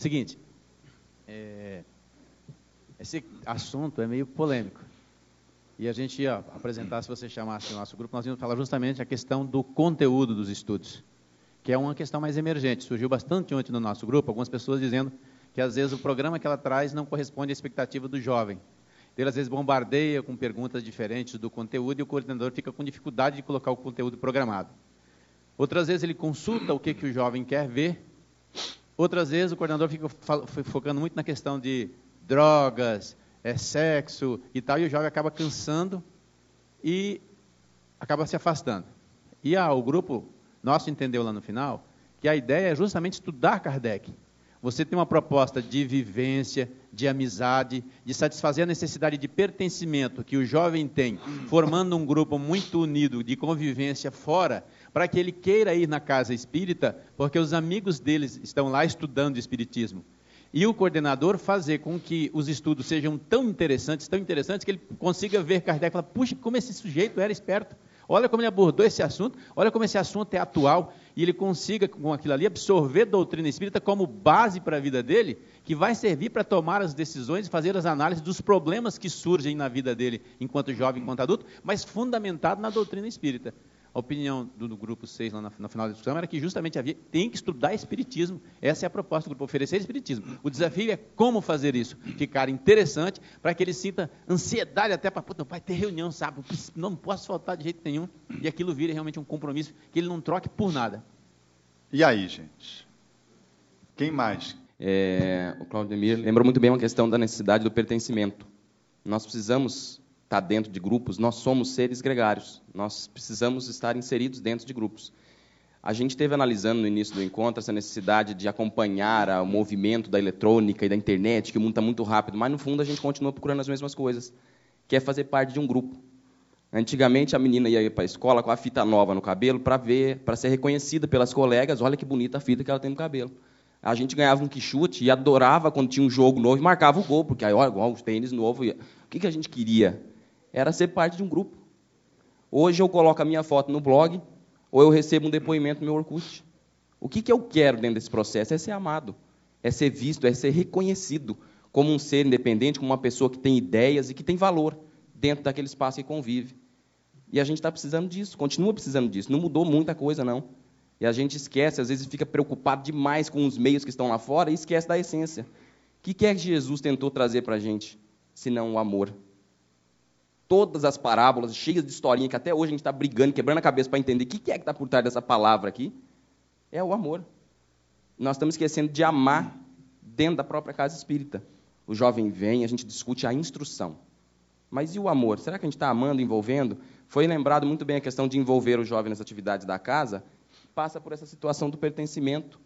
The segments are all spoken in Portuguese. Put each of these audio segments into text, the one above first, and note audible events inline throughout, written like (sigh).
Seguinte, é, esse assunto é meio polêmico. E a gente ia apresentar, se você chamasse o nosso grupo, nós íamos falar justamente a questão do conteúdo dos estudos, que é uma questão mais emergente. Surgiu bastante ontem no nosso grupo, algumas pessoas dizendo que às vezes o programa que ela traz não corresponde à expectativa do jovem. Ele às vezes bombardeia com perguntas diferentes do conteúdo e o coordenador fica com dificuldade de colocar o conteúdo programado. Outras vezes ele consulta o que, que o jovem quer ver. Outras vezes o coordenador fica focando muito na questão de drogas, é, sexo e tal, e o jovem acaba cansando e acaba se afastando. E ah, o grupo nosso entendeu lá no final que a ideia é justamente estudar Kardec. Você tem uma proposta de vivência, de amizade, de satisfazer a necessidade de pertencimento que o jovem tem, formando um grupo muito unido de convivência fora, para que ele queira ir na casa espírita, porque os amigos deles estão lá estudando espiritismo. E o coordenador fazer com que os estudos sejam tão interessantes, tão interessantes, que ele consiga ver Kardec e falar, puxa, como esse sujeito era esperto. Olha como ele abordou esse assunto, olha como esse assunto é atual, e ele consiga, com aquilo ali, absorver doutrina espírita como base para a vida dele, que vai servir para tomar as decisões e fazer as análises dos problemas que surgem na vida dele, enquanto jovem, enquanto adulto, mas fundamentado na doutrina espírita a opinião do, do grupo 6 lá na, no final da discussão era que justamente havia, tem que estudar Espiritismo. Essa é a proposta do grupo, oferecer Espiritismo. O desafio é como fazer isso, ficar interessante, para que ele sinta ansiedade até para, puta, vai ter reunião, sabe? Não posso faltar de jeito nenhum. E aquilo vira realmente um compromisso que ele não troque por nada. E aí, gente? Quem mais? É, o Claudemir lembra muito bem uma questão da necessidade do pertencimento. Nós precisamos estar tá dentro de grupos, nós somos seres gregários. Nós precisamos estar inseridos dentro de grupos. A gente teve analisando no início do encontro essa necessidade de acompanhar o movimento da eletrônica e da internet, que o mundo está muito rápido, mas no fundo a gente continua procurando as mesmas coisas, que é fazer parte de um grupo. Antigamente a menina ia para a escola com a fita nova no cabelo para ver, para ser reconhecida pelas colegas, olha que bonita a fita que ela tem no cabelo. A gente ganhava um quichute e adorava quando tinha um jogo novo e marcava o gol, porque aí, olha, os tênis novo. O que, que a gente queria? Era ser parte de um grupo. Hoje eu coloco a minha foto no blog, ou eu recebo um depoimento no meu Orkut. O que, que eu quero dentro desse processo? É ser amado, é ser visto, é ser reconhecido como um ser independente, como uma pessoa que tem ideias e que tem valor dentro daquele espaço que convive. E a gente está precisando disso, continua precisando disso. Não mudou muita coisa, não. E a gente esquece, às vezes fica preocupado demais com os meios que estão lá fora e esquece da essência. O que é que Jesus tentou trazer para a gente, se não o amor? Todas as parábolas, cheias de historinha, que até hoje a gente está brigando, quebrando a cabeça para entender o que é que está por trás dessa palavra aqui, é o amor. Nós estamos esquecendo de amar dentro da própria casa espírita. O jovem vem, a gente discute a instrução. Mas e o amor? Será que a gente está amando, envolvendo? Foi lembrado muito bem a questão de envolver o jovem nas atividades da casa, passa por essa situação do pertencimento.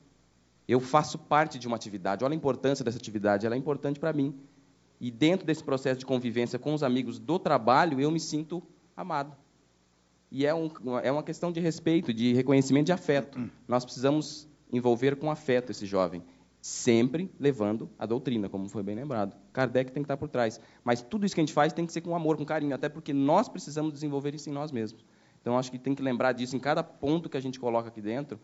Eu faço parte de uma atividade, olha a importância dessa atividade, ela é importante para mim. E dentro desse processo de convivência com os amigos do trabalho, eu me sinto amado. E é, um, é uma questão de respeito, de reconhecimento de afeto. Nós precisamos envolver com afeto esse jovem, sempre levando a doutrina, como foi bem lembrado. Kardec tem que estar por trás. Mas tudo isso que a gente faz tem que ser com amor, com carinho, até porque nós precisamos desenvolver isso em nós mesmos. Então, acho que tem que lembrar disso em cada ponto que a gente coloca aqui dentro,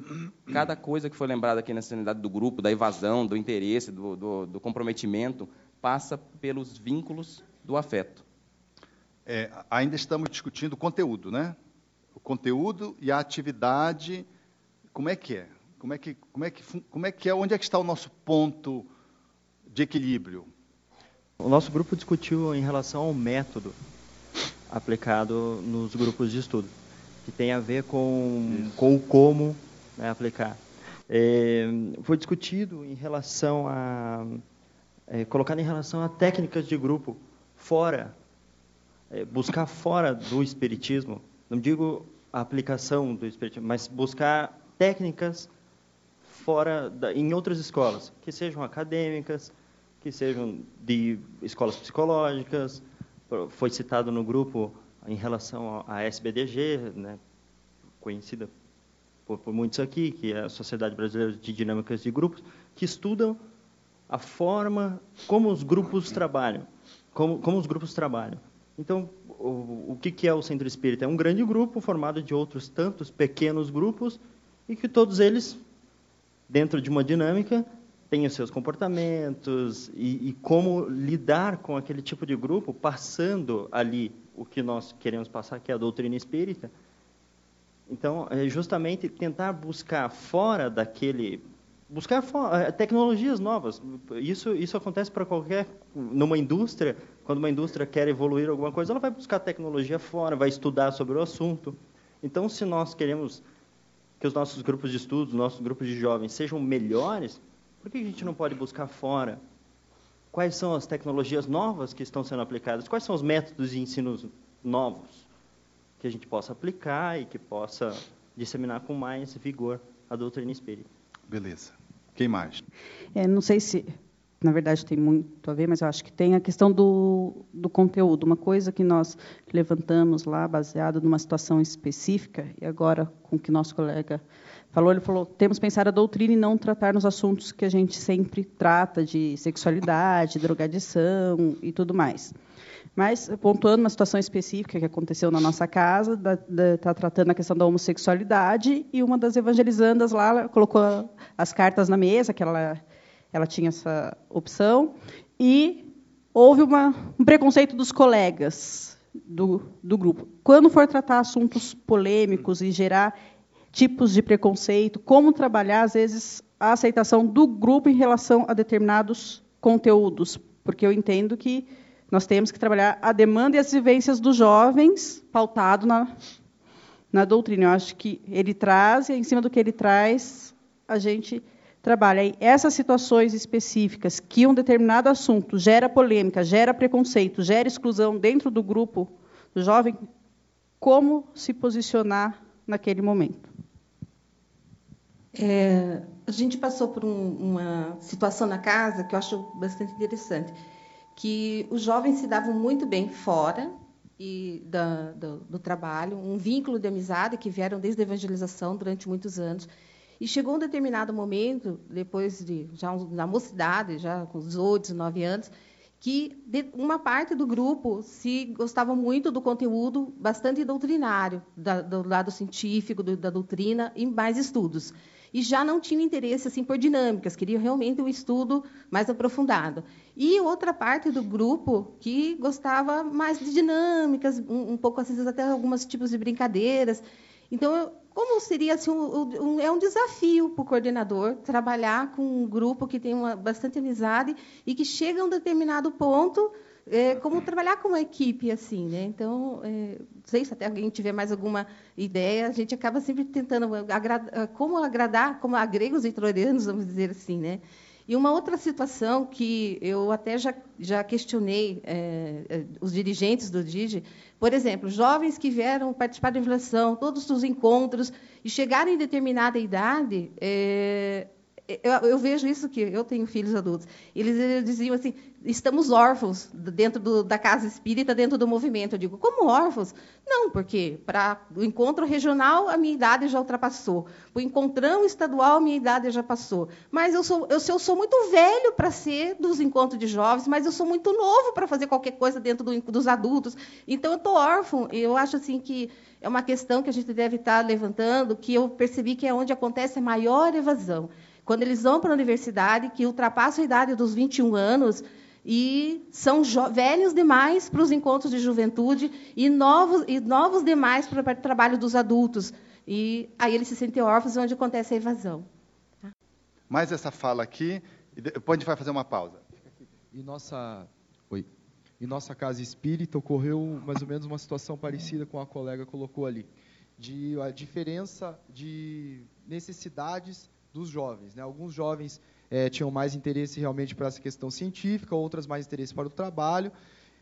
cada coisa que foi lembrada aqui na sanidade do grupo, da evasão, do interesse, do, do, do comprometimento, passa pelos vínculos do afeto. É, ainda estamos discutindo o conteúdo, né? O conteúdo e a atividade, como é que é? Como é que, como é que, como é que é? Onde é que está o nosso ponto de equilíbrio? O nosso grupo discutiu em relação ao método aplicado nos grupos de estudo, que tem a ver com, com o como né, aplicar. É, foi discutido em relação a é, colocado em relação a técnicas de grupo fora, é, buscar fora do espiritismo, não digo a aplicação do espiritismo, mas buscar técnicas fora da, em outras escolas, que sejam acadêmicas, que sejam de escolas psicológicas. Foi citado no grupo em relação à SBDG, né, conhecida por, por muitos aqui, que é a Sociedade Brasileira de Dinâmicas de Grupos, que estudam a forma como os grupos trabalham. Como, como os grupos trabalham. Então, o, o que, que é o Centro Espírita? É um grande grupo formado de outros tantos pequenos grupos e que todos eles, dentro de uma dinâmica, tem os seus comportamentos e, e, como lidar com aquele tipo de grupo, passando ali o que nós queremos passar, que é a doutrina espírita. Então, é justamente tentar buscar fora daquele buscar eh, tecnologias novas. Isso, isso acontece para qualquer. Numa indústria, quando uma indústria quer evoluir alguma coisa, ela vai buscar tecnologia fora, vai estudar sobre o assunto. Então, se nós queremos que os nossos grupos de estudos, nossos grupos de jovens sejam melhores, por que a gente não pode buscar fora? Quais são as tecnologias novas que estão sendo aplicadas? Quais são os métodos de ensino novos que a gente possa aplicar e que possa disseminar com mais vigor a doutrina espírita? Beleza. Quem mais? É, não sei se, na verdade, tem muito a ver, mas eu acho que tem a questão do, do conteúdo. Uma coisa que nós levantamos lá, baseado numa situação específica, e agora com que nosso colega falou, ele falou, temos pensar a doutrina e não tratar nos assuntos que a gente sempre trata, de sexualidade, drogadição e tudo mais. Mas, pontuando uma situação específica que aconteceu na nossa casa, está tratando a questão da homossexualidade, e uma das evangelizandas lá colocou as cartas na mesa, que ela, ela tinha essa opção, e houve uma, um preconceito dos colegas do, do grupo. Quando for tratar assuntos polêmicos e gerar tipos de preconceito, como trabalhar, às vezes, a aceitação do grupo em relação a determinados conteúdos, porque eu entendo que nós temos que trabalhar a demanda e as vivências dos jovens, pautado na, na doutrina. Eu acho que ele traz, e em cima do que ele traz, a gente trabalha. E essas situações específicas que um determinado assunto gera polêmica, gera preconceito, gera exclusão dentro do grupo do jovem, como se posicionar naquele momento? É, a gente passou por um, uma situação na casa que eu acho bastante interessante que os jovens se davam muito bem fora e da, do, do, trabalho, um vínculo de amizade que vieram desde a evangelização durante muitos anos. E chegou um determinado momento, depois de já na mocidade, já com 18, 19 anos, que uma parte do grupo se gostava muito do conteúdo bastante doutrinário, da, do lado científico, do, da doutrina, e mais estudos e já não tinham interesse assim por dinâmicas, queriam realmente um estudo mais aprofundado. E outra parte do grupo que gostava mais de dinâmicas, um, um pouco às vezes até alguns tipos de brincadeiras. Então, eu, como seria assim, um, um, é um desafio para o coordenador trabalhar com um grupo que tem uma, bastante amizade e que chega a um determinado ponto é, como trabalhar com uma equipe assim, né? Então, é, não sei se até alguém tiver mais alguma ideia, a gente acaba sempre tentando agradar, como agradar, como agregos e troianos, vamos dizer assim, né? E uma outra situação que eu até já, já questionei é, é os dirigentes do DIGI, por exemplo, jovens que vieram participar da inflação, todos os encontros, e chegaram em determinada idade, é, eu, eu, vejo isso que eu tenho filhos adultos. Eles, eles diziam assim: estamos órfãos dentro do, da casa espírita, dentro do movimento. Eu digo: como órfãos? Não, porque para o encontro regional a minha idade já ultrapassou. Para o encontrão estadual a minha idade já passou. Mas eu sou, eu, eu sou muito velho para ser dos encontros de jovens, mas eu sou muito novo para fazer qualquer coisa dentro do, dos adultos. Então eu estou órfão. Eu acho assim que é uma questão que a gente deve estar levantando, que eu percebi que é onde acontece a maior evasão quando eles vão para a universidade, que ultrapassam a idade dos 21 anos e são velhos demais para os encontros de juventude e novos, e novos demais para o trabalho dos adultos. E aí eles se sentem órfãos, onde acontece a evasão. Tá? Mais essa fala aqui, e depois a gente vai fazer uma pausa. E nossa, oi. Em nossa casa espírita ocorreu mais ou menos uma situação parecida com a colega colocou ali, de a diferença de necessidades dos jovens. Né? Alguns jovens é, tinham mais interesse realmente para essa questão científica, outras mais interesse para o trabalho.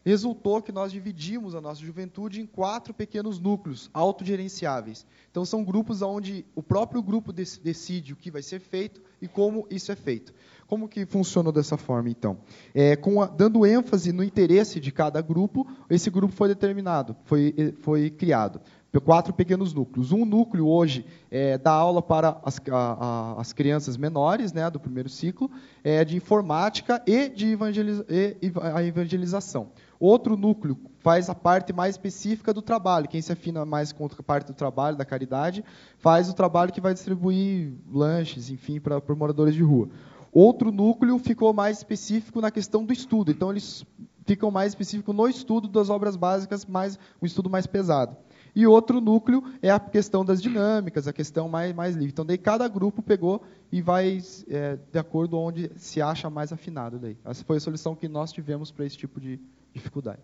Resultou que nós dividimos a nossa juventude em quatro pequenos núcleos autogerenciáveis. Então, são grupos onde o próprio grupo decide o que vai ser feito e como isso é feito. Como que funcionou dessa forma, então? É, a, dando ênfase no interesse de cada grupo, esse grupo foi determinado, foi, foi criado quatro pequenos núcleos. Um núcleo hoje é, dá aula para as, a, a, as crianças menores, né, do primeiro ciclo, é, de informática e de evangeliza, e, a evangelização. Outro núcleo faz a parte mais específica do trabalho. Quem se afina mais com a parte do trabalho, da caridade, faz o trabalho que vai distribuir lanches, enfim, para moradores de rua. Outro núcleo ficou mais específico na questão do estudo. Então, eles ficam mais específicos no estudo das obras básicas, mais um estudo mais pesado. E outro núcleo é a questão das dinâmicas, a questão mais, mais livre. Então, daí cada grupo pegou e vai é, de acordo onde se acha mais afinado. Daí. Essa foi a solução que nós tivemos para esse tipo de dificuldade.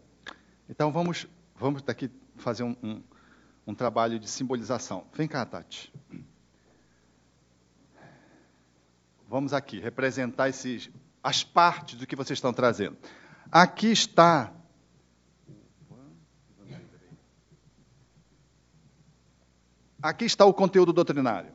Então, vamos, vamos daqui fazer um, um, um trabalho de simbolização. Vem cá, Tati. Vamos aqui representar esses, as partes do que vocês estão trazendo. Aqui está. Aqui está o conteúdo doutrinário.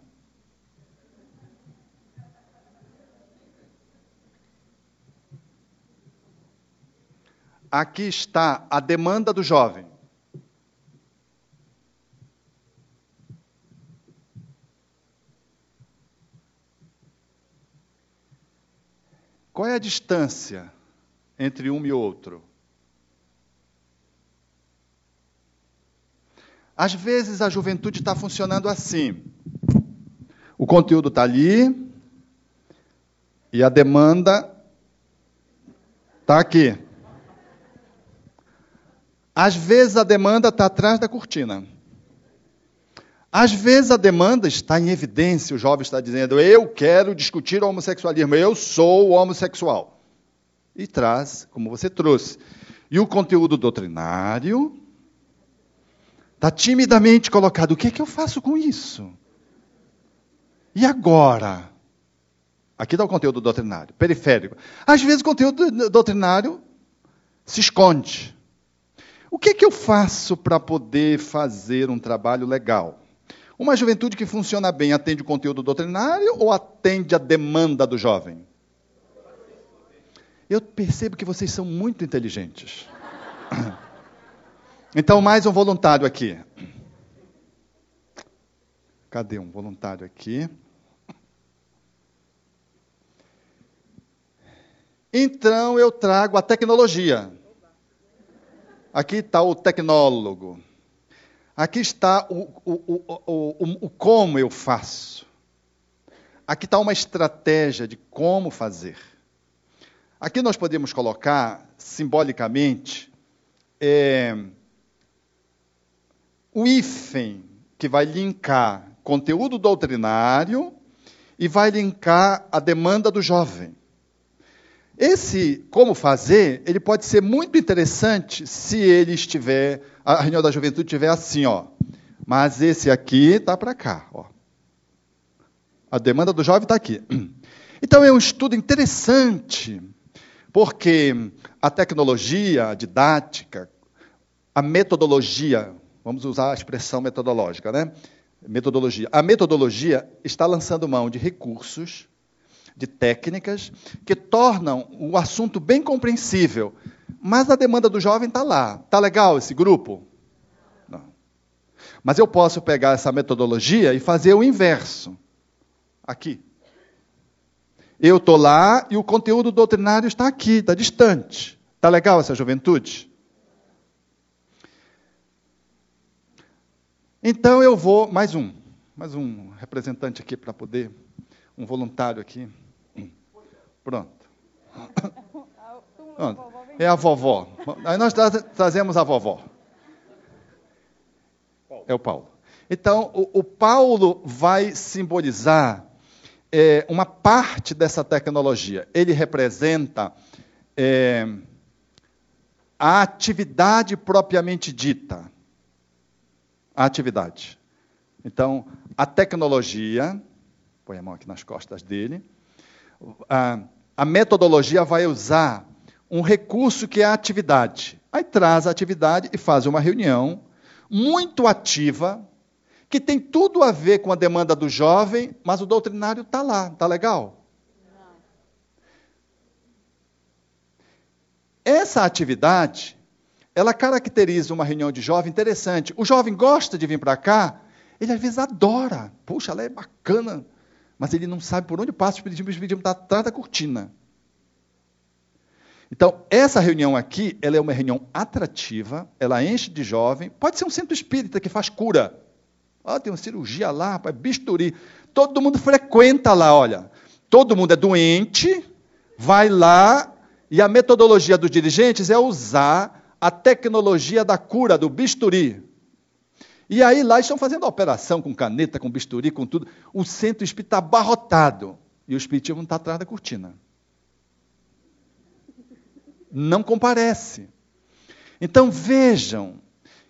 Aqui está a demanda do jovem. Qual é a distância entre um e outro? Às vezes a juventude está funcionando assim. O conteúdo está ali e a demanda está aqui. Às vezes a demanda está atrás da cortina. Às vezes a demanda está em evidência, o jovem está dizendo: Eu quero discutir o homossexualismo, eu sou homossexual. E traz, como você trouxe. E o conteúdo doutrinário está timidamente colocado: O que, é que eu faço com isso? E agora? Aqui está o conteúdo doutrinário, periférico. Às vezes o conteúdo doutrinário se esconde. O que, é que eu faço para poder fazer um trabalho legal? Uma juventude que funciona bem atende o conteúdo doutrinário ou atende a demanda do jovem? Eu percebo que vocês são muito inteligentes. Então, mais um voluntário aqui. Cadê um voluntário aqui? Então, eu trago a tecnologia. Aqui está o tecnólogo. Aqui está o, o, o, o, como eu faço. Aqui está uma estratégia de como fazer. Aqui nós podemos colocar, simbolicamente, é, o hífen que vai linkar conteúdo doutrinário e vai linkar a demanda do jovem. Esse como fazer, ele pode ser muito interessante se ele estiver, a reunião da juventude estiver assim, ó. Mas esse aqui está para cá, ó. A demanda do jovem está aqui. (clears throat) Então é um estudo interessante, porque a tecnologia, a didática, a metodologia, vamos usar a expressão metodológica, né? Metodologia. A metodologia está lançando mão de recursos de técnicas que tornam o assunto bem compreensível. Mas a demanda do jovem está lá. Está legal esse grupo? Não. Mas eu posso pegar essa metodologia e fazer o inverso. Aqui. Eu estou lá e o conteúdo doutrinário está aqui, está distante. Está legal essa juventude? Então eu vou, mais um, mais um representante aqui para poder, um voluntário aqui. Pronto. Pronto. É a vovó. Aí nós trazemos a vovó. É o Paulo. Então, o, o Paulo vai simbolizar é, uma parte dessa tecnologia. Ele representa é, a atividade propriamente dita. A atividade. Então, a tecnologia, põe a mão aqui nas costas dele, a, a metodologia vai usar um recurso que é a atividade. Aí traz a atividade e faz uma reunião muito ativa, que tem tudo a ver com a demanda do jovem, mas o doutrinário está lá, está legal? Essa atividade, ela caracteriza uma reunião de jovem interessante. O jovem gosta de vir para cá, ele às vezes adora. Puxa, ela é bacana mas ele não sabe por onde passa o Espiritismo, o Espiritismo está atrás da cortina. Então, essa reunião aqui, ela é uma reunião atrativa, ela enche de jovem, pode ser um centro espírita que faz cura. Oh, tem uma cirurgia lá, rapaz, bisturi. Todo mundo frequenta lá, olha. todo mundo é doente, vai lá e a metodologia dos dirigentes é usar a tecnologia da cura, do bisturi. E aí lá estão fazendo a operação com caneta, com bisturi, com tudo. O centro espírita está abarrotado. E o espiritismo está atrás da cortina. Não comparece. Então vejam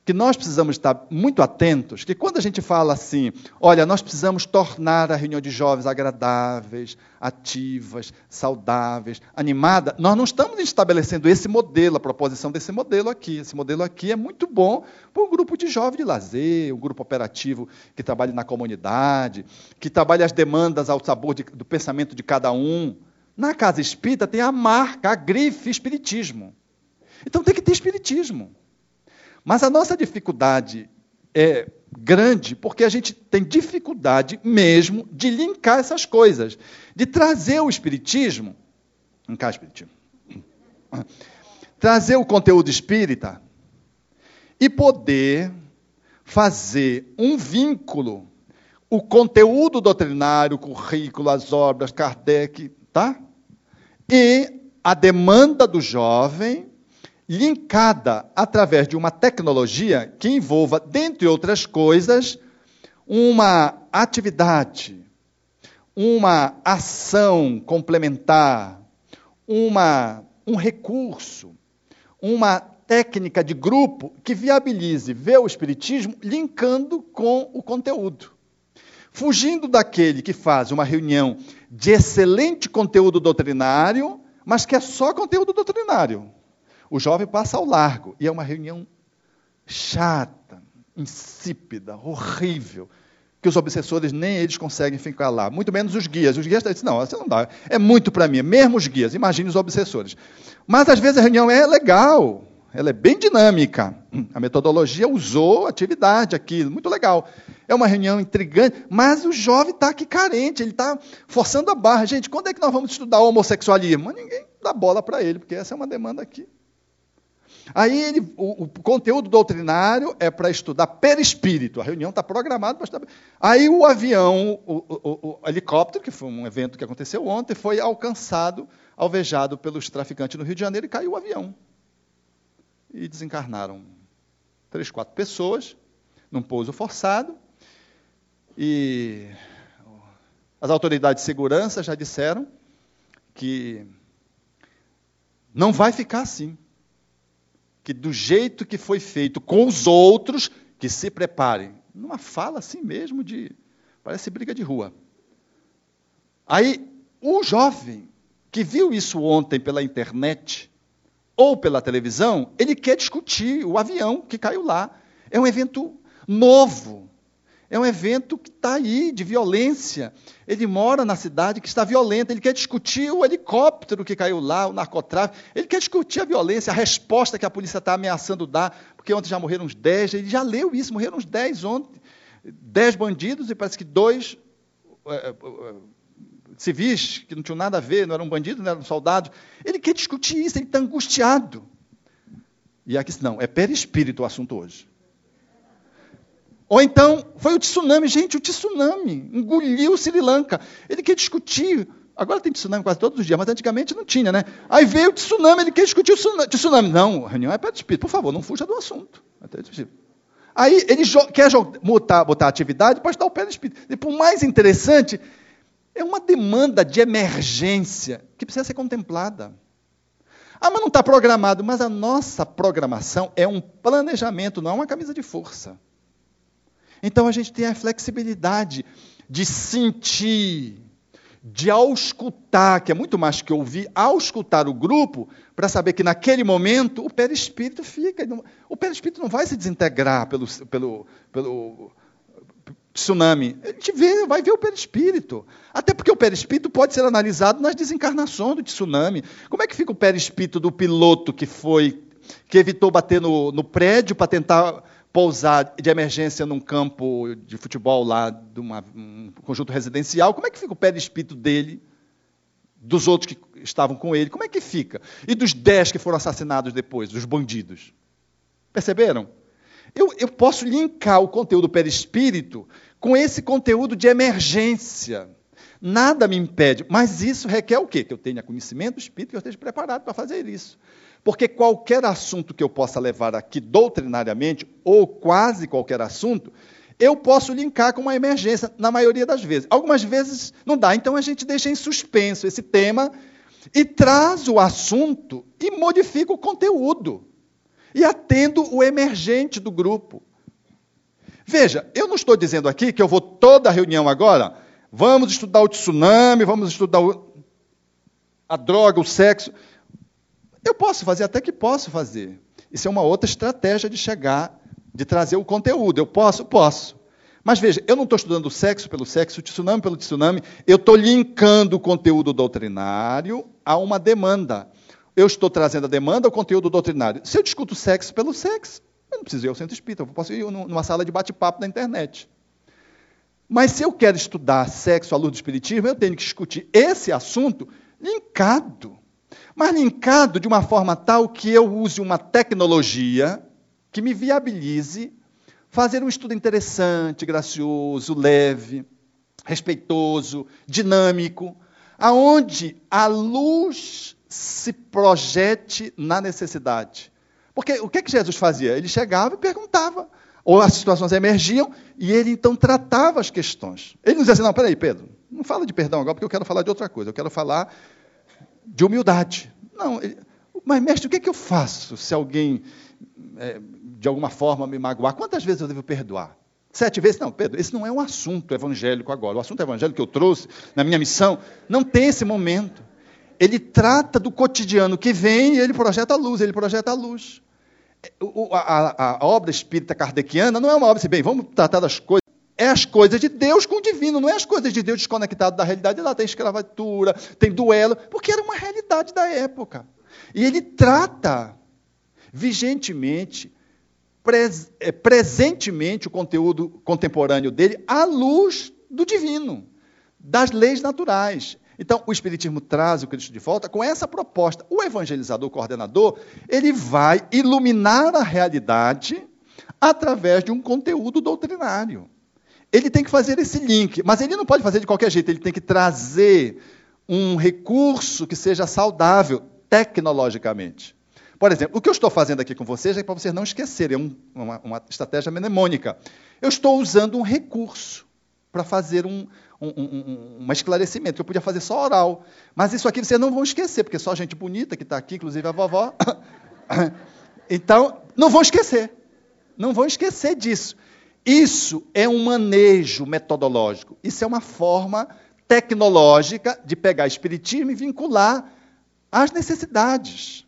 que nós precisamos estar muito atentos, que quando a gente fala assim, olha, nós precisamos tornar a reunião de jovens agradáveis, ativas, saudáveis, animada, nós não estamos estabelecendo esse modelo, a proposição desse modelo aqui. Esse modelo aqui é muito bom para um grupo de jovens de lazer, um grupo operativo que trabalha na comunidade, que trabalha as demandas ao sabor de, do pensamento de cada um. Na casa espírita tem a marca, a grife espiritismo. Então tem que ter espiritismo. Mas a nossa dificuldade é grande porque a gente tem dificuldade mesmo de linkar essas coisas, de trazer o espiritismo, linkar espiritismo, (coughs) trazer o conteúdo espírita e poder fazer um vínculo, o conteúdo doutrinário, o currículo, as obras, Kardec, tá? E a demanda do jovem linkada através de uma tecnologia que envolva, dentre outras coisas, uma atividade, uma ação complementar, uma, um recurso, uma técnica de grupo que viabilize ver o Espiritismo linkando com o conteúdo. Fugindo daquele que faz uma reunião de excelente conteúdo doutrinário, mas que é só conteúdo doutrinário. O jovem passa ao largo e é uma reunião chata, insípida, horrível, que os obsessores nem eles conseguem ficar lá, muito menos os guias. Os guias dizem, não, você não dá, é muito para mim, mesmo os guias, imagine os obsessores. Mas às vezes a reunião é legal, ela é bem dinâmica. A metodologia usou atividade aqui, muito legal. É uma reunião intrigante, mas o jovem está aqui carente, ele está forçando a barra. Gente, quando é que nós vamos estudar homossexualismo? Mas ninguém dá bola para ele, porque essa é uma demanda aqui. Aí ele, o, o, conteúdo doutrinário é para estudar perispírito. A reunião está programada para estudar. Aí o avião, o, o, helicóptero, que foi um evento que aconteceu ontem, foi alcançado, alvejado pelos traficantes no Rio de Janeiro e caiu o avião. E desencarnaram três, quatro pessoas num pouso forçado. E as autoridades de segurança já disseram que não vai ficar assim que do jeito que foi feito com os outros, que se preparem. Numa fala assim mesmo de. Parece briga de rua. Aí, o jovem que viu isso ontem pela internet ou pela televisão, ele quer discutir o avião que caiu lá. É um evento novo. É um evento que está aí, de violência. Ele mora na cidade que está violenta. Ele quer discutir o helicóptero que caiu lá, o narcotráfico. Ele quer discutir a violência, a resposta que a polícia está ameaçando dar, porque ontem já morreram uns 10. Ele já leu isso, morreram uns 10 ontem. 10 bandidos e parece que dois é, é, civis, que não tinham nada a ver, não eram bandidos, não eram soldados. Ele quer discutir isso, ele está angustiado. E aqui não, é perispírito o assunto hoje. Ou então, foi o tsunami. Gente, o tsunami engoliu Sri Lanka. Ele quer discutir. Agora tem tsunami quase todos os dias, mas antigamente não tinha, né? Aí veio o tsunami, ele quer discutir o tsunami. Não, reunião é para espírito. Por favor, não fuja do assunto. Aí ele quer botar, botar atividade para estar o pé do espírito. E por mais interessante, é uma demanda de emergência que precisa ser contemplada. Ah, mas não está programado. Mas a nossa programação é um planejamento, não é uma camisa de força. Então a gente tem a flexibilidade de sentir, de auscultar, que é muito mais que ouvir, auscultar o grupo, para saber que naquele momento o perispírito fica. O perispírito não vai se desintegrar pelo, pelo, pelo tsunami. A gente vê, vai ver o perispírito. Até porque o perispírito pode ser analisado nas desencarnações do tsunami. Como é que fica o perispírito do piloto que foi, que evitou bater no, no prédio para tentar pousar de emergência num campo de futebol lá, de uma, um conjunto residencial, como é que fica o espírito dele, dos outros que estavam com ele? Como é que fica? E dos dez que foram assassinados depois, dos bandidos? Perceberam? Eu, eu posso linkar o conteúdo perispírito com esse conteúdo de emergência. Nada me impede. Mas isso requer o quê? Que eu tenha conhecimento Espírito, que eu esteja preparado para fazer isso. Porque qualquer assunto que eu possa levar aqui doutrinariamente, ou quase qualquer assunto, eu posso linkar com uma emergência, na maioria das vezes. Algumas vezes não dá, então a gente deixa em suspenso esse tema e traz o assunto e modifica o conteúdo. E atendo o emergente do grupo. Veja, eu não estou dizendo aqui que eu vou toda a reunião agora, vamos estudar o tsunami, vamos estudar o, a droga, o sexo. Eu posso fazer, até que posso fazer. Isso é uma outra estratégia de chegar, de trazer o conteúdo. Eu posso? Posso. Mas veja, eu não estou estudando o sexo pelo sexo, o tsunami pelo tsunami, eu estou linkando o conteúdo doutrinário a uma demanda. Eu estou trazendo a demanda ao conteúdo doutrinário. Se eu discuto sexo pelo sexo, eu não preciso ir ao centro espírita, eu posso ir numa sala de bate-papo na internet. Mas se eu quero estudar sexo à luz do espiritismo, eu tenho que discutir esse assunto linkado. Mas linkado de uma forma tal que eu use uma tecnologia que me viabilize fazer um estudo interessante, gracioso, leve, respeitoso, dinâmico, aonde a luz se projete na necessidade. Porque o que, que Jesus fazia? Ele chegava e perguntava, ou as situações emergiam, e ele então tratava as questões. Ele não dizia assim, não, peraí, Pedro, não fala de perdão agora, porque eu quero falar de outra coisa, eu quero falar de humildade. Não, mas mestre, o que, é que eu faço se alguém, é, de alguma forma, me magoar? Quantas vezes eu devo perdoar? Sete vezes? Não, Pedro, esse não é um assunto evangélico agora. O assunto evangélico que eu trouxe na minha missão não tem esse momento. Ele trata do cotidiano que vem e ele projeta a luz, ele projeta a luz a, a, a, obra espírita kardeciana não é uma obra assim, bem, vamos tratar das coisas. É as coisas de Deus com o divino, não é as coisas de Deus desconectado da realidade. Lá tem escravatura, tem duelo, porque era uma realidade da época. E ele trata vigentemente, pres, é, presentemente, o conteúdo contemporâneo dele à luz do divino, das leis naturais. Então, o Espiritismo traz o Cristo de volta com essa proposta. O evangelizador, o coordenador, ele vai iluminar a realidade através de um conteúdo doutrinário. Ele tem que fazer esse link, mas ele não pode fazer de qualquer jeito, ele tem que trazer um recurso que seja saudável tecnologicamente. Por exemplo, o que eu estou fazendo aqui com vocês é para vocês não esquecerem, é um, uma, uma estratégia mnemônica. Eu estou usando um recurso para fazer um, um, um, um, esclarecimento, que eu podia fazer só oral. Mas isso aqui vocês não vão esquecer, porque só gente bonita que está aqui, inclusive a vovó. (coughs) então, não vão esquecer. Não vão esquecer disso. Isso é um manejo metodológico. Isso é uma forma tecnológica de pegar espiritismo e vincular às necessidades,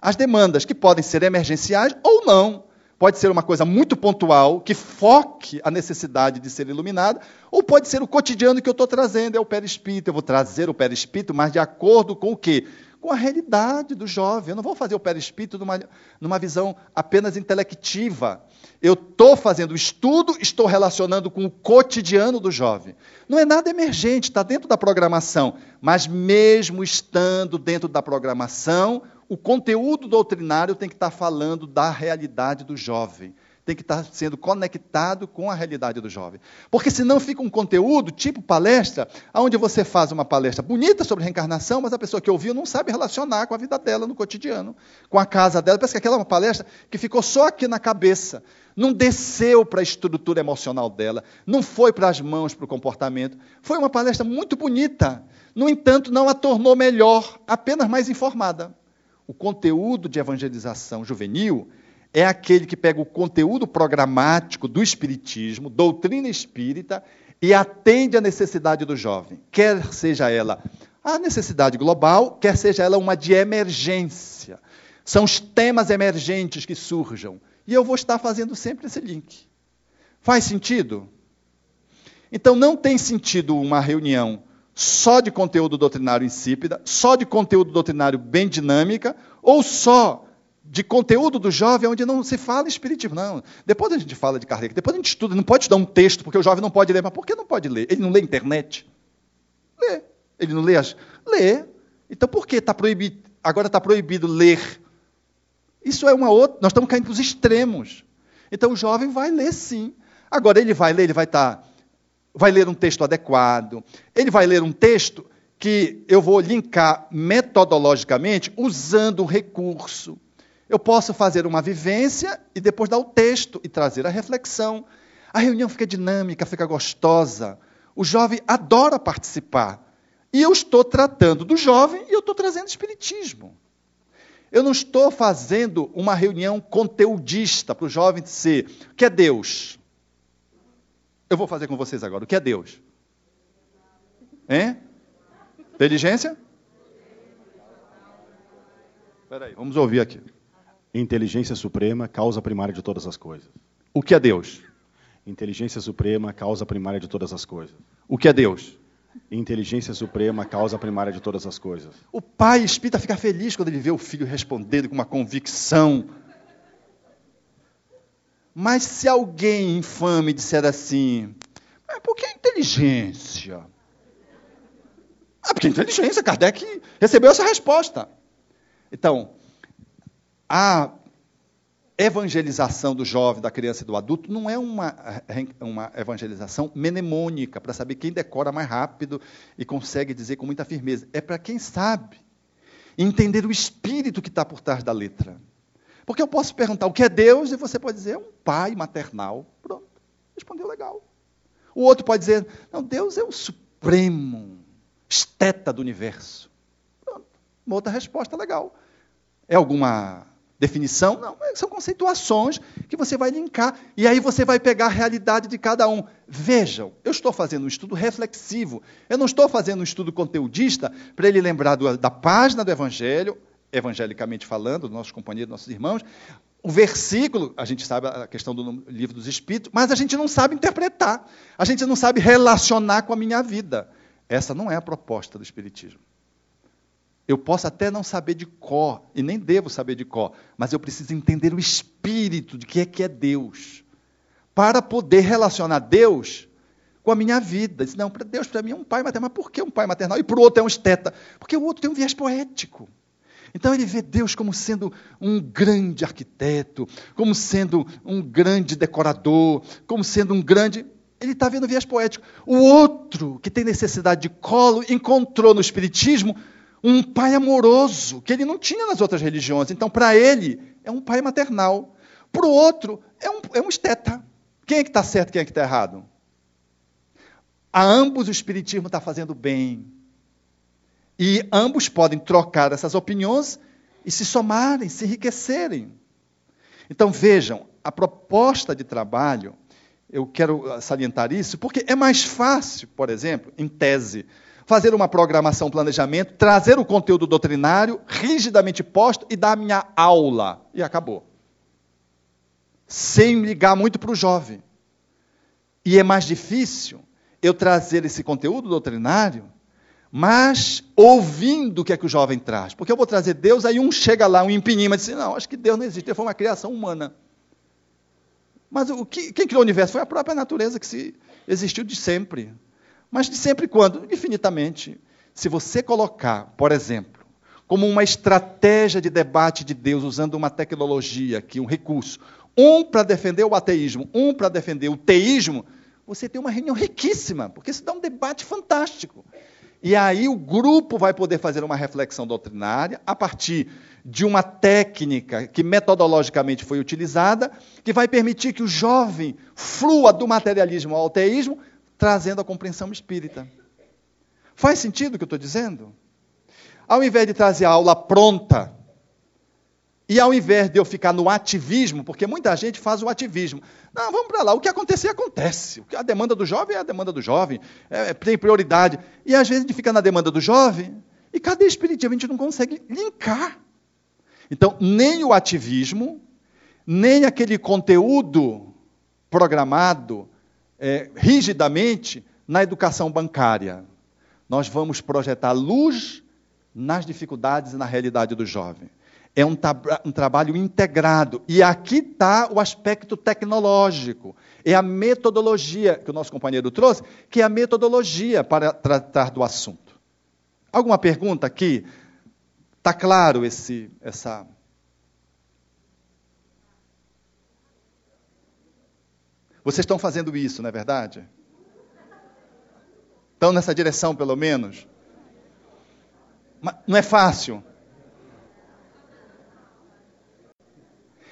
às demandas, que podem ser emergenciais ou não. Pode ser uma coisa muito pontual, que foque a necessidade de ser iluminada, ou pode ser o cotidiano que eu estou trazendo, é o perispírito. Eu vou trazer o perispírito, mas de acordo com o quê? Com a realidade do jovem. Eu não vou fazer o perispírito numa, numa visão apenas intelectiva. Eu estou fazendo estudo, estou relacionando com o cotidiano do jovem. Não é nada emergente, está dentro da programação. Mas mesmo estando dentro da programação, o conteúdo doutrinário tem que estar falando da realidade do jovem, tem que estar sendo conectado com a realidade do jovem. Porque senão fica um conteúdo tipo palestra, onde você faz uma palestra bonita sobre reencarnação, mas a pessoa que ouviu não sabe relacionar com a vida dela no cotidiano, com a casa dela. Parece que aquela é uma palestra que ficou só aqui na cabeça, não desceu para a estrutura emocional dela, não foi para as mãos, para o comportamento. Foi uma palestra muito bonita, no entanto, não a tornou melhor, apenas mais informada. O conteúdo de evangelização juvenil é aquele que pega o conteúdo programático do Espiritismo, doutrina espírita, e atende à necessidade do jovem, quer seja ela a necessidade global, quer seja ela uma de emergência. São os temas emergentes que surjam. E eu vou estar fazendo sempre esse link. Faz sentido? Então não tem sentido uma reunião só de conteúdo doutrinário insípida, só de conteúdo doutrinário bem dinâmica, ou só de conteúdo do jovem onde não se fala espiritismo. Não, depois a gente fala de Kardec, depois a gente estuda, não pode estudar um texto, porque o jovem não pode ler. Mas por que não pode ler? Ele não lê internet? Lê. Ele não lê as... Lê. Então por que está proibido, agora está proibido ler? Isso é uma outra... Nós estamos caindo para os extremos. Então o jovem vai ler sim. Agora ele vai ler, ele vai estar... Tá vai ler um texto adequado, ele vai ler um texto que eu vou linkar metodologicamente usando um recurso. Eu posso fazer uma vivência e depois dar o texto e trazer a reflexão. A reunião fica dinâmica, fica gostosa. O jovem adora participar. E eu estou tratando do jovem e eu estou trazendo espiritismo. Eu não estou fazendo uma reunião conteudista para o jovem dizer o que é Deus. Eu vou fazer com vocês agora. O que é Deus? Hein? Inteligência? Espera aí, vamos ouvir aqui. Inteligência suprema, causa primária de todas as coisas. O que é Deus? Inteligência suprema, causa primária de todas as coisas. O que é Deus? Inteligência suprema, causa primária de todas as coisas. O pai espírita fica feliz quando ele vê o filho respondendo com uma convicção. Mas se alguém infame disser assim, mas por que inteligência? Ah, porque inteligência, Kardec recebeu essa resposta. Então, a evangelização do jovem, da criança e do adulto não é uma, uma evangelização mnemônica, para saber quem decora mais rápido e consegue dizer com muita firmeza. É para quem sabe entender o espírito que está por trás da letra. Porque eu posso perguntar o que é Deus e você pode dizer é um pai maternal. Pronto, respondeu legal. O outro pode dizer, não, Deus é o supremo, esteta do universo. Pronto, uma outra resposta legal. É alguma definição? Não, são conceituações que você vai linkar. E aí você vai pegar a realidade de cada um. Vejam, eu estou fazendo um estudo reflexivo. Eu não estou fazendo um estudo conteudista para ele lembrar do, da página do Evangelho, evangelicamente falando, dos nossos companheiros, dos nossos irmãos. O versículo, a gente sabe a questão do livro dos Espíritos, mas a gente não sabe interpretar. A gente não sabe relacionar com a minha vida. Essa não é a proposta do Espiritismo. Eu posso até não saber de cor, e nem devo saber de cor, mas eu preciso entender o espírito de que é que é Deus, para poder relacionar Deus com a minha vida. Não, para Deus, para mim é um pai maternal, mas por que um pai maternal? E para o outro é um esteta, porque o outro tem um viés poético. Então ele vê Deus como sendo um grande arquiteto, como sendo um grande decorador, como sendo um grande. Ele está vendo viés poético. O outro, que tem necessidade de colo, encontrou no Espiritismo um pai amoroso, que ele não tinha nas outras religiões. Então, para ele, é um pai maternal. Para o outro, é um, é um esteta. Quem é que está certo quem é que está errado? A ambos o Espiritismo está fazendo bem. E ambos podem trocar essas opiniões e se somarem, se enriquecerem. Então, vejam, a proposta de trabalho, eu quero salientar isso, porque é mais fácil, por exemplo, em tese, fazer uma programação, planejamento, trazer o conteúdo doutrinário rigidamente posto e dar a minha aula. E acabou. Sem ligar muito para o jovem. E é mais difícil eu trazer esse conteúdo doutrinário, mas ouvindo o que é que o jovem traz. Porque eu vou trazer Deus, aí um chega lá, um empinima, diz: Não, acho que Deus não existe, foi uma criação humana. Mas o que, quem criou o universo foi a própria natureza que se, existiu de sempre. Mas de sempre quando? Infinitamente. Se você colocar, por exemplo, como uma estratégia de debate de Deus, usando uma tecnologia aqui, um recurso, um para defender o ateísmo, um para defender o teísmo, você tem uma reunião riquíssima, porque isso dá um debate fantástico. E aí o grupo vai poder fazer uma reflexão doutrinária a partir de uma técnica que metodologicamente foi utilizada, que vai permitir que o jovem flua do materialismo ao ateísmo, trazendo a compreensão espírita. Faz sentido o que eu estou dizendo? Ao invés de trazer a aula pronta, e ao invés de eu ficar no ativismo, porque muita gente faz o ativismo. Não, vamos para lá. O que acontecer, acontece. A demanda do jovem é a demanda do jovem. É, tem prioridade. E às vezes a gente fica na demanda do jovem e cadê o espiritismo? A gente não consegue linkar. Então, nem o ativismo, nem aquele conteúdo programado, é, rigidamente na educação bancária. Nós vamos projetar luz nas dificuldades e na realidade do jovem. É um, um trabalho integrado. E aqui está o aspecto tecnológico. É a metodologia que o nosso companheiro trouxe, que é a metodologia para tratar do assunto. Alguma pergunta aqui? Está claro esse, essa Vocês estão fazendo isso, não é verdade? Estão nessa direção, pelo menos? Mas não é fácil.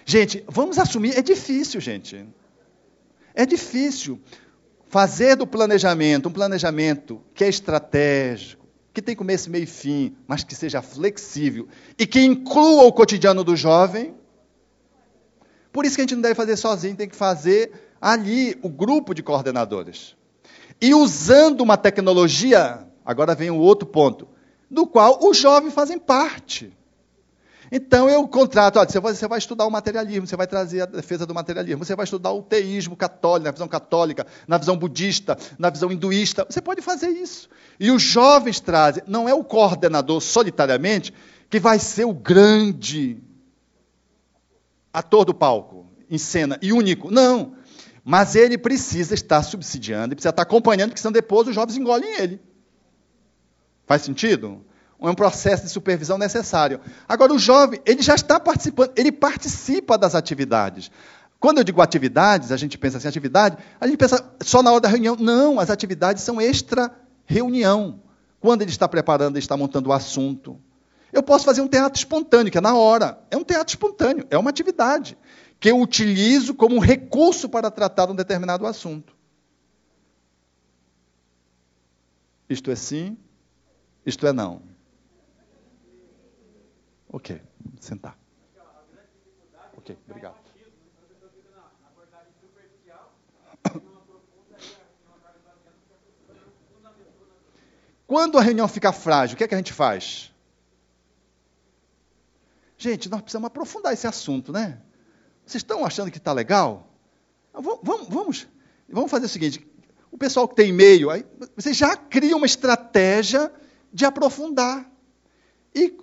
Gente, vamos assumir, é difícil, gente. É difícil fazer do planejamento um planejamento que é estratégico, que tem começo, meio e fim, mas que seja flexível e que inclua o cotidiano do jovem. Por isso que a gente não deve fazer sozinho, tem que fazer ali o grupo de coordenadores. E usando uma tecnologia, agora vem o outro ponto, do qual os jovens fazem parte. Então eu contrato, olha, você vai estudar o materialismo, você vai trazer a defesa do materialismo, você vai estudar o teísmo católico, na visão católica, na visão budista, na visão hinduísta, você pode fazer isso. E os jovens trazem, não é o coordenador solitariamente que vai ser o grande ator do palco, em cena, e único. Não. Mas ele precisa estar subsidiando, ele precisa estar acompanhando, porque senão depois os jovens engolem ele. Faz sentido? É um processo de supervisão necessário. Agora, o jovem, ele já está participando, ele participa das atividades. Quando eu digo atividades, a gente pensa assim, atividade, a gente pensa só na hora da reunião. Não, as atividades são extra-reunião. Quando ele está preparando, ele está montando o assunto. Eu posso fazer um teatro espontâneo, que é na hora. É um teatro espontâneo, é uma atividade que eu utilizo como recurso para tratar um determinado assunto. Isto é sim, isto é não. Ok, sentar. Ok, obrigado. Quando a reunião fica frágil, o que é que a gente faz? Gente, nós precisamos aprofundar esse assunto, né? Vocês estão achando que está legal? Vamos, vamos, vamos fazer o seguinte: o pessoal que tem e-mail, aí, você já cria uma estratégia de aprofundar. E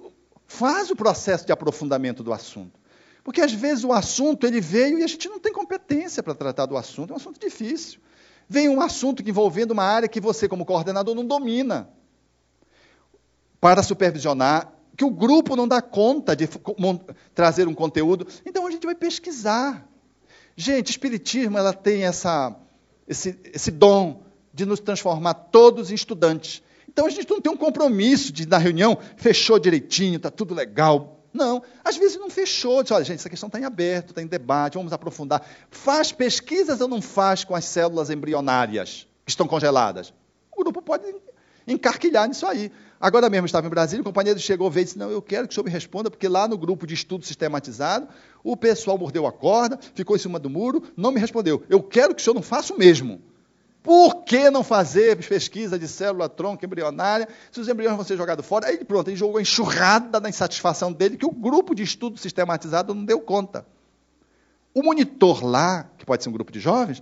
faz o processo de aprofundamento do assunto. Porque às vezes o assunto ele veio e a gente não tem competência para tratar do assunto, é um assunto difícil. Vem um assunto envolvendo uma área que você, como coordenador, não domina. Para supervisionar, que o grupo não dá conta de trazer um conteúdo, então a gente vai pesquisar. Gente, Espiritismo ela tem essa, esse, esse dom de nos transformar todos em estudantes. Então a gente não tem um compromisso de, na reunião, fechou direitinho, está tudo legal. Não, às vezes não fechou. Diz, olha, gente, essa questão está em aberto, está em debate, vamos aprofundar. Faz pesquisas ou não faz com as células embrionárias que estão congeladas? O grupo pode encarquilhar nisso aí. Agora mesmo estava em Brasília, o companheiro chegou, veio e disse, não, eu quero que o senhor me responda, porque lá no grupo de estudo sistematizado, o pessoal mordeu a corda, ficou em cima do muro, não me respondeu. Eu quero que o senhor não faça o mesmo. Por que não fazer pesquisa de célula tronco embrionária se os embriões vão ser jogados fora? Aí pronto, ele jogou a enxurrada da insatisfação dele que o grupo de estudo sistematizado não deu conta. O monitor lá, que pode ser um grupo de jovens,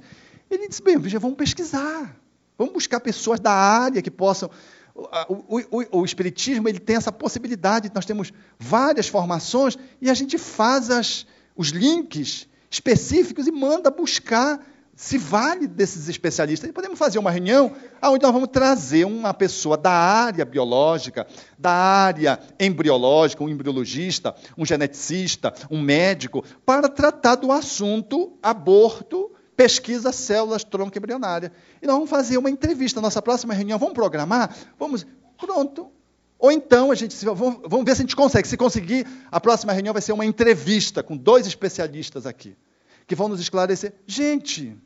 ele disse, bem, veja, vamos pesquisar. Vamos buscar pessoas da área que possam... O, o, o, o Espiritismo ele tem essa possibilidade, nós temos várias formações e a gente faz as, os links específicos e manda buscar se vale desses especialistas. E podemos fazer uma reunião onde nós vamos trazer uma pessoa da área biológica, da área embriológica, um embriologista, um geneticista, um médico, para tratar do assunto aborto, pesquisa células tronco embrionária. E nós vamos fazer uma entrevista. Nossa próxima reunião, vamos programar? Vamos. Pronto. Ou então a gente vamos, ver se a gente consegue. Se conseguir, a próxima reunião vai ser uma entrevista com dois especialistas aqui que vão nos esclarecer. Gente,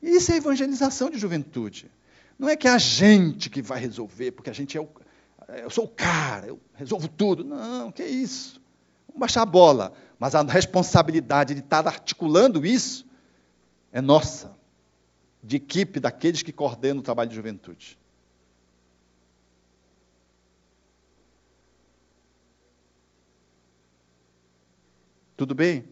isso é evangelização de juventude. Não é que é a gente que vai resolver, porque a gente é o. Eu sou o cara, eu resolvo tudo. Não, que é isso. Vamos baixar a bola. Mas a responsabilidade de estar articulando isso é nossa, de equipe daqueles que coordenam o trabalho de juventude. Tudo bem?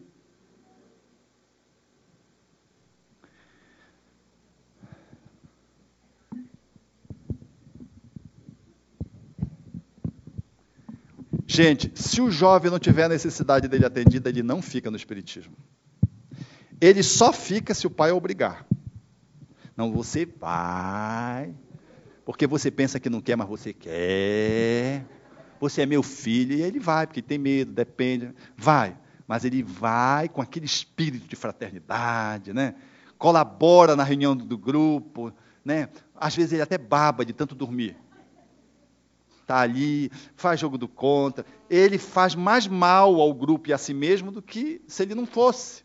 Gente, se o jovem não tiver a necessidade dele atendida, ele não fica no Espiritismo. Ele só fica se o pai obrigar. Não, você vai, porque você pensa que não quer, mas você quer. Você é meu filho, e ele vai, porque tem medo, depende. Vai, mas ele vai com aquele espírito de fraternidade, né? colabora na reunião do grupo, né? Às vezes ele até baba de tanto dormir. Está ali, faz jogo do contra. Ele faz mais mal ao grupo e a si mesmo do que se ele não fosse.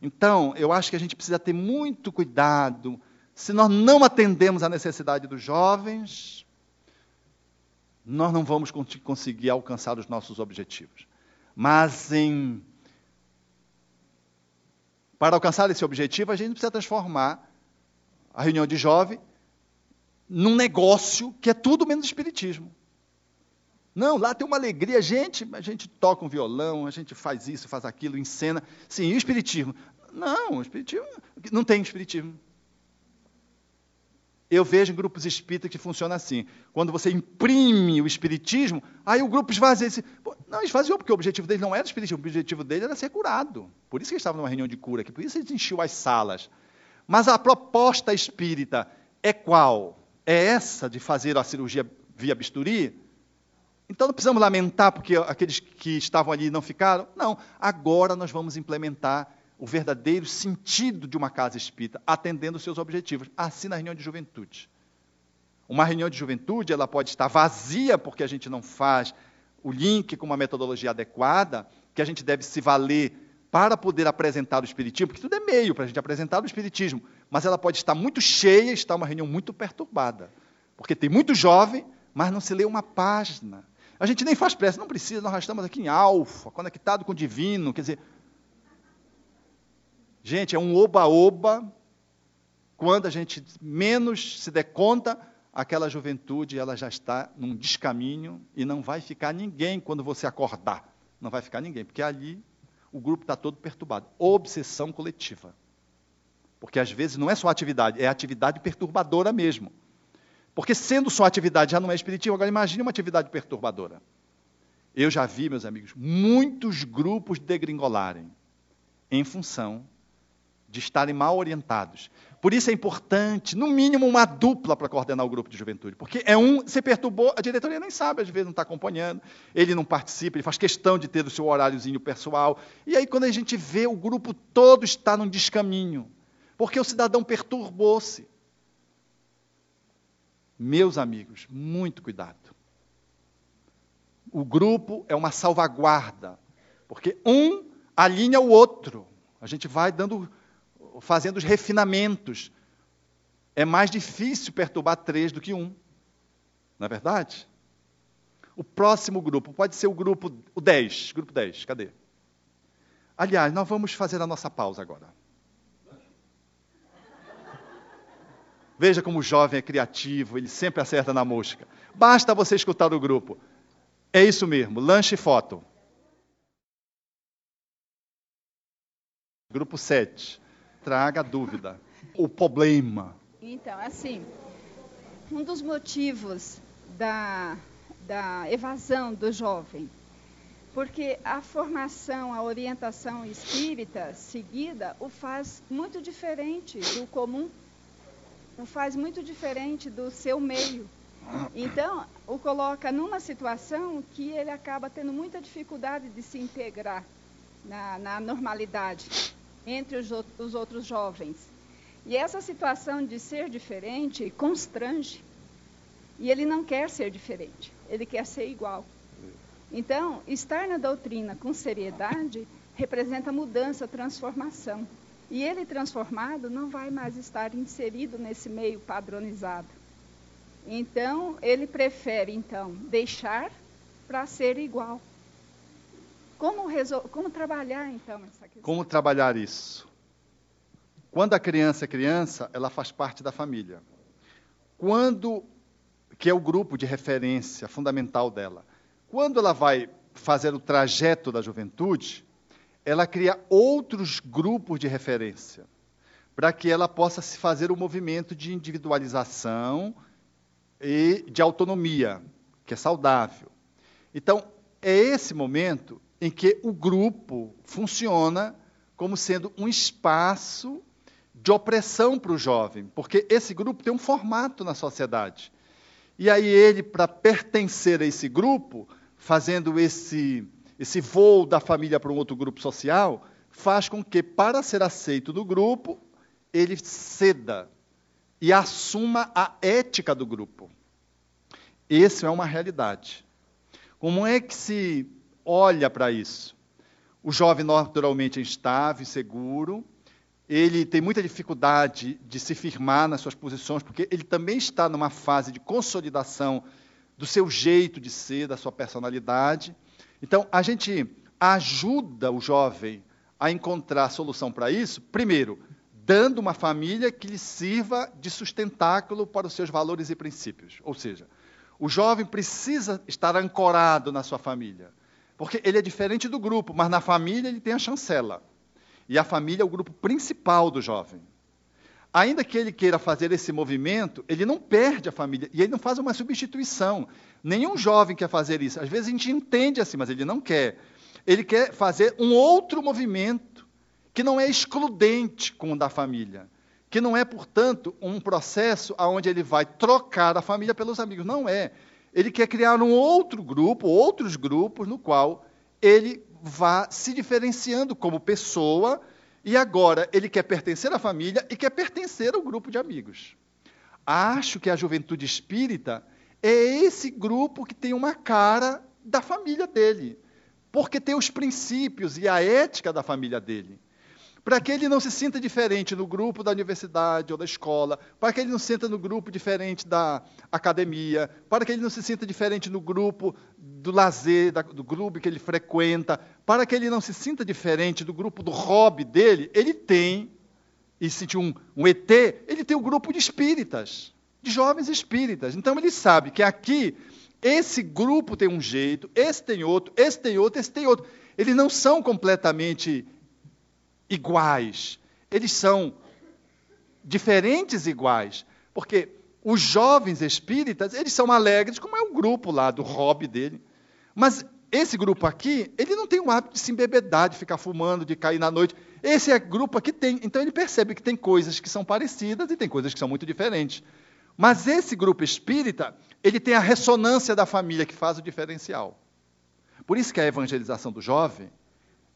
Então, eu acho que a gente precisa ter muito cuidado. Se nós não atendemos à necessidade dos jovens, nós não vamos conseguir alcançar os nossos objetivos. Mas em para alcançar esse objetivo, a gente precisa transformar a reunião de jovem num negócio que é tudo menos espiritismo. Não, lá tem uma alegria, gente, a gente toca um violão, a gente faz isso, faz aquilo, encena. Sim, e o espiritismo? Não, o espiritismo não tem espiritismo. Eu vejo em grupos espíritas que funciona assim. Quando você imprime o espiritismo, aí o grupo esvazia. Esse, não, esvaziou, porque o objetivo dele não era o espiritismo, o objetivo dele era ser curado. Por isso que eles estavam numa reunião de cura aqui, por isso eles enchiam as salas. Mas a proposta espírita é qual? É essa de fazer a cirurgia via bisturi? Então não precisamos lamentar porque aqueles que estavam ali não ficaram? Não. Agora nós vamos implementar o verdadeiro sentido de uma casa espírita, atendendo os seus objetivos. Assim na reunião de juventude. Uma reunião de juventude, ela pode estar vazia porque a gente não faz o link com uma metodologia adequada, que a gente deve se valer para poder apresentar o espiritismo, porque tudo é meio para a gente apresentar o espiritismo, mas ela pode estar muito cheia, estar uma reunião muito perturbada, porque tem muito jovem, mas não se lê uma página. A gente nem faz pressa, não precisa, nós estamos aqui em alfa, conectado com o divino, quer dizer, Gente, é um oba-oba. Quando a gente menos se der conta, aquela juventude ela já está num descaminho e não vai ficar ninguém quando você acordar. Não vai ficar ninguém, porque ali o grupo está todo perturbado. Obsessão coletiva. Porque às vezes não é só atividade, é atividade perturbadora mesmo. Porque sendo só atividade já não é espiritual, agora imagine uma atividade perturbadora. Eu já vi, meus amigos, muitos grupos degringolarem em função de estarem mal orientados. Por isso é importante, no mínimo, uma dupla para coordenar o grupo de juventude. Porque é um, se perturbou, a diretoria nem sabe, às vezes não está acompanhando, ele não participa, ele faz questão de ter o seu horáriozinho pessoal. E aí, quando a gente vê, o grupo todo está num descaminho. Porque o cidadão perturbou-se. Meus amigos, muito cuidado. O grupo é uma salvaguarda, porque um alinha o outro. A gente vai dando fazendo os refinamentos. É mais difícil perturbar três do que um. Não é verdade? O próximo grupo pode ser o grupo o 10. Grupo 10, cadê? Aliás, nós vamos fazer a nossa pausa agora. Veja como o jovem é criativo, ele sempre acerta na mosca. Basta você escutar o grupo. É isso mesmo, lanche e foto. Grupo 7 traga dúvida, o problema. Então, assim, um dos motivos da, da evasão do jovem, porque a formação, a orientação espírita seguida o faz muito diferente do comum, o faz muito diferente do seu meio. Então, o coloca numa situação que ele acaba tendo muita dificuldade de se integrar na, na normalidade entre os, os outros jovens. E essa situação de ser diferente constrange. E ele não quer ser diferente, ele quer ser igual. Então, estar na doutrina com seriedade representa mudança, transformação. E ele transformado não vai mais estar inserido nesse meio padronizado. Então, ele prefere então deixar para ser igual. Como, resol... Como trabalhar, então, essa questão? Como trabalhar isso? Quando a criança é criança, ela faz parte da família. Quando, que é o grupo de referência fundamental dela. Quando ela vai fazer o trajeto da juventude, ela cria outros grupos de referência, para que ela possa se fazer o um movimento de individualização e de autonomia, que é saudável. Então, é esse momento em que o grupo funciona como sendo um espaço de opressão para o jovem, porque esse grupo tem um formato na sociedade. E aí ele, para pertencer a esse grupo, fazendo esse, esse voo da família para um outro grupo social, faz com que, para ser aceito no grupo, ele ceda, e assuma a ética do grupo. Isso é uma realidade. Como é que se olha para isso? O jovem naturalmente é instável, seguro, ele tem muita dificuldade de se firmar nas suas posições, porque ele também está numa fase de consolidação do seu jeito de ser, da sua personalidade. Então, a gente ajuda o jovem a encontrar solução para isso, primeiro, dando uma família que lhe sirva de sustentáculo para os seus valores e princípios. Ou seja, o jovem precisa estar ancorado na sua família, porque ele é diferente do grupo, mas na família ele tem a chancela. E a família é o grupo principal do jovem. Ainda que ele queira fazer esse movimento, ele não perde a família e ele não faz uma substituição. Nenhum jovem quer fazer isso. Às vezes a gente entende assim, mas ele não quer. Ele quer fazer um outro movimento que não é excludente com o da família, que não é, portanto, um processo onde ele vai trocar a família pelos amigos. Não é. Ele quer criar um outro grupo, outros grupos, no qual ele vá se diferenciando como pessoa e agora ele quer pertencer à família e quer pertencer ao grupo de amigos. Acho que a juventude espírita é esse grupo que tem uma cara da família dele, porque tem os princípios e a ética da família dele. Para que ele não se sinta diferente no grupo da universidade ou da escola, para que ele não se sinta no grupo diferente da academia, para que ele não se sinta diferente no grupo do lazer, do grupo que ele frequenta, para que ele não se sinta diferente do grupo do hobby dele, ele tem, e se um, um ET, ele tem um grupo de espíritas, de jovens espíritas. Então ele sabe que aqui esse grupo tem um jeito, esse tem outro, esse tem outro, esse tem outro. Eles não são completamente iguais. Eles são diferentes iguais. Porque os jovens espíritas, eles são alegres, como é o grupo lá do hobby dele. Mas esse grupo aqui, ele não tem o hábito de se embebedar, de ficar fumando, de cair na noite. Esse é grupo aqui tem. Então ele percebe que tem coisas que são parecidas e tem coisas que são muito diferentes. Mas esse grupo espírita, ele tem a ressonância da família que faz o diferencial. Por isso que a evangelização do jovem,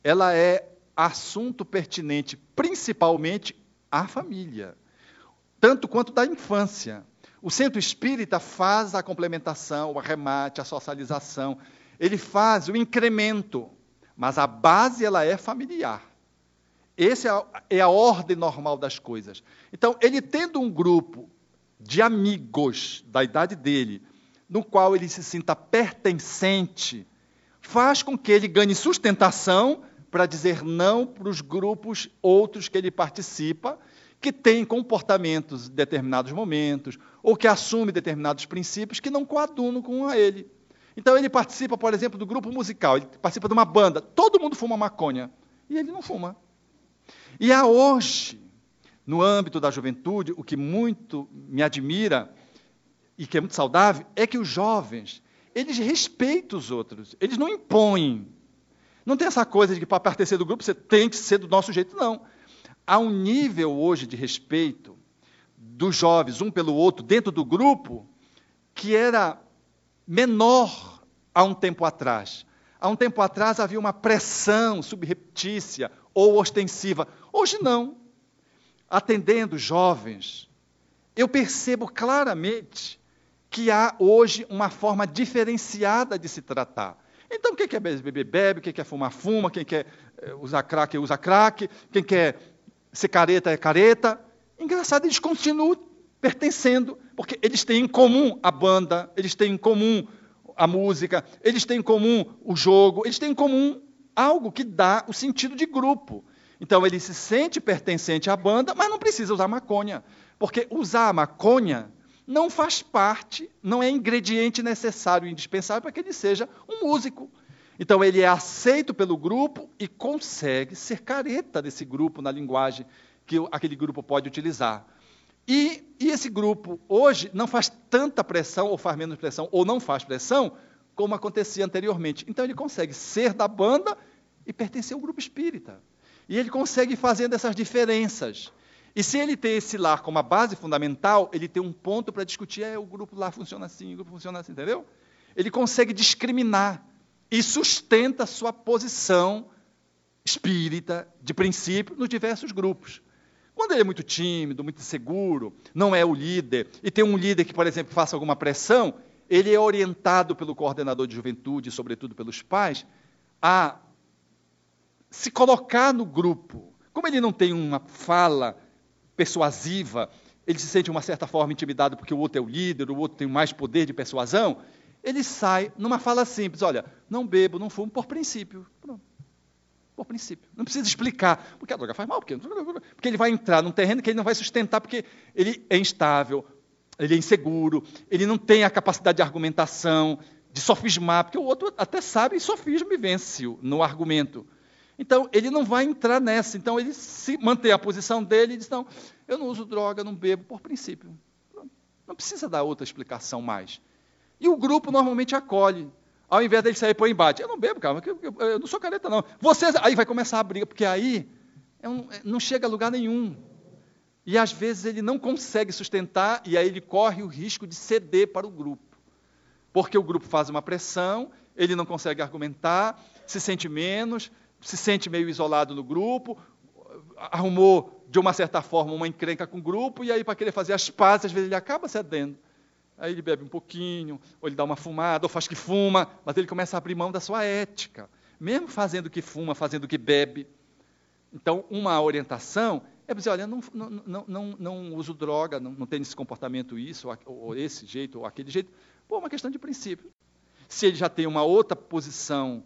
ela é assunto pertinente principalmente à família, tanto quanto da infância. O centro espírita faz a complementação, o arremate, a socialização, ele faz o incremento, mas a base ela é familiar. Essa é é a ordem normal das coisas. Então, ele tendo um grupo de amigos da idade dele, no qual ele se sinta pertencente, faz com que ele ganhe sustentação para dizer não para os grupos outros que ele participa, que têm comportamentos em determinados momentos, ou que assumem determinados princípios que não coadunam com a ele. Então ele participa, por exemplo, do grupo musical, ele participa de uma banda, todo mundo fuma maconha, e ele não fuma. E há hoje, no âmbito da juventude, o que muito me admira e que é muito saudável, é que os jovens, eles respeitam os outros, eles não impõem não tem essa coisa de que para pertencer do grupo você tem que ser do nosso jeito, não. Há um nível hoje de respeito dos jovens, um pelo outro, dentro do grupo, que era menor há um tempo atrás. Há um tempo atrás havia uma pressão subreptícia ou ostensiva. Hoje não. Atendendo jovens, eu percebo claramente que há hoje uma forma diferenciada de se tratar. Então, quem quer beber, bebe, quem quer fumar, fuma, quem quer eh, usar crack, usa crack, quem quer ser careta, é careta. Engraçado, eles continuam pertencendo, porque eles têm em comum a banda, eles têm em comum a música, eles têm em comum o jogo, eles têm em comum algo que dá o sentido de grupo. Então, ele se sente pertencente à banda, mas não precisa usar maconha, porque usar a maconha não faz parte, não é ingrediente necessário e indispensável para que ele seja um músico. Então ele é aceito pelo grupo e consegue ser careta desse grupo na linguagem que aquele grupo pode utilizar. E, e, esse grupo hoje não faz tanta pressão, ou faz menos pressão, ou não faz pressão, como acontecia anteriormente. Então ele consegue ser da banda e pertencer ao grupo espírita. E ele consegue fazendo essas diferenças. E se ele tem esse lar como a base fundamental, ele tem um ponto para discutir, é, o grupo lá funciona assim, o grupo funciona assim, entendeu? Ele consegue discriminar e sustenta sua posição espírita, de princípio, nos diversos grupos. Quando ele é muito tímido, muito inseguro, não é o líder, e tem um líder que, por exemplo, faça alguma pressão, ele é orientado pelo coordenador de juventude, sobretudo pelos pais, a se colocar no grupo. Como ele não tem uma fala persuasiva, ele se sente de uma certa forma intimidado porque o outro é o líder, o outro tem mais poder de persuasão, ele sai numa fala simples: olha, não bebo, não fumo, por princípio. Pronto. Por princípio. Não precisa explicar, porque a droga faz mal, porque, porque ele vai entrar num terreno que ele não vai sustentar, porque ele é instável, ele é inseguro, ele não tem a capacidade de argumentação, de sofismar, porque o outro até sabe e sofisma e vence no argumento. Então, ele não vai entrar nessa. Então, ele se mantém a posição dele e diz: não, eu não uso droga, não bebo, por princípio. Não precisa dar outra explicação mais. E o grupo normalmente acolhe. Ao invés dele sair para o embate, eu não bebo, cara, eu não sou careta, não. Vocês, aí vai começar a briga, porque aí é é, não chega a lugar nenhum. E às vezes ele não consegue sustentar, e aí ele corre o risco de ceder para o grupo. Porque o grupo faz uma pressão, ele não consegue argumentar, se sente menos, se sente meio isolado no grupo, arrumou, de uma certa forma, uma encrenca com o grupo, e aí, para querer fazer as pazes, às vezes ele acaba cedendo. Aí ele bebe um pouquinho, ou ele dá uma fumada, ou faz que fuma, mas ele começa a abrir mão da sua ética, mesmo fazendo que fuma, fazendo que bebe. Então, uma orientação é dizer, olha, não, não, não, não uso droga, não, não tenho esse comportamento isso, ou, esse jeito, ou aquele jeito. Pô, é uma questão de princípio. Se ele já tem uma outra posição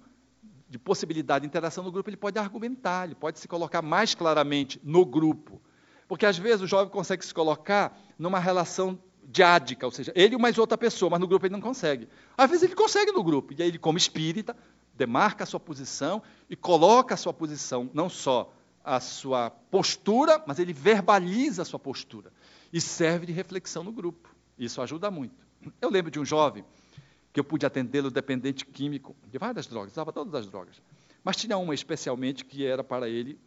de possibilidade de interação no grupo, ele pode argumentar, ele pode se colocar mais claramente no grupo. Porque às vezes o jovem consegue se colocar numa relação diádica, ou seja, ele e mais outra pessoa, mas no grupo ele não consegue. Às vezes ele consegue no grupo, e aí ele, como espírita, demarca a sua posição e coloca a sua posição, não só a sua postura, mas ele verbaliza a sua postura e serve de reflexão no grupo. Isso ajuda muito. Eu lembro de um jovem que eu pude atendê-lo dependente químico de várias drogas, usava todas as drogas. Mas tinha uma especialmente que era para ele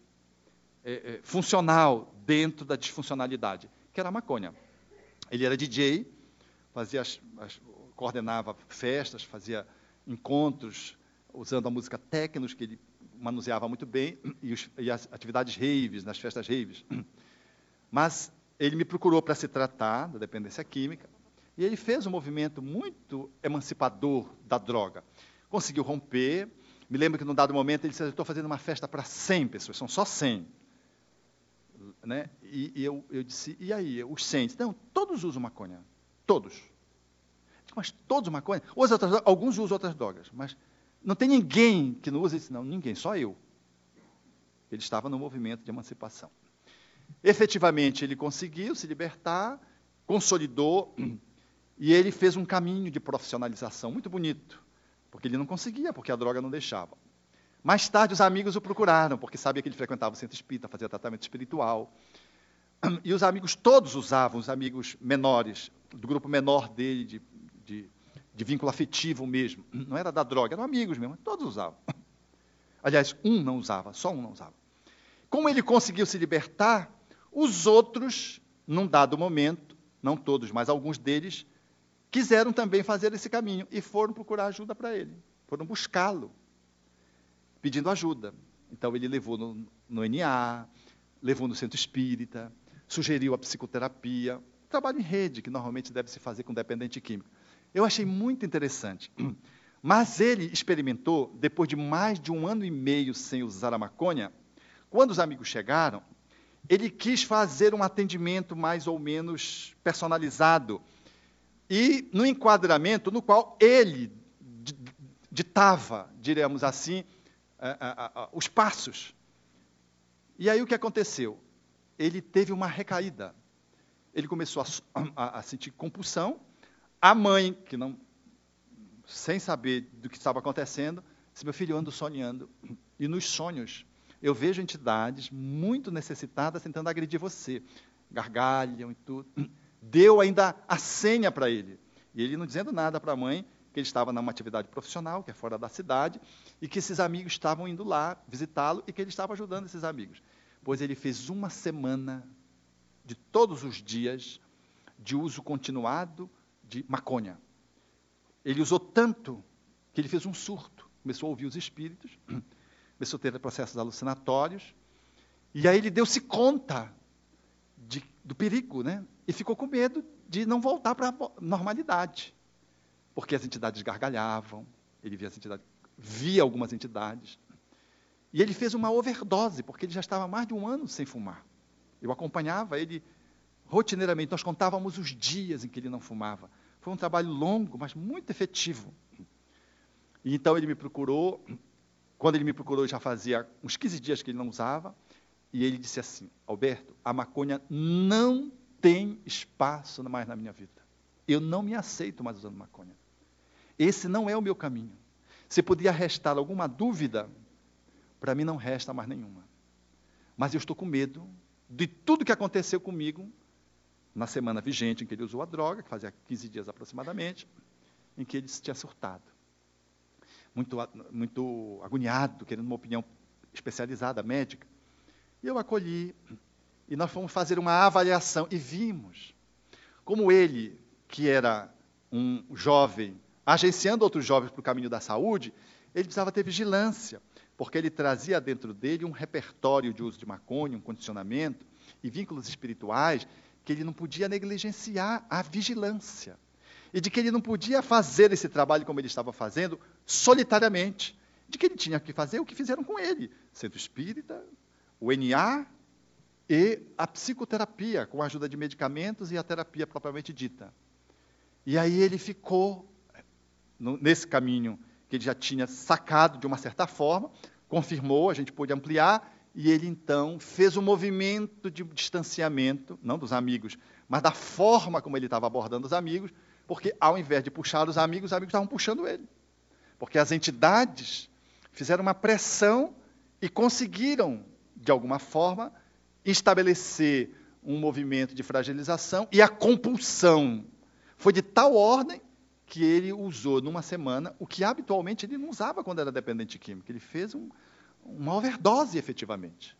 é, é, funcional dentro da disfuncionalidade, que era a maconha. Ele era DJ, fazia as, as, coordenava festas, fazia encontros usando a música technos, que ele manuseava muito bem, e, os, e as atividades raves, nas festas raves. Mas ele me procurou para se tratar da dependência química, e ele fez um movimento muito emancipador da droga. Conseguiu romper. Me lembro que, num dado momento, ele disse: Estou fazendo uma festa para 100 pessoas, são só 100. Né? E, e eu, eu, disse: E aí, os 100? Disse, Não, todos usam maconha. Todos. Disse, mas todos maconha? Outras, alguns usam outras drogas, mas não tem ninguém que não use. Disse, não, ninguém, só eu. Ele estava no movimento de emancipação. Efetivamente, ele conseguiu se libertar, consolidou e ele fez um caminho de profissionalização muito bonito, porque ele não conseguia, porque a droga não deixava. Mais tarde, os amigos o procuraram, porque sabia que ele frequentava o centro espírita, fazia tratamento espiritual. (clears throat) E os amigos todos usavam, os amigos menores, do grupo menor dele, de, de, de vínculo afetivo mesmo. (clears throat) Não era da droga, eram amigos mesmo, todos usavam. (laughs) Aliás, um não usava, só um não usava. Como ele conseguiu se libertar, os outros, num dado momento, não todos, mas alguns deles, quiseram também fazer esse caminho e foram procurar ajuda para ele, foram buscá-lo, pedindo ajuda. Então ele levou no, no NA, levou no centro espírita, sugeriu a psicoterapia, trabalho em rede, que normalmente deve se fazer com dependente químico. Eu achei muito interessante. (clears throat) Mas ele experimentou, depois de mais de um ano e meio sem usar a maconha, quando os amigos chegaram, ele quis fazer um atendimento mais ou menos personalizado e no enquadramento no qual ele ditava, diremos assim, os passos. E aí o que aconteceu? Ele teve uma recaída. Ele começou a, a sentir compulsão. A mãe, que não, sem saber do que estava acontecendo, disse: Meu filho, eu ando sonhando. E nos sonhos, eu vejo entidades muito necessitadas tentando agredir você. Gargalham e tudo deu ainda a senha para ele. E ele não dizendo nada para a mãe, que ele estava numa atividade profissional, que é fora da cidade, e que esses amigos estavam indo lá visitá-lo e que ele estava ajudando esses amigos. Pois ele fez uma semana de todos os dias de uso continuado de maconha. Ele usou tanto que ele fez um surto, começou a ouvir os espíritos, (clears throat) começou a ter processos alucinatórios, e aí ele deu-se conta de, do perigo, né? E ficou com medo de não voltar para a normalidade. Porque as entidades gargalhavam, ele via entidades, via algumas entidades. E ele fez uma overdose, porque ele já estava mais de um ano sem fumar. Eu acompanhava ele rotineiramente, nós contávamos os dias em que ele não fumava. Foi um trabalho longo, mas muito efetivo. E então ele me procurou, quando ele me procurou já fazia uns 15 dias que ele não usava, e ele disse assim: Alberto, a maconha não tem espaço mais na minha vida. Eu não me aceito mais usando maconha. Esse não é o meu caminho. Se podia restar alguma dúvida, para mim não resta mais nenhuma. Mas eu estou com medo de tudo que aconteceu comigo na semana vigente em que ele usou a droga, que fazia 15 dias aproximadamente, em que ele se tinha surtado. Muito, muito agoniado, querendo uma opinião especializada, médica. E eu acolhi, e nós fomos fazer uma avaliação, e vimos como ele, que era um jovem, agenciando outros jovens para o caminho da saúde, ele precisava ter vigilância, porque ele trazia dentro dele um repertório de uso de maconha, um condicionamento e vínculos espirituais que ele não podia negligenciar a vigilância. E de que ele não podia fazer esse trabalho como ele estava fazendo solitariamente. De que ele tinha que fazer o que fizeram com ele: centro espírita, o NA e a psicoterapia, com a ajuda de medicamentos e a terapia propriamente dita. E aí ele ficou no, nesse caminho que ele já tinha sacado de uma certa forma, confirmou, a gente pôde ampliar, e ele então fez um movimento de distanciamento, não dos amigos, mas da forma como ele estava abordando os amigos, porque ao invés de puxar os amigos, os amigos estavam puxando ele. Porque as entidades fizeram uma pressão e conseguiram de alguma forma, estabelecer um movimento de fragilização e a compulsão foi de tal ordem que ele usou numa semana o que habitualmente ele não usava quando era dependente químico. Ele fez um, uma overdose efetivamente.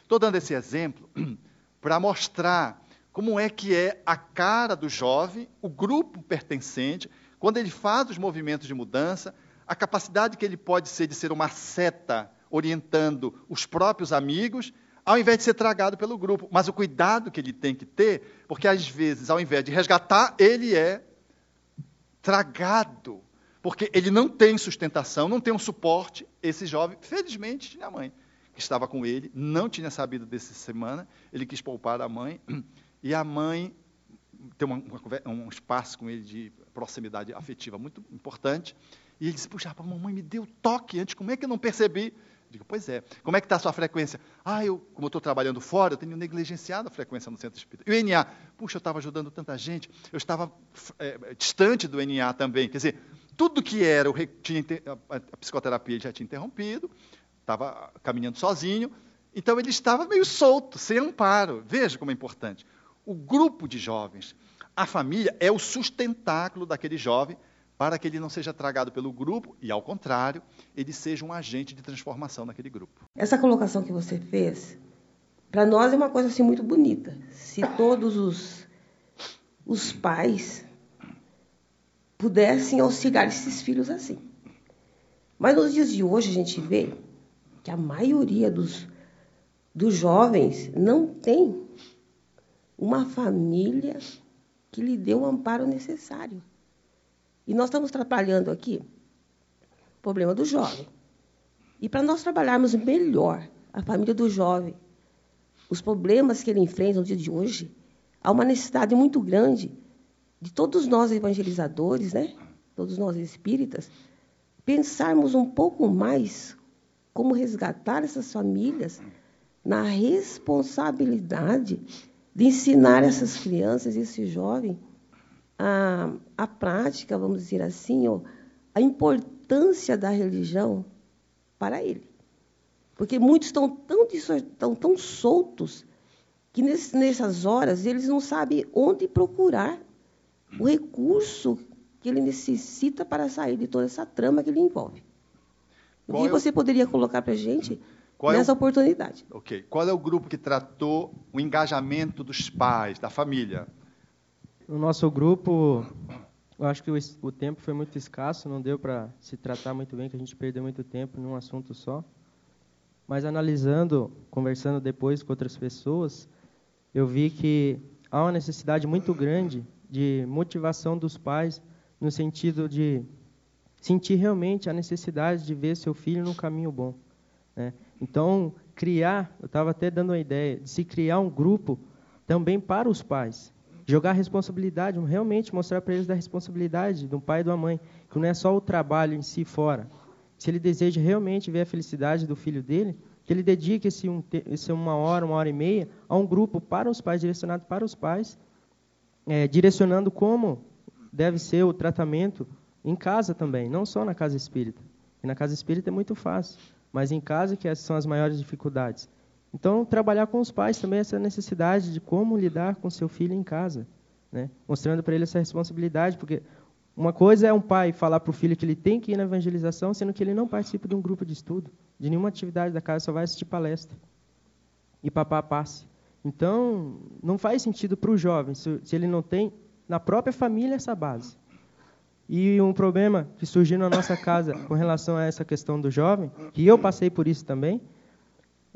Estou dando esse exemplo (clears throat) para mostrar como é que é a cara do jovem, o grupo pertencente, quando ele faz os movimentos de mudança, a capacidade que ele pode ser de ser uma seta orientando os próprios amigos, ao invés de ser tragado pelo grupo. Mas o cuidado que ele tem que ter, porque às vezes, ao invés de resgatar, ele é tragado, porque ele não tem sustentação, não tem um suporte. Esse jovem, felizmente, tinha a mãe que estava com ele, não tinha sabido dessa semana, ele quis poupar a mãe, e a mãe tem uma, uma, um espaço com ele de proximidade afetiva muito importante, e ele disse, puxa, a mamãe me deu toque antes, como é que eu não percebi? Digo, pois é. Como é que está a sua frequência? Ah, eu, como estou trabalhando fora, eu tenho negligenciado a frequência no centro espírita. E o NA? Puxa, eu estava ajudando tanta gente, eu estava é, distante do NA também. Quer dizer, tudo que era, tinha, a psicoterapia já tinha interrompido, estava caminhando sozinho, então ele estava meio solto, sem amparo. Veja como é importante. O grupo de jovens, a família é o sustentáculo daquele jovem para que ele não seja tragado pelo grupo e, ao contrário, ele seja um agente de transformação naquele grupo. Essa colocação que você fez, para nós é uma coisa assim muito bonita. Se todos os, os pais pudessem auxiliar esses filhos assim. Mas nos dias de hoje a gente vê que a maioria dos, dos jovens não tem uma família que lhe dê o amparo necessário. E nós estamos trabalhando aqui o problema do jovem. E para nós trabalharmos melhor a família do jovem, os problemas que ele enfrenta no dia de hoje, há uma necessidade muito grande de todos nós evangelizadores, né? todos nós espíritas, pensarmos um pouco mais como resgatar essas famílias na responsabilidade de ensinar essas crianças, esse jovem, a, a prática, vamos dizer assim, ó, a importância da religião para ele. Porque muitos estão tão, estão tão soltos que nessas horas eles não sabem onde procurar o recurso que ele necessita para sair de toda essa trama que ele envolve. Qual o que é você poderia colocar para a gente Qual nessa é o... oportunidade? Ok. Qual é o grupo que tratou o engajamento dos pais, da família? No nosso grupo, eu acho que o, o tempo foi muito escasso, não deu para se tratar muito bem, que a gente perdeu muito tempo num assunto só. Mas analisando, conversando depois com outras pessoas, eu vi que há uma necessidade muito grande de motivação dos pais no sentido de sentir realmente a necessidade de ver seu filho no caminho bom. Né? Então, criar, eu estava até dando uma ideia, de se criar um grupo também para os pais. Jogar a responsabilidade, realmente mostrar para eles da responsabilidade do pai e da mãe, que não é só o trabalho em si fora. Se ele deseja realmente ver a felicidade do filho dele, que ele dedique esse, um, esse uma hora, uma hora e meia a um grupo para os pais, direcionado para os pais, é, direcionando como deve ser o tratamento em casa também, não só na casa espírita. E na casa espírita é muito fácil, mas em casa que essas são as maiores dificuldades. Então, trabalhar com os pais também essa necessidade de como lidar com seu filho em casa, né? mostrando para ele essa responsabilidade, porque uma coisa é um pai falar para o filho que ele tem que ir na evangelização, sendo que ele não participa de um grupo de estudo, de nenhuma atividade da casa, só vai assistir palestra. E papá passe. Então, não faz sentido para o jovem, se, se ele não tem na própria família essa base. E um problema que surgiu na nossa casa com relação a essa questão do jovem, que eu passei por isso também,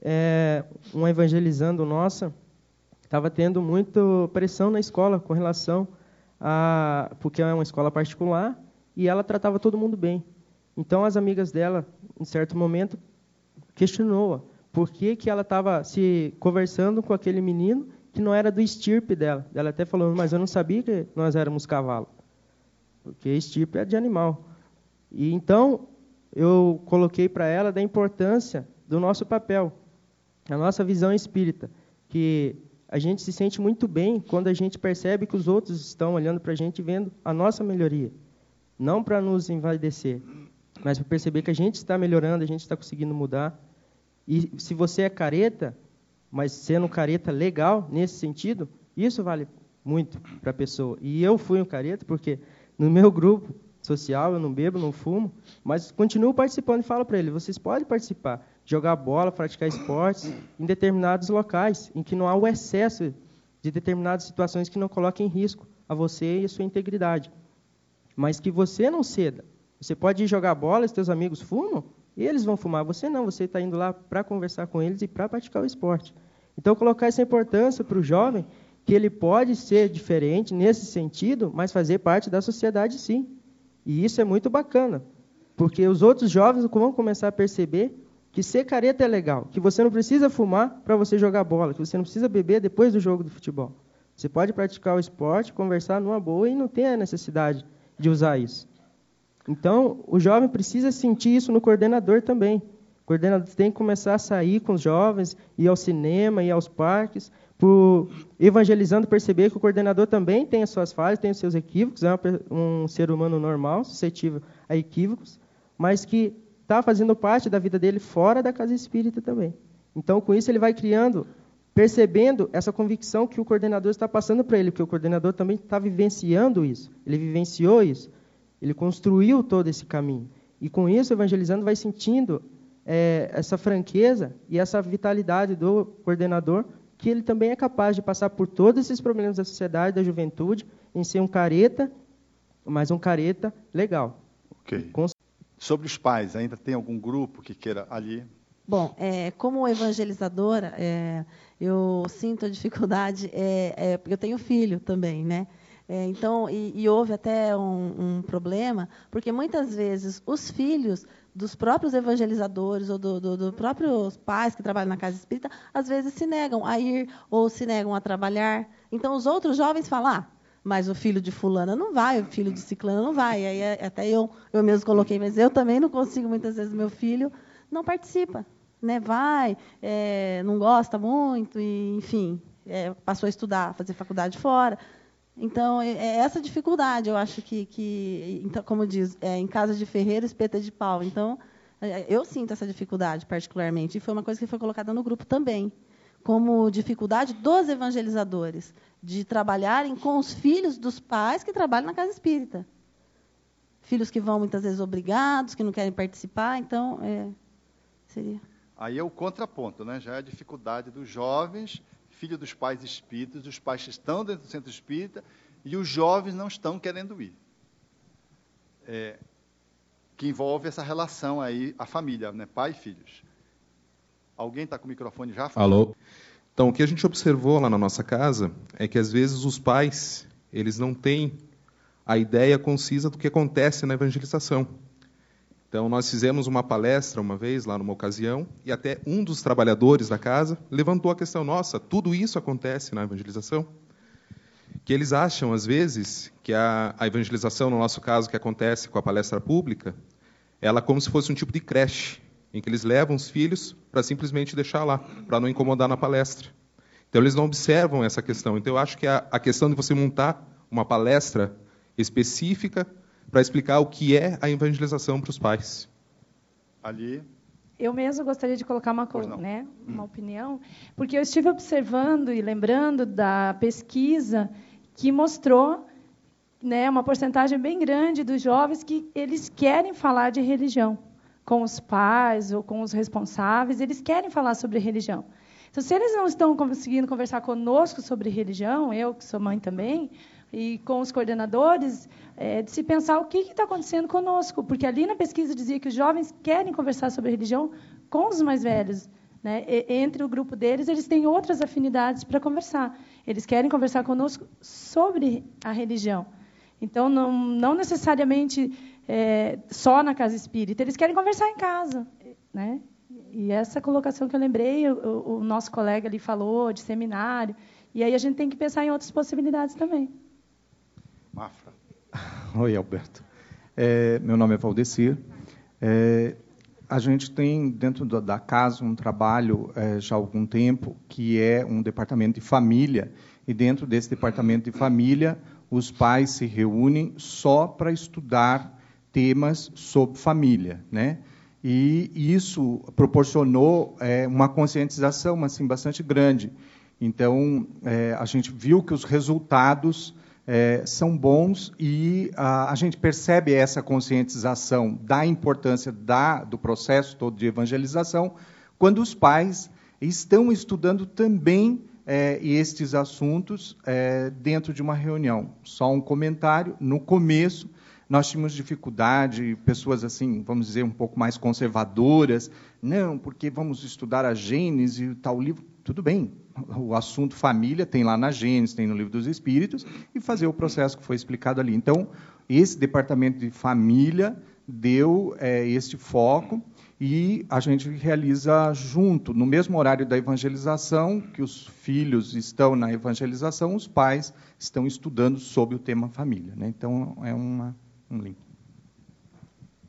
é uma evangelizando nossa, estava tendo muita pressão na escola com relação a. porque é uma escola particular e ela tratava todo mundo bem. Então as amigas dela, em certo momento, questionou por que, que ela estava se conversando com aquele menino que não era do estirpe dela. Ela até falou, mas eu não sabia que nós éramos cavalo, porque estirpe é de animal. E então eu coloquei para ela da importância do nosso papel, a nossa visão espírita, que a gente se sente muito bem quando a gente percebe que os outros estão olhando para a gente e vendo a nossa melhoria, não para nos envaidecer, mas para perceber que a gente está melhorando, a gente está conseguindo mudar. E se você é careta, mas sendo careta legal nesse sentido, isso vale muito para a pessoa. E eu fui um careta porque no meu grupo social eu não bebo, não fumo, mas continuo participando e falo para ele: vocês podem participar, jogar bola, praticar esportes em determinados locais em que não há o excesso de determinadas situações que não coloquem em risco a você e a sua integridade. Mas que você não ceda. Você pode ir jogar bola, e seus amigos fumam, eles vão fumar, você não, você está indo lá para conversar com eles e para praticar o esporte. Então, colocar essa importância para o jovem, que ele pode ser diferente nesse sentido, mas fazer parte da sociedade sim. E isso é muito bacana, porque os outros jovens vão começar a perceber que ser careta é legal, que você não precisa fumar para você jogar bola, que você não precisa beber depois do jogo do futebol. Você pode praticar o esporte, conversar numa boa e não tem a necessidade de usar isso. Então, o jovem precisa sentir isso no coordenador também. O coordenador tem que começar a sair com os jovens, ir ao cinema, ir aos parques, por, evangelizando, perceber que o coordenador também tem as suas falhas, tem os seus equívocos, é um ser humano normal, suscetível a equívocos, mas que está fazendo parte da vida dele fora da casa espírita também. Então, com isso, ele vai criando, percebendo essa convicção que o coordenador está passando para ele, porque o coordenador também está vivenciando isso, ele vivenciou isso. Ele construiu todo esse caminho. E com isso, evangelizando, vai sentindo é, essa franqueza e essa vitalidade do coordenador, que ele também é capaz de passar por todos esses problemas da sociedade, da juventude, em ser um careta, mas um careta legal. Ok. Sobre os pais, ainda tem algum grupo que queira ali? Bom, é, como evangelizadora, é, eu sinto a dificuldade, é, é, porque eu tenho filho também, né? É, então, e, e, houve até um, um, problema, porque muitas vezes os filhos dos próprios evangelizadores ou dos do, do próprios pais que trabalham na casa espírita, às vezes se negam a ir ou se negam a trabalhar. Então, os outros jovens falam, ah, mas o filho de fulana não vai, o filho de ciclana não vai. Aí é, até eu, eu mesmo coloquei, mas eu também não consigo, muitas vezes, meu filho não participa. Né? Vai, é, não gosta muito, e, enfim, é, passou a estudar, fazer faculdade fora. Então, é, é essa dificuldade, eu acho que, que então, como diz, é, em casa de ferreiro, espeta de pau. Então, eu sinto essa dificuldade, particularmente, e foi uma coisa que foi colocada no grupo também, como dificuldade dos evangelizadores, de trabalharem com os filhos dos pais que trabalham na casa espírita. Filhos que vão, muitas vezes, obrigados, que não querem participar, então, é, seria... Aí é o contraponto, né? já é a dificuldade dos jovens filho dos pais espíritas, os pais estão dentro do centro espírita e os jovens não estão querendo ir. É, que envolve essa relação aí, a família, né? pai e filhos. Alguém está com o microfone já? Alô? Então, o que a gente observou lá na nossa casa é que às vezes os pais, eles não têm a ideia concisa do que acontece na evangelização. Então, nós fizemos uma palestra uma vez, lá numa ocasião, e até um dos trabalhadores da casa levantou a questão: nossa, tudo isso acontece na evangelização? Que eles acham, às vezes, que a, a evangelização, no nosso caso, que acontece com a palestra pública, ela é como se fosse um tipo de creche, em que eles levam os filhos para simplesmente deixar lá, para não incomodar na palestra. Então, eles não observam essa questão. Então, eu acho que a, a questão de você montar uma palestra específica para explicar o que é a evangelização para os pais. Ali. Eu mesmo gostaria de colocar uma, né, uma opinião, porque eu estive observando e lembrando da pesquisa que mostrou né, uma porcentagem bem grande dos jovens que eles querem falar de religião com os pais ou com os responsáveis, eles querem falar sobre religião. Então, se eles não estão conseguindo conversar conosco sobre religião, eu que sou mãe também, e com os coordenadores, é, de se pensar o que está acontecendo conosco, porque ali na pesquisa dizia que os jovens querem conversar sobre religião com os mais velhos. Né? E, entre o grupo deles, eles têm outras afinidades para conversar. Eles querem conversar conosco sobre a religião. Então, não, não necessariamente é, só na casa espírita, eles querem conversar em casa. Né? E essa colocação que eu lembrei, o, o nosso colega ali falou de seminário, e aí a gente tem que pensar em outras possibilidades também. Mafra. (laughs) Oi, Alberto. É, meu nome é Valdecir. É, a gente tem dentro da casa um trabalho é, já há algum tempo que é um departamento de família e dentro desse departamento de família os pais se reúnem só para estudar temas sobre família, né? E isso proporcionou é, uma conscientização assim bastante grande. Então é, a gente viu que os resultados é, são bons e a, a, gente percebe essa conscientização da importância da, do processo todo de evangelização quando os pais estão estudando também é, estes assuntos é, dentro de uma reunião. Só um comentário: no começo nós tínhamos dificuldade, pessoas assim, vamos dizer, um pouco mais conservadoras, não, porque vamos estudar a Gênesis e tal livro. Tudo bem, o assunto família tem lá na Gênesis, tem no Livro dos Espíritos, e fazer o processo que foi explicado ali. Então, esse departamento de família deu é, este foco e a gente realiza junto, no mesmo horário da evangelização, que os filhos estão na evangelização, os pais estão estudando sobre o tema família. Né? Então, é uma, um link.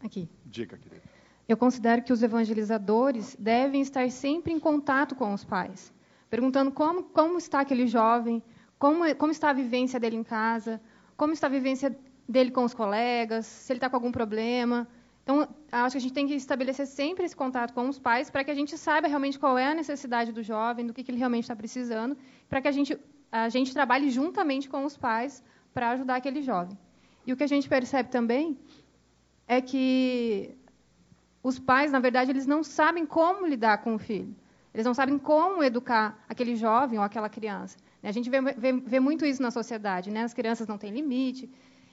Aqui. Dica, querida. Eu considero que os evangelizadores devem estar sempre em contato com os pais perguntando como, como está aquele jovem, como, como está a vivência dele em casa, como está a vivência dele com os colegas, se ele está com algum problema. Então, acho que a gente tem que estabelecer sempre esse contato com os pais para que a gente saiba realmente qual é a necessidade do jovem, do que, que ele realmente está precisando, para que a gente, a gente trabalhe juntamente com os pais para ajudar aquele jovem. E o que a gente percebe também é que os pais, na verdade, eles não sabem como lidar com o filho. Eles não sabem como educar aquele jovem ou aquela criança. A gente vê, vê, vê muito isso na sociedade. Né? As crianças não têm limite.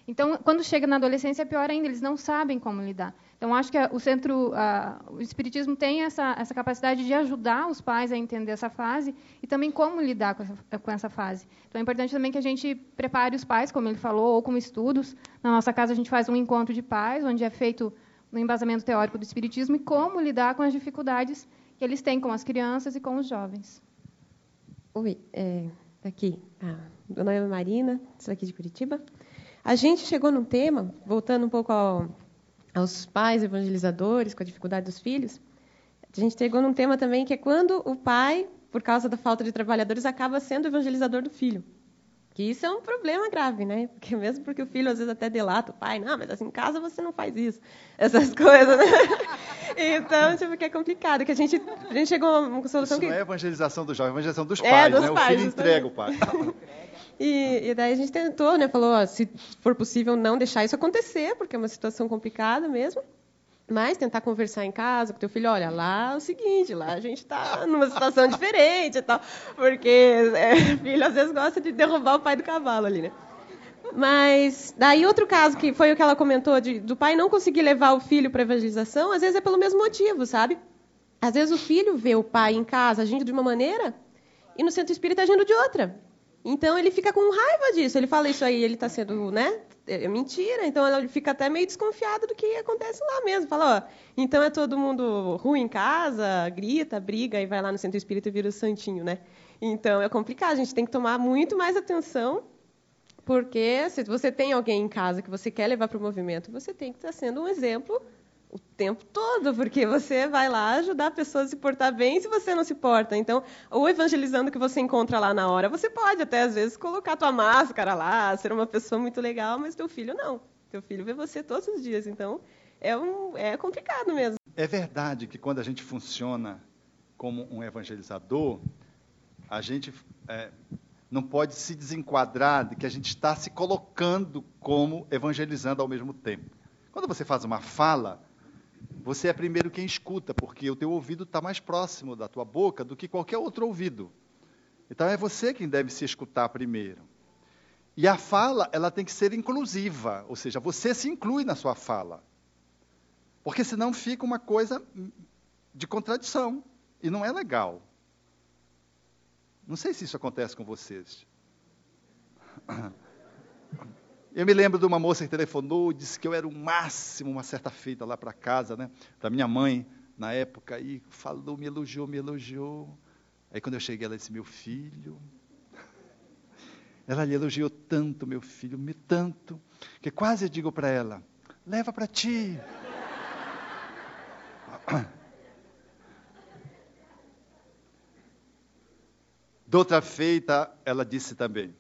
Então, quando chega na adolescência, é pior ainda, eles não sabem como lidar. Então, acho que o centro, a, o Espiritismo tem essa, essa capacidade de ajudar os pais a entender essa fase e também como lidar com essa, com essa fase. Então, é importante também que a gente prepare os pais, como ele falou, ou com estudos. Na nossa casa, a gente faz um encontro de pais, onde é feito no embasamento teórico do Espiritismo e como lidar com as dificuldades que eles têm com as crianças e com os jovens. Oi, é, aqui, a dona Marina, sou aqui de Curitiba. A gente chegou num tema, voltando um pouco ao, aos pais evangelizadores, com a dificuldade dos filhos, a gente chegou num tema também que é quando o pai, por causa da falta de trabalhadores, acaba sendo evangelizador do filho. Que isso é um problema grave, né? Porque mesmo porque o filho às vezes até delata o pai, não, mas assim, em casa você não faz isso. Essas (laughs) coisas, né? Então, tipo, que é complicado. Que a gente, a gente chegou a uma solução isso que... não é evangelização do jovem, é evangelização dos é, pais, dos né? Pais, o filho entrega o pai. E, e, daí a gente tentou, né? Falou, ó, se for possível, não deixar isso acontecer, porque é uma situação complicada mesmo. Mas tentar conversar em casa com teu filho, olha, lá é o seguinte, lá a gente está numa situação diferente e tal, porque é, (laughs) filho às vezes gosta de derrubar o pai do cavalo ali, né? Mas daí outro caso que foi o que ela comentou de, do pai não conseguir levar o filho para evangelização, às vezes é pelo mesmo motivo, sabe? Às vezes o filho vê o pai em casa agindo de uma maneira e no centro espírita agindo de outra. Então ele fica com raiva disso. Ele fala isso aí, ele está sendo, né? É mentira. Então ele fica até meio desconfiado do que acontece lá mesmo. Fala, ó, então é todo mundo ruim em casa, grita, briga e vai lá no centro espírita e vira o santinho, né? Então é complicado. A gente tem que tomar muito mais atenção porque se você tem alguém em casa que você quer levar para o movimento, você tem que estar sendo um exemplo o tempo todo, porque você vai lá ajudar a pessoa a se portar bem se você não se porta. Então, o evangelizando que você encontra lá na hora, você pode até às vezes colocar tua máscara lá, ser uma pessoa muito legal, mas teu filho não. Teu filho vê você todos os dias, então é um é complicado mesmo. É verdade que quando a gente funciona como um evangelizador, a gente é, não pode se desenquadrar de que a gente está se colocando como evangelizando ao mesmo tempo. Quando você faz uma fala, você é primeiro quem escuta, porque o teu ouvido está mais próximo da tua boca do que qualquer outro ouvido. Então é você quem deve se escutar primeiro. E a fala, ela tem que ser inclusiva, ou seja, você se inclui na sua fala. Porque senão fica uma coisa de contradição e não é legal. Não sei se isso acontece com vocês. Eu me lembro de uma moça que telefonou, disse que eu era o máximo uma certa feita lá para casa, né, da minha mãe na época, e falou, me elogiou, me elogiou. Aí quando eu cheguei, ela disse: Meu filho. Ela lhe elogiou tanto, meu filho, me tanto, que quase eu digo para ela: Leva para ti. (coughs) De outra feita, ela disse também.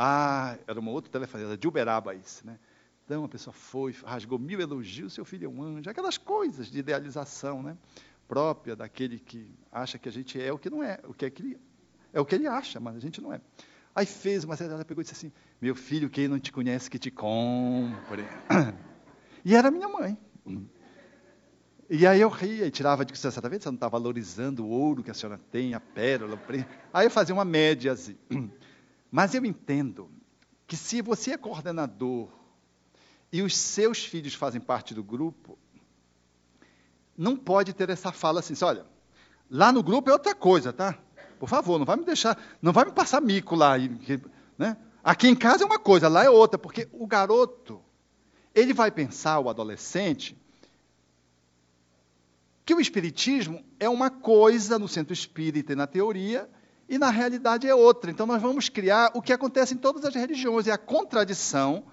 Ah, era uma outra telefonista, de Uberaba isso, né? Então a pessoa foi, rasgou mil elogios, seu filho é um anjo, aquelas coisas de idealização, né? Própria daquele que acha que a gente é o que não é, o que é, que ele, é o que ele acha, mas a gente não é. Aí fez uma ela pegou e disse assim: Meu filho, quem não te conhece que te compre. (coughs) E era minha mãe. E aí eu ria e tirava de que você está vendo? Você não está valorizando o ouro que a senhora tem, a pérola, o. Aí eu fazia uma média assim. Mas eu entendo que se você é coordenador e os seus filhos fazem parte do grupo, não pode ter essa fala assim, olha, lá no grupo é outra coisa, tá? Por favor, não vai me deixar, não vai me passar mico lá, né? Aqui em casa é uma coisa, lá é outra, porque o garoto, ele vai pensar, o adolescente, que o Espiritismo é uma coisa no centro espírita e na teoria, e na realidade é outra. Então nós vamos criar o que acontece em todas as religiões, é a contradição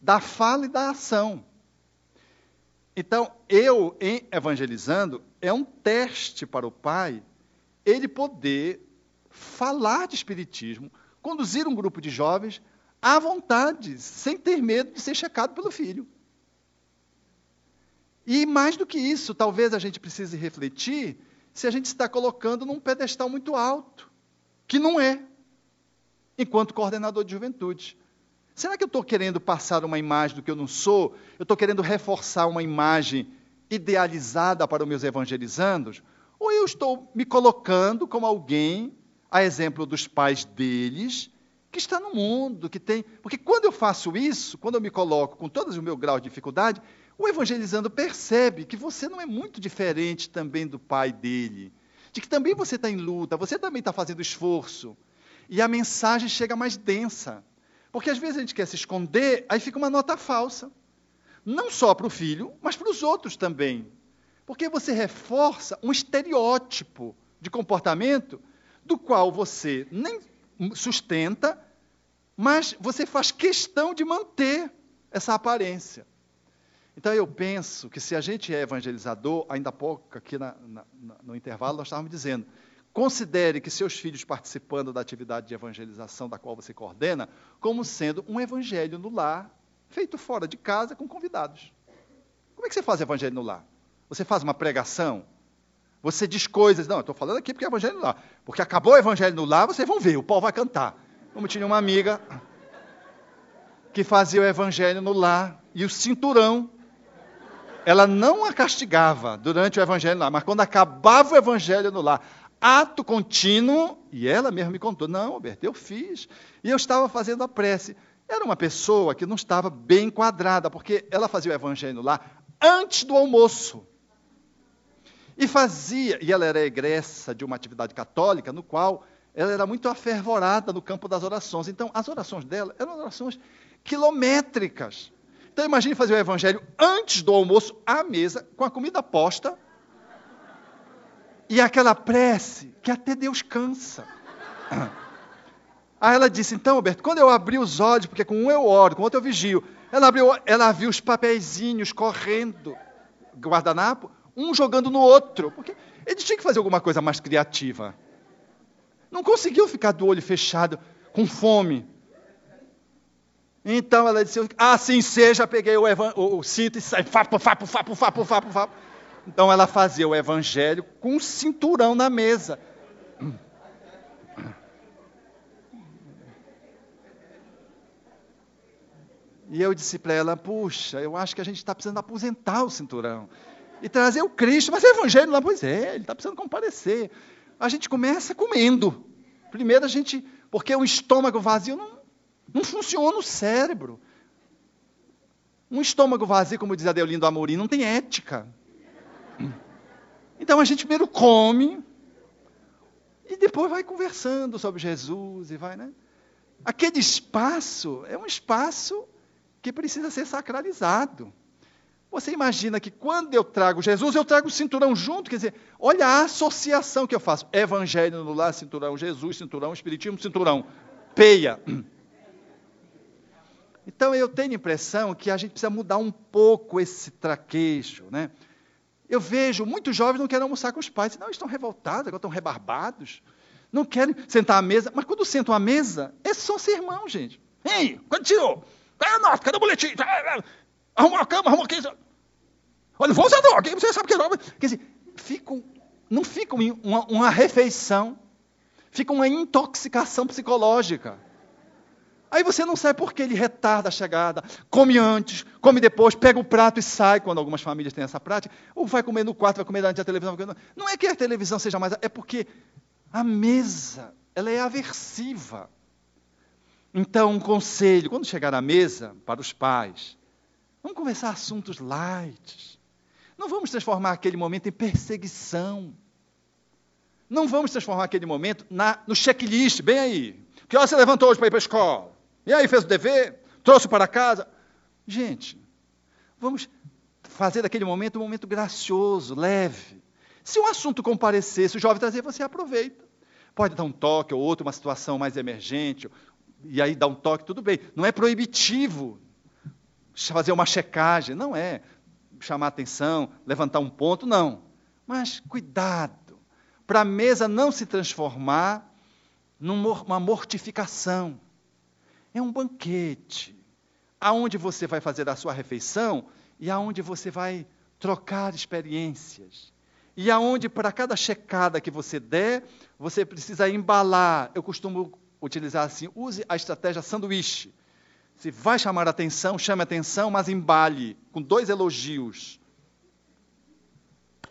da fala e da ação. Então, eu, em evangelizando, é um teste para o pai ele poder falar de Espiritismo, conduzir um grupo de jovens à vontade, sem ter medo de ser checado pelo filho. E mais do que isso, talvez a gente precise refletir se a gente está colocando num pedestal muito alto, que não é, enquanto coordenador de juventude. Será que eu estou querendo passar uma imagem do que eu não sou? Eu estou querendo reforçar uma imagem idealizada para os meus evangelizandos? Ou eu estou me colocando como alguém, a exemplo dos pais deles, que está no mundo, que tem. Porque quando eu faço isso, quando eu me coloco com todo o meu grau de dificuldade, o evangelizando percebe que você não é muito diferente também do pai dele, de que também você está em luta, você também está fazendo esforço. E a mensagem chega mais densa. Porque às vezes a gente quer se esconder, aí fica uma nota falsa. Não só para o filho, mas para os outros também. Porque você reforça um estereótipo de comportamento do qual você nem sustenta, mas você faz questão de manter essa aparência. Então eu penso que se a gente é evangelizador, ainda há pouco aqui na, na, no intervalo nós estávamos dizendo, considere que seus filhos participando da atividade de evangelização da qual você coordena, como sendo um evangelho no lar, feito fora de casa com convidados. Como é que você faz evangelho no lar? Você faz uma pregação? Você diz coisas. Não, eu estou falando aqui porque é evangelho no lar. Porque acabou o evangelho no lar, vocês vão ver, o pau vai cantar. Como tinha uma amiga que fazia o evangelho no lar e o cinturão ela não a castigava durante o evangelho lar, mas quando acabava o evangelho no lar, ato contínuo, e ela mesma me contou: não, Alberto, eu fiz, e eu estava fazendo a prece. Era uma pessoa que não estava bem enquadrada, porque ela fazia o evangelho lar antes do almoço. E fazia, e ela era egressa de uma atividade católica, no qual ela era muito afervorada no campo das orações. Então, as orações dela eram orações quilométricas. Então, imagine fazer o evangelho antes do almoço, à mesa, com a comida posta, e aquela prece que até Deus cansa. Aí ela disse: Então, Alberto, quando eu abri os olhos, porque com um eu oro, com outro eu vigio, ela, abriu, ela viu os papeizinhos correndo, guardanapo, um jogando no outro. Porque ele tinha que fazer alguma coisa mais criativa. Não conseguiu ficar do olho fechado, com fome. Então ela disse: Assim seja, peguei o, evan, o, cinto e saí, fapo, fapo, fapo, fapo, fapo, fapo. Então ela fazia o evangelho com um cinturão na mesa. E eu disse para ela: Puxa, eu acho que a gente está precisando aposentar o cinturão e trazer o Cristo. Mas o Evangelho lá, pois é, ele está precisando comparecer. A gente começa comendo. Primeiro a gente. Porque o estômago vazio não, não funciona o cérebro. Um estômago vazio, como diz Adeolindo Amorim, não tem ética. Então a gente primeiro come e depois vai conversando sobre Jesus e vai, né? Aquele espaço é um espaço que precisa ser sacralizado. Você imagina que quando eu trago Jesus, eu trago o cinturão junto, quer dizer, olha a associação que eu faço. Evangelho no lar, cinturão, Jesus, cinturão, Espiritismo, cinturão, peia. Então eu tenho a impressão que a gente precisa mudar um pouco esse traquejo, né? Eu vejo muitos jovens não querem almoçar com os pais. Não, estão revoltados, agora estão rebarbados. Não querem sentar à mesa. Mas quando sentam à mesa, é só sermão, gente. Ei, quando tirou? Cadê a nota? Cadê o boletim? Arrumou a cama, arrumou aqui. Olha, vou usar droga. Você sabe que é droga. Quer dizer, ficam, não ficam uma, uma refeição. Fica uma intoxicação psicológica. Aí você não sabe por que ele retarda a chegada, come antes, come depois, pega o prato e sai, quando algumas famílias têm essa prática, ou vai comer no quarto, vai comer durante a televisão. Não é que a televisão seja mais, é porque a mesa, ela é aversiva. Então, um conselho, quando chegar à mesa, para os pais, vamos conversar assuntos light. Não vamos transformar aquele momento em perseguição. Não vamos transformar aquele momento na, no checklist, bem aí. Que hora você levantou hoje para ir para a escola? E aí, fez o dever? Trouxe para casa? Gente, vamos fazer daquele momento um momento gracioso, leve. Se um assunto comparecer, se o jovem trazer, você aproveita. Pode dar um toque ou outro, uma situação mais emergente, e aí dá um toque, tudo bem. Não é proibitivo fazer uma checagem, não é chamar atenção, levantar um ponto, não. Mas cuidado, para a mesa não se transformar numa mortificação é um banquete, aonde você vai fazer a sua refeição e aonde você vai trocar experiências. E aonde, para cada checada que você der, você precisa embalar. Eu costumo utilizar assim: use a estratégia sanduíche. Se vai chamar atenção, chame atenção, mas embale com dois elogios.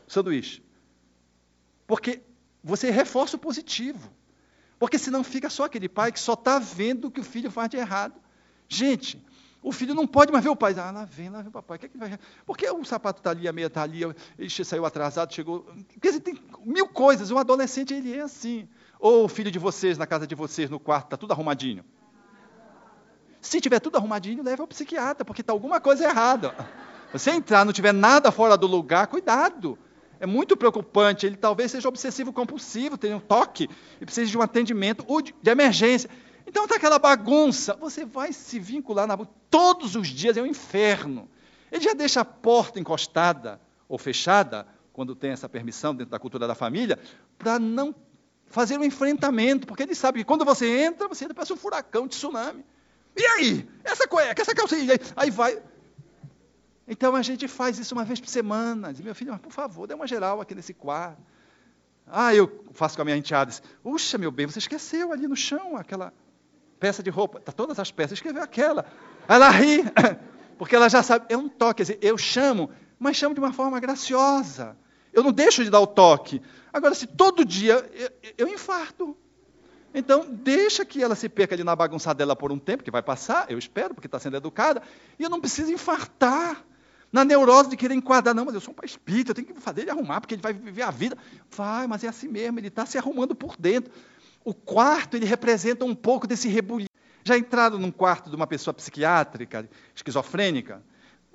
Sanduíche. Porque você reforça o positivo. Porque senão fica só aquele pai que só está vendo o que o filho faz de errado. Gente, o filho não pode mais ver o pai. Ah, lá vem, lá vem o papai. Que é que vai... Porque o sapato está ali, a meia está ali, ele saiu atrasado, chegou. Quer dizer, tem mil coisas. O adolescente, ele é assim. Ou o filho de vocês, na casa de vocês, no quarto, está tudo arrumadinho. Se tiver tudo arrumadinho, leva ao psiquiatra, porque está alguma coisa errada. Você entrar, não tiver nada fora do lugar, cuidado é muito preocupante. Ele talvez seja obsessivo compulsivo, tenha um toque e precise de um atendimento ou de, de emergência. Então está aquela bagunça. Você vai se vincular na todos os dias é um inferno. Ele já deixa a porta encostada ou fechada, quando tem essa permissão dentro da cultura da família, para não fazer um enfrentamento, porque ele sabe que quando você entra, você entra parece um furacão, de tsunami. E aí? Essa cueca, essa calcinha, aí vai. Então a gente faz isso uma vez por semana. Diz, meu filho, por favor, dê uma geral aqui nesse quarto. Ah, eu faço com a minha enteada. Puxa, meu bem, você esqueceu ali no chão aquela peça de roupa. Está todas as peças, escreveu aquela. Ela ri, (laughs) porque ela já sabe. É um toque. Eu chamo, mas chamo de uma forma graciosa. Eu não deixo de dar o toque. Agora, se todo dia eu, eu infarto. Então, deixa que ela se perca ali na bagunçadela por um tempo, que vai passar, eu espero, porque está sendo educada, e eu não preciso infartar na neurose de querer enquadrar, não, mas eu sou um pai espírita, eu tenho que fazer ele arrumar, porque ele vai viver a vida. Vai, mas é assim mesmo, ele está se arrumando por dentro. O quarto, ele representa um pouco desse rebulho. Já entraram num quarto de uma pessoa psiquiátrica, esquizofrênica?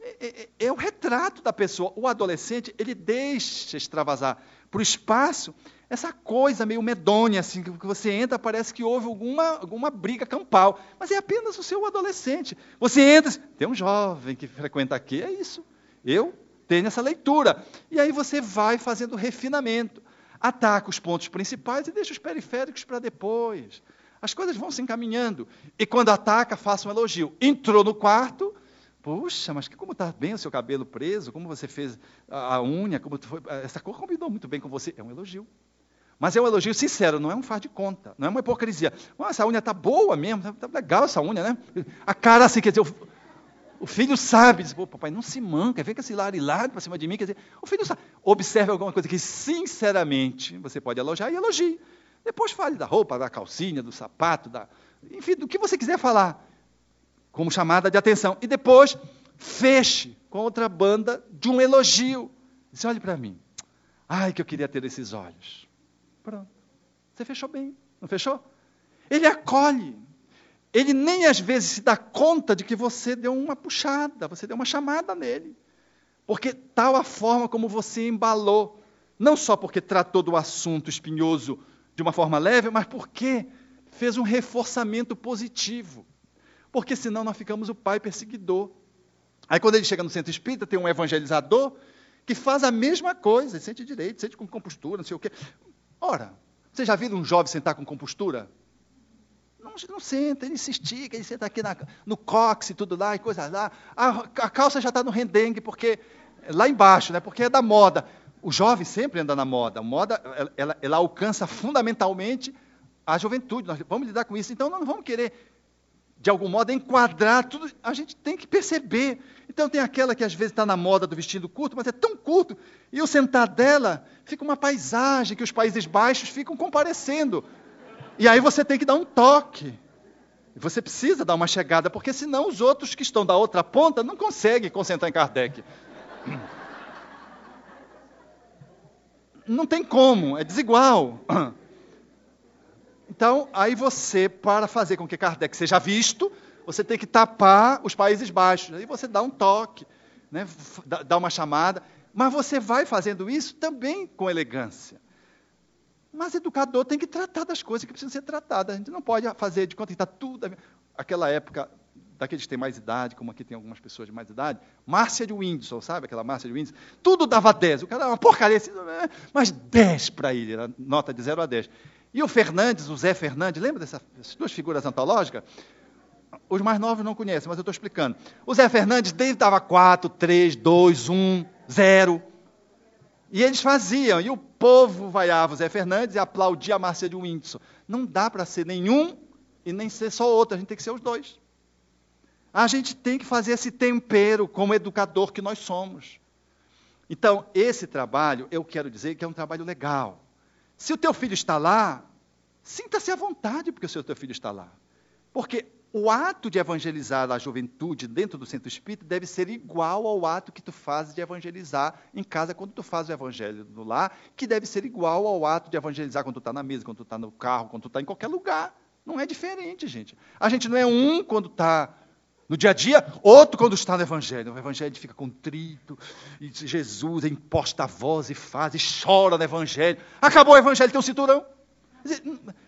É, é, é o retrato da pessoa. O adolescente, ele deixa extravasar para o espaço essa coisa meio medonha, assim, que você entra, parece que houve alguma, alguma briga campal. Mas é apenas o seu adolescente. Você entra, tem um jovem que frequenta aqui, é isso. Eu tenho essa leitura. E aí você vai fazendo refinamento. Ataca os pontos principais e deixa os periféricos para depois. As coisas vão se encaminhando. E quando ataca, faça um elogio. Entrou no quarto, Puxa, mas que, como está bem o seu cabelo preso, como você fez a, a unha, como foi, essa cor combinou muito bem com você. É um elogio. Mas é um elogio sincero, não é um faz de conta, não é uma hipocrisia. Essa unha está boa mesmo, está tá legal essa unha, né? A cara assim, quer dizer, o, o filho sabe, diz, papai, não se manca, com esse lado para cima de mim, quer dizer, o filho sabe. Observe alguma coisa que, sinceramente, você pode elogiar e elogie. Depois fale da roupa, da calcinha, do sapato, da, enfim, do que você quiser falar, como chamada de atenção. E depois, feche com outra banda de um elogio. Diz, olhe para mim. Ai, que eu queria ter esses olhos. Pronto. Você fechou bem, não fechou? Ele acolhe. Ele nem às vezes se dá conta de que você deu uma puxada, você deu uma chamada nele. Porque tal a forma como você embalou, não só porque tratou do assunto espinhoso de uma forma leve, mas porque fez um reforçamento positivo. Porque senão nós ficamos o pai perseguidor. Aí quando ele chega no centro espírita, tem um evangelizador que faz a mesma coisa, sente direito, sente com compostura, não sei o quê. Ora, você já viu um jovem sentar com compostura? Não, não senta, ele se estica, ele senta aqui na, no cox e tudo lá, e coisa lá. A, a calça já está no rendengue, porque lá embaixo, né, porque é da moda. O jovem sempre anda na moda. A moda, ela, ela, ela alcança fundamentalmente a juventude. Nós vamos lidar com isso. Então, não vamos querer, de algum modo, enquadrar tudo. A gente tem que perceber. Então, tem aquela que às vezes está na moda do vestido curto, mas é tão curto. E o sentar dela fica uma paisagem que os Países Baixos ficam comparecendo. E aí você tem que dar um toque. Você precisa dar uma chegada, porque senão os outros que estão da outra ponta não conseguem concentrar em Kardec. Não tem como, é desigual. Então, aí você, para fazer com que Kardec seja visto, você tem que tapar os Países Baixos. Aí você dá um toque, né? dá uma chamada. Mas você vai fazendo isso também com elegância. Mas educador tem que tratar das coisas que precisam ser tratadas. A gente não pode fazer de conta que está tudo. Aquela época, daqueles que têm mais idade, como aqui tem algumas pessoas de mais idade, Márcia de Windsor, sabe aquela Márcia de Windsor? Tudo dava 10. O cara era uma porcaria, assim, mas 10 para ele, era nota de 0 a 10. E o Fernandes, o Zé Fernandes, lembra dessas duas figuras antológicas? Os mais novos não conhecem, mas eu estou explicando. O Zé Fernandes, desde dava 4, 3, 2, 1, 0. E eles faziam, e o povo vaiava o Zé Fernandes e aplaudia a Márcia de Windsor. Não dá para ser nenhum e nem ser só outro, a gente tem que ser os dois. A gente tem que fazer esse tempero como educador que nós somos. Então, esse trabalho, eu quero dizer que é um trabalho legal. Se o teu filho está lá, sinta-se à vontade porque o seu teu filho está lá. Porque o ato de evangelizar a juventude dentro do centro espírita deve ser igual ao ato que tu fazes de evangelizar em casa quando tu faz o evangelho no lar, que deve ser igual ao ato de evangelizar quando tu está na mesa, quando tu está no carro, quando tu está em qualquer lugar. Não é diferente, gente. A gente não é um quando está no dia a dia, outro quando está no Evangelho. O Evangelho fica contrito, e Jesus imposta a voz e faz, e chora no Evangelho. Acabou o Evangelho, tem um cinturão.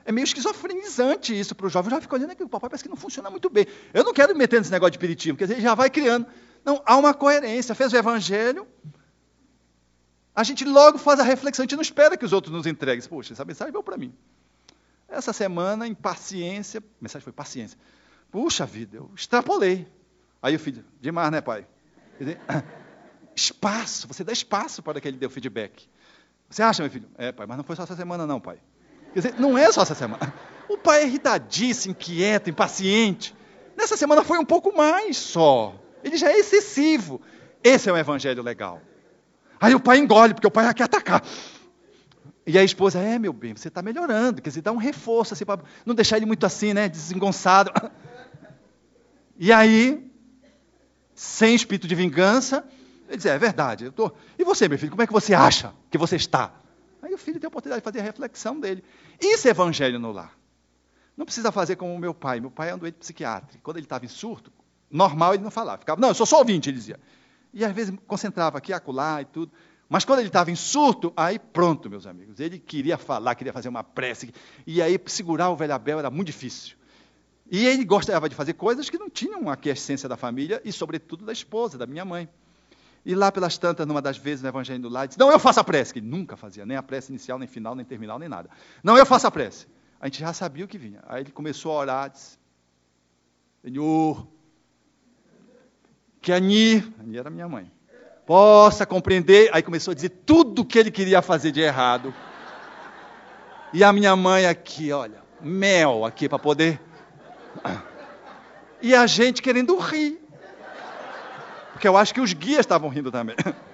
É meio esquizofrenizante isso para o jovem. Jovem fica olhando aqui, o papai parece que não funciona muito bem. Eu não quero me meter nesse negócio de espiritismo, porque ele já vai criando. Não, há uma coerência. Fez o evangelho, a gente logo faz a reflexão, a gente não espera que os outros nos entreguem. Poxa, essa mensagem veio para mim. Essa semana, em paciência, a mensagem foi paciência. Puxa vida, eu extrapolei. Aí o filho, demais, né, pai? Dizer, (coughs) espaço, você dá espaço para que ele dê o feedback. Você acha, meu filho? É, pai, mas não foi só essa semana, não, pai. Quer dizer, não é só essa semana. O pai é irritadíssimo, inquieto, impaciente. Nessa semana foi um pouco mais só. Ele já é excessivo. Esse é um evangelho legal. Aí o pai engole, porque o pai já quer atacar. E a esposa, é, meu bem, você está melhorando. Quer dizer, dá um reforço, assim, para não deixar ele muito assim, né, desengonçado. E aí, sem espírito de vingança, ele diz, é, é verdade. Eu tô... E você, meu filho, como é que você acha que você está? Aí o filho tem a oportunidade de fazer a reflexão dele. Isso é evangelho no lar. Não precisa fazer como o meu pai. Meu pai é um doente psiquiátrico. Quando ele estava em surto, normal ele não falava. Ficava, não, eu sou só ouvinte, ele dizia. E às vezes concentrava aqui, acolá e tudo. Mas quando ele estava em surto, aí pronto, meus amigos. Ele queria falar, queria fazer uma prece. E aí segurar o velho Abel era muito difícil. E ele gostava de fazer coisas que não tinham aqui a essência da família e, sobretudo, da esposa, da minha mãe. E lá pelas tantas, numa das vezes no Evangelho do Lar, disse, não, eu faço a prece, que nunca fazia, nem a prece inicial, nem final, nem terminal, nem nada. Não, eu faço a prece. A gente já sabia o que vinha. Aí ele começou a orar, disse, Senhor, que Ani, Ani era minha mãe, possa compreender. Aí começou a dizer tudo o que ele queria fazer de errado. E a minha mãe aqui, olha, mel aqui para poder. E a gente querendo rir. Porque eu acho que os guias estavam rindo também. (laughs)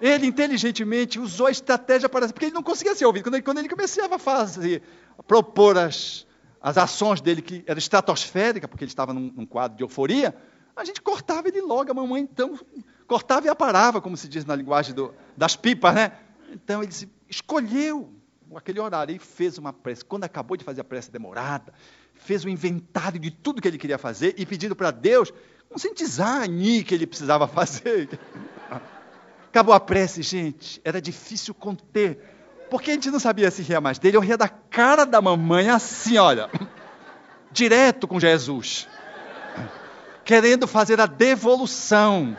Ele inteligentemente usou a estratégia para. Porque ele não conseguia ser ouvido. Quando ele, quando ele começava a fazer, a propor as, as ações dele, que era estratosférica, porque ele estava num, num quadro de euforia, a gente cortava ele logo. A mamãe então cortava e aparava, como se diz na linguagem do, das pipas, né? Então ele se, escolheu aquele horário e fez uma prece. Quando acabou de fazer a prece demorada, fez um inventário de tudo que ele queria fazer e pedindo para Deus conscientizar a Ani que ele precisava (laughs) fazer. Acabou a prece, gente. Era difícil conter. Porque a gente não sabia se ria mais dele. Eu ria da cara da mamãe assim, olha. (laughs) Direto com Jesus. Querendo fazer a devolução.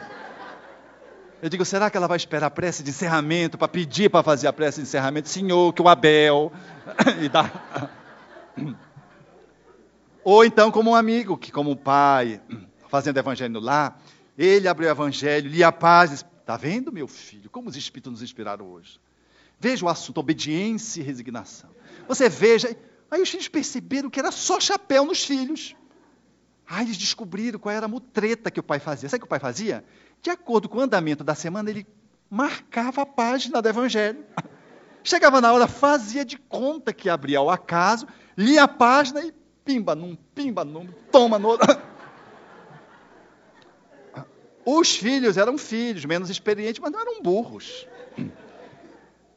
Eu digo, será que ela vai esperar a prece de encerramento para pedir para fazer a prece de encerramento? Senhor, que o Abel. (laughs) e dá. Ou então, como um amigo, que como pai, fazendo evangelho lá, ele abriu o evangelho, lia a paz. Está vendo, meu filho, como os Espíritos nos inspiraram hoje? Veja o assunto, obediência e resignação. Você veja. Aí os filhos perceberam que era só chapéu nos filhos. Aí eles descobriram qual era a mutreta que o pai fazia. Sabe o que o pai fazia? De acordo com o andamento da semana, ele marcava a página do Evangelho. Chegava na hora, fazia de conta que abria ao acaso, lia a página e pimba num, pimba num, toma no outro. Os filhos eram filhos, menos experientes, mas não eram burros.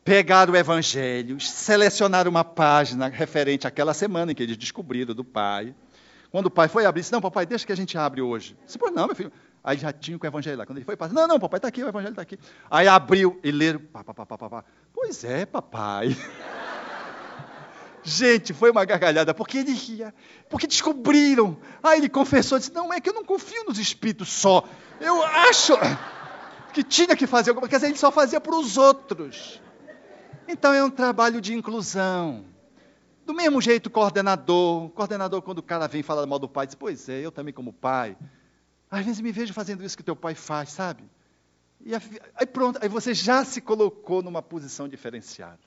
Pegaram o evangelho, selecionaram uma página referente àquela semana em que eles descobriram do pai. Quando o pai foi abrir, disse, não, papai, deixa que a gente abre hoje. Disse, pois não, meu filho. Aí já tinha o evangelho lá. Quando ele foi, não, não, papai, está aqui, o evangelho está aqui. Aí abriu e leram, pá, pá, pá, pá, pá. Pois é, papai. (laughs) Gente, foi uma gargalhada, porque ele ria, porque descobriram. Aí ele confessou, disse: Não, é que eu não confio nos espíritos só. Eu acho que tinha que fazer alguma coisa, ele só fazia para os outros. Então é um trabalho de inclusão. Do mesmo jeito, coordenador. Coordenador, quando o cara vem falar mal do pai, diz: Pois é, eu também, como pai. Às vezes me vejo fazendo isso que teu pai faz, sabe? E aí pronto, aí você já se colocou numa posição diferenciada.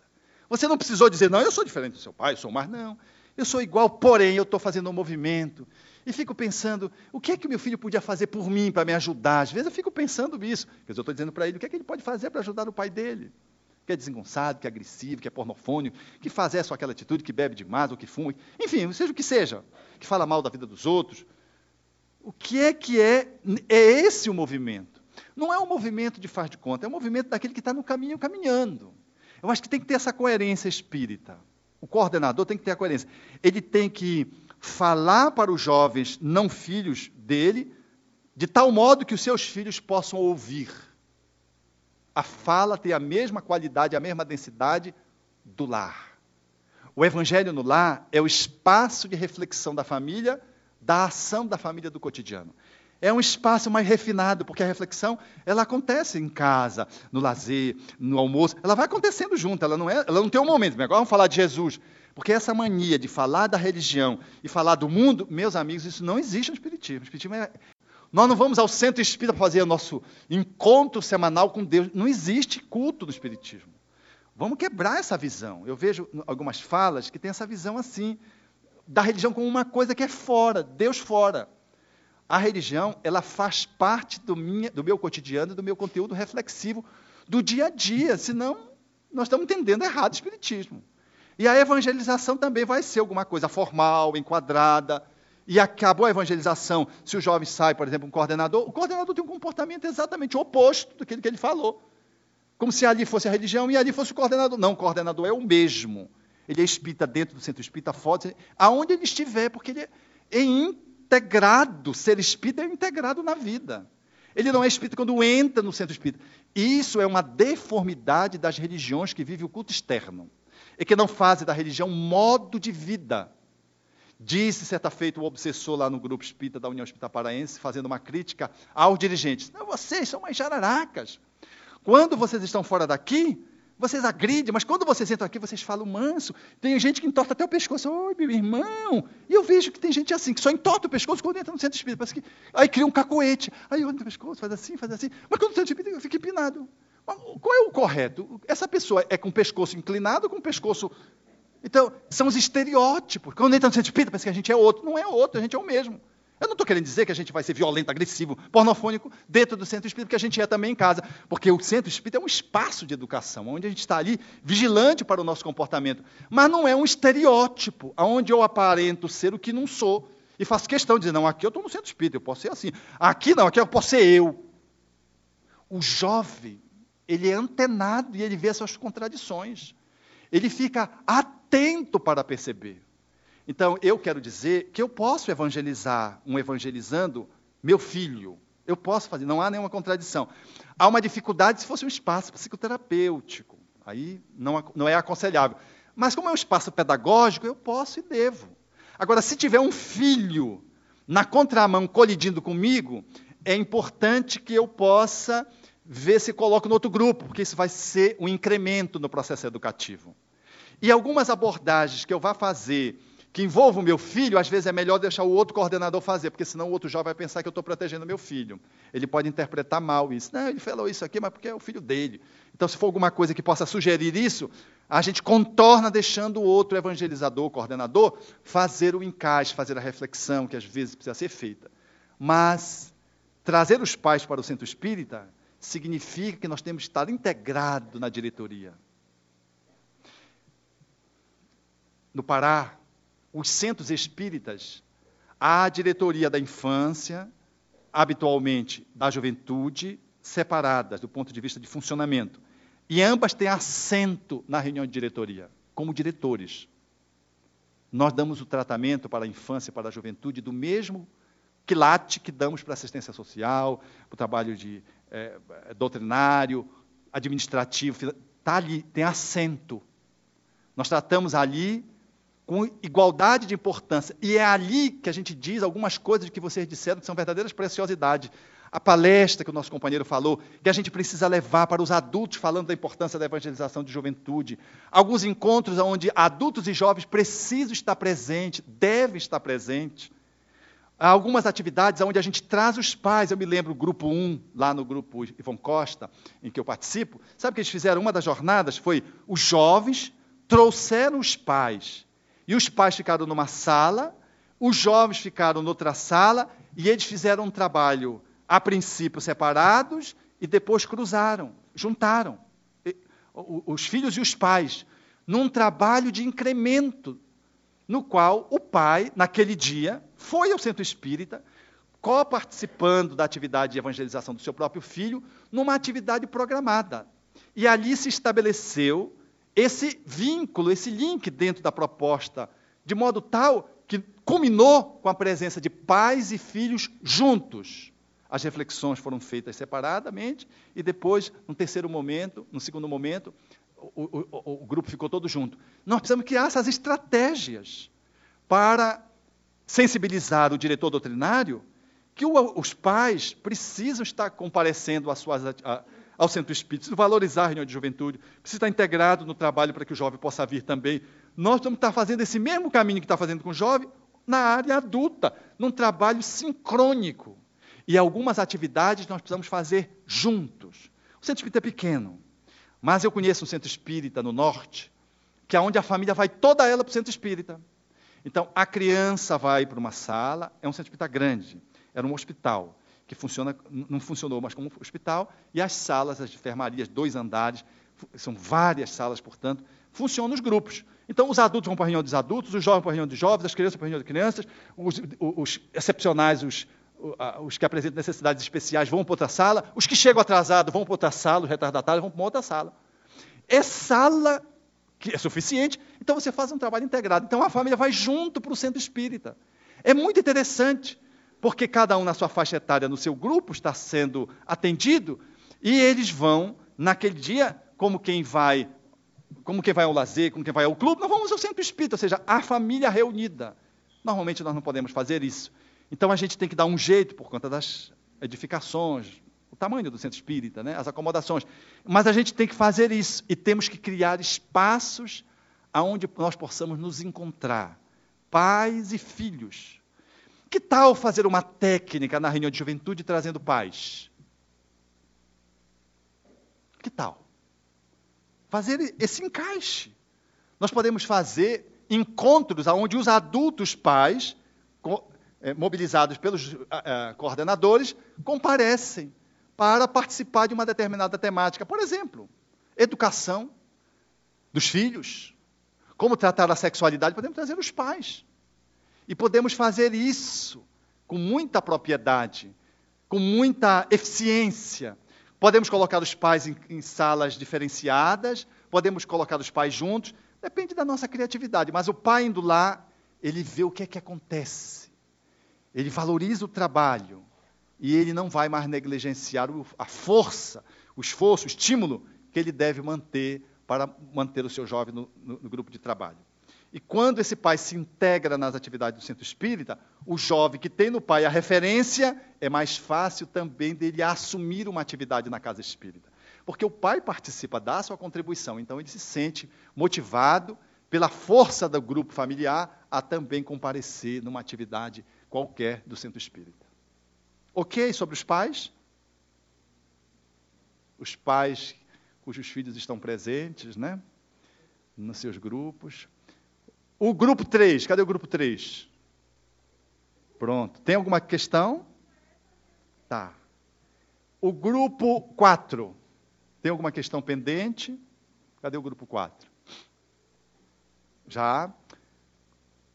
Você não precisou dizer, não, eu sou diferente do seu pai, eu sou mais. Não, eu sou igual, porém eu estou fazendo um movimento. E fico pensando, o que é que o meu filho podia fazer por mim para me ajudar? Às vezes eu fico pensando isso. Quer dizer, eu estou dizendo para ele, o que é que ele pode fazer para ajudar o pai dele? Que é desengonçado, que é agressivo, que é pornofônico, que faz essa ou aquela atitude, que bebe demais ou que fuma. Enfim, seja o que seja, que fala mal da vida dos outros. O que é que é? É esse o movimento. Não é um movimento de faz de conta, é um movimento daquele que está no caminho caminhando. Eu acho que tem que ter essa coerência espírita. O coordenador tem que ter a coerência. Ele tem que falar para os jovens não filhos dele, de tal modo que os seus filhos possam ouvir. A fala tem a mesma qualidade, a mesma densidade do lar. O evangelho no lar é o espaço de reflexão da família, da ação da família do cotidiano é um espaço mais refinado, porque a reflexão ela acontece em casa, no lazer, no almoço, ela vai acontecendo junto, ela não, é, ela não tem um momento. Agora vamos falar de Jesus, porque essa mania de falar da religião e falar do mundo, meus amigos, isso não existe no Espiritismo. O Espiritismo é... Nós não vamos ao centro espírita fazer o nosso encontro semanal com Deus. Não existe culto no Espiritismo. Vamos quebrar essa visão. Eu vejo algumas falas que têm essa visão assim, da religião como uma coisa que é fora, Deus fora. A religião, ela faz parte do, minha, do meu cotidiano, do meu conteúdo reflexivo do dia a dia, senão nós estamos entendendo errado o espiritismo. E a evangelização também vai ser alguma coisa formal, enquadrada. E acabou a evangelização, se o jovem sai, por exemplo, um coordenador, o coordenador tem um comportamento exatamente oposto daquele que ele falou. Como se ali fosse a religião e ali fosse o coordenador. Não, o coordenador é o mesmo. Ele é espírita dentro do centro espírita, fora, aonde ele estiver, porque ele é integrado. Ser espírita é integrado na vida. Ele não é espírita quando entra no centro espírita. Isso é uma deformidade das religiões que vivem o culto externo. E que não fazem da religião modo de vida. Disse certa feita o obsessor lá no grupo espírita da União Espírita Paraense, fazendo uma crítica aos dirigentes. Não, vocês são mais jararacas. Quando vocês estão fora daqui, vocês agridem, mas quando vocês entram aqui, vocês falam manso. Tem gente que entorta até o pescoço. Oi, meu irmão. E eu vejo que tem gente assim, que só entorta o pescoço quando entra no centro espírita. Parece que, aí cria um cacoete. Aí olha no pescoço, faz assim, faz assim. Mas quando no centro espírita, fica empinado. Mas qual é o correto? Essa pessoa é com o pescoço inclinado ou com o pescoço. Então, são os estereótipos. Quando entra no centro espírita, parece que a gente é outro. Não é outro, a gente é o mesmo. Eu não estou querendo dizer que a gente vai ser violento, agressivo, pornofônico dentro do centro espírita, que a gente é também em casa. Porque o centro espírita é um espaço de educação, onde a gente está ali vigilante para o nosso comportamento. Mas não é um estereótipo, onde eu aparento ser o que não sou. E faço questão de dizer, não, aqui eu estou no centro espírita, eu posso ser assim. Aqui não, aqui eu posso ser eu. O jovem, ele é antenado e ele vê as suas contradições. Ele fica atento para perceber. Então, eu quero dizer que eu posso evangelizar um evangelizando meu filho. Eu posso fazer, não há nenhuma contradição. Há uma dificuldade se fosse um espaço psicoterapêutico. Aí não, não é aconselhável. Mas como é um espaço pedagógico, eu posso e devo. Agora, se tiver um filho na contramão colidindo comigo, é importante que eu possa ver se coloco no outro grupo, porque isso vai ser um incremento no processo educativo. E algumas abordagens que eu vá fazer que envolva o meu filho, às vezes é melhor deixar o outro coordenador fazer, porque senão o outro jovem vai pensar que eu estou protegendo meu filho. Ele pode interpretar mal isso. Não, ele falou isso aqui, mas porque é o filho dele. Então, se for alguma coisa que possa sugerir isso, a gente contorna deixando o outro evangelizador, coordenador, fazer o encaixe, fazer a reflexão que às vezes precisa ser feita. Mas trazer os pais para o centro espírita significa que nós temos que estar integrado na diretoria. No Pará, os centros espíritas, a diretoria da infância, habitualmente da juventude, separadas do ponto de vista de funcionamento. E ambas têm assento na reunião de diretoria, como diretores. Nós damos o tratamento para a infância e para a juventude do mesmo quilate que damos para a assistência social, para o trabalho de é, doutrinário, administrativo, está ali, tem assento. Nós tratamos ali com igualdade de importância. E é ali que a gente diz algumas coisas que vocês disseram que são verdadeiras preciosidades. A palestra que o nosso companheiro falou, que a gente precisa levar para os adultos, falando da importância da evangelização de juventude. Alguns encontros onde adultos e jovens precisam estar presentes, devem estar presentes. Algumas atividades onde a gente traz os pais. Eu me lembro, o grupo 1, lá no grupo Ivon Costa, em que eu participo. Sabe o que eles fizeram? Uma das jornadas foi os jovens trouxeram os pais e os pais ficaram numa sala, os jovens ficaram noutra sala, e eles fizeram um trabalho, a princípio separados, e depois cruzaram, juntaram. Os filhos e os pais, num trabalho de incremento, no qual o pai, naquele dia, foi ao centro espírita, co-participando da atividade de evangelização do seu próprio filho, numa atividade programada. E ali se estabeleceu esse vínculo, esse link dentro da proposta, de modo tal que culminou com a presença de pais e filhos juntos. As reflexões foram feitas separadamente e depois, no terceiro momento, no segundo momento, o, o, o grupo ficou todo junto. Nós precisamos criar essas estratégias para sensibilizar o diretor doutrinário que os pais precisam estar comparecendo às suas, ao centro espírita, precisa valorizar a reunião de juventude, precisa estar integrado no trabalho para que o jovem possa vir também. Nós vamos estar fazendo esse mesmo caminho que está fazendo com o jovem na área adulta, num trabalho sincrônico. E algumas atividades nós precisamos fazer juntos. O centro espírita é pequeno, mas eu conheço um centro espírita no norte, que é onde a família vai toda ela para o centro espírita. Então, a criança vai para uma sala, é um centro espírita grande, era um hospital que funciona, não funcionou mais como hospital, e as salas, as enfermarias, dois andares, são várias salas, portanto, funcionam nos grupos. Então, os adultos vão para a reunião dos adultos, os jovens para a reunião dos jovens, as crianças para a reunião de crianças, os, os excepcionais, os, os que apresentam necessidades especiais vão para outra sala, os que chegam atrasados vão para outra sala, os retardatários vão para outra sala. É sala que é suficiente, então você faz um trabalho integrado. Então a família vai junto para o centro espírita. É muito interessante, porque cada um na sua faixa etária, no seu grupo, está sendo atendido, e eles vão, naquele dia, como quem vai, como quem vai ao lazer, como quem vai ao clube, nós vamos ao centro espírita, ou seja, a família reunida. Normalmente nós não podemos fazer isso. Então a gente tem que dar um jeito por conta das edificações, o tamanho do centro espírita, né? as acomodações. Mas a gente tem que fazer isso e temos que criar espaços aonde nós possamos nos encontrar, pais e filhos. Que tal fazer uma técnica na reunião de juventude trazendo pais? Que tal? Fazer esse encaixe. Nós podemos fazer encontros onde os adultos pais, eh, mobilizados pelos eh, coordenadores, comparecem para participar de uma determinada temática. Por exemplo, educação dos filhos, como tratar a sexualidade, podemos trazer os pais. E podemos fazer isso com muita propriedade, com muita eficiência. Podemos colocar os pais em, em salas diferenciadas, podemos colocar os pais juntos, depende da nossa criatividade. Mas o pai indo lá, ele vê o que é que acontece. Ele valoriza o trabalho, e ele não vai mais negligenciar a força, o esforço, o estímulo que ele deve manter para manter o seu jovem no, no, no, grupo de trabalho. E quando esse pai se integra nas atividades do centro espírita, o jovem que tem no pai a referência, é mais fácil também dele assumir uma atividade na casa espírita. Porque o pai participa, dá sua contribuição, então ele se sente motivado pela força do grupo familiar a também comparecer numa atividade qualquer do centro espírita. Ok sobre os pais? Os pais cujos filhos estão presentes, né? Nos seus grupos. O grupo 3, cadê o grupo 3? Pronto. Tem alguma questão? Tá. O grupo 4. Tem alguma questão pendente? Cadê o grupo 4? Já.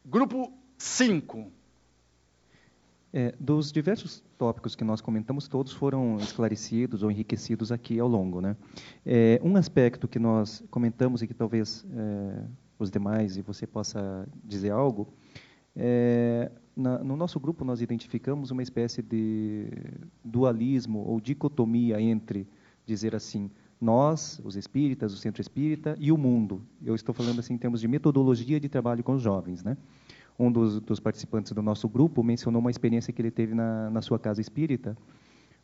Grupo 5. É, dos diversos tópicos que nós comentamos, todos foram esclarecidos ou enriquecidos aqui ao longo. Né? É, um aspecto que nós comentamos e que talvez é, os demais e você possa dizer algo, é, na, no nosso grupo nós identificamos uma espécie de dualismo ou dicotomia entre dizer assim, nós, os espíritas, o centro espírita e o mundo. Eu estou falando assim em termos de metodologia de trabalho com os jovens, né? um dos, dos, participantes do nosso grupo mencionou uma experiência que ele teve na, na sua casa espírita,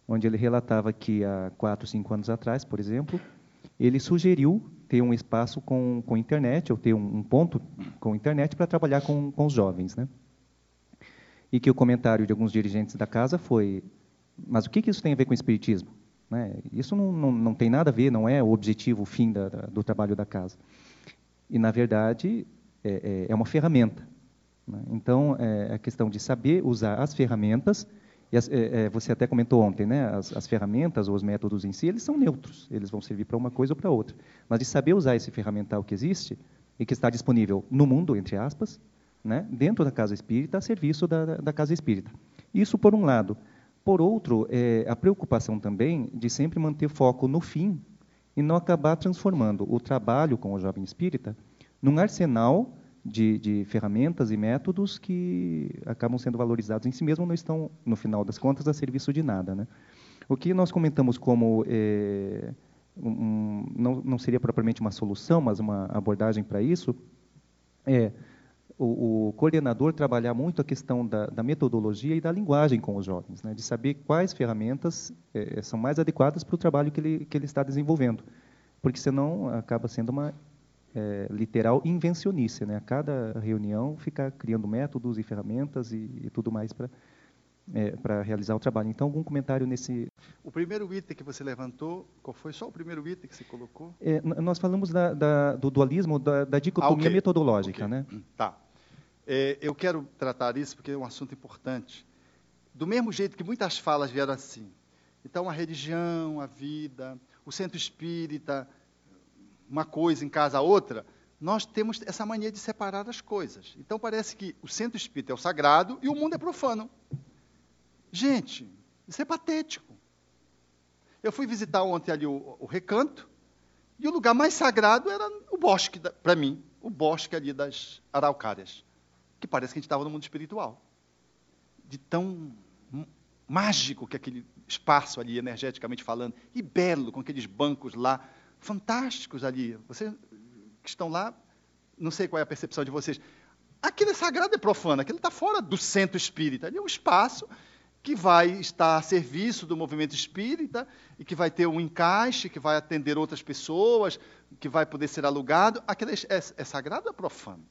onde ele relatava que há quatro, cinco anos atrás, por exemplo, ele sugeriu ter um espaço com, com internet, ou ter um, um ponto com internet para trabalhar com, com os jovens. Né? E que o comentário de alguns dirigentes da casa foi: mas o que, que isso tem a ver com o espiritismo? Né? Isso não, não, não tem nada a ver, não é o objetivo, o fim da, do trabalho da casa. E, na verdade, é, é, é uma ferramenta. Né? Então, é a questão de saber usar as ferramentas, e as, é, é, você até comentou ontem, né? As, as, ferramentas ou os métodos em si, eles são neutros, eles vão servir para uma coisa ou para outra. Mas de saber usar esse ferramental que existe e que está disponível no mundo, entre aspas, né? dentro da casa espírita, a serviço da, da casa espírita. Isso por um lado. Por outro, é, a preocupação também de sempre manter foco no fim e não acabar transformando o trabalho com o jovem espírita num arsenal de, de, ferramentas e métodos que acabam sendo valorizados em si mesmos, não estão, no final das contas, a serviço de nada. Né? O que nós comentamos como é, um, não, não, seria propriamente uma solução, mas uma abordagem para isso, é o, o, coordenador trabalhar muito a questão da, da, metodologia e da linguagem com os jovens, né? de saber quais ferramentas é, são mais adequadas para o trabalho que ele, que ele está desenvolvendo, porque senão acaba sendo uma é, literal invencionice, né? A cada reunião ficar criando métodos e ferramentas e, e tudo mais para é, para realizar o trabalho. Então, algum comentário nesse... O primeiro item que você levantou, qual foi só o primeiro item que você colocou? É, nós falamos da, da, do dualismo, da, da dicotomia ah, okay. metodológica. Okay. Né? Hum, tá. É, eu quero tratar isso porque é um assunto importante. Do mesmo jeito que muitas falas vieram assim. Então, a religião, a vida, o centro espírita, uma coisa em casa a outra, nós temos essa mania de separar as coisas. Então parece que o centro espírita é o sagrado e o mundo é profano. Gente, isso é patético. Eu fui visitar ontem ali o, o recanto, e o lugar mais sagrado era o bosque, para mim, o bosque ali das araucárias, que parece que a gente estava no mundo espiritual. De tão mágico que aquele espaço ali, energeticamente falando, e belo, com aqueles bancos lá, fantásticos ali. Vocês que estão lá, não sei qual é a percepção de vocês. Aquilo é sagrado e profano, aquilo está fora do centro espírita. Ali é um espaço que vai estar a serviço do movimento espírita e que vai ter um encaixe, que vai atender outras pessoas, que vai poder ser alugado. Aquilo é, é, é sagrado ou profano?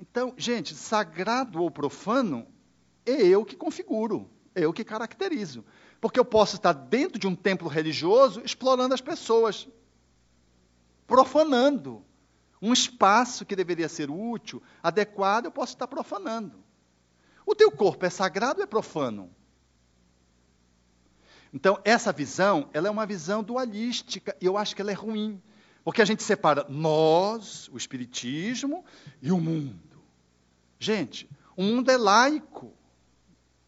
Então, gente, sagrado ou profano é eu que configuro, é eu que caracterizo. Porque eu posso estar dentro de um templo religioso explorando as pessoas, profanando. Um espaço que deveria ser útil, adequado, eu posso estar profanando. O teu corpo é sagrado ou é profano? Então, essa visão, ela é uma visão dualística, e eu acho que ela é ruim. Porque a gente separa nós, o espiritismo, e o mundo. Gente, o mundo é laico,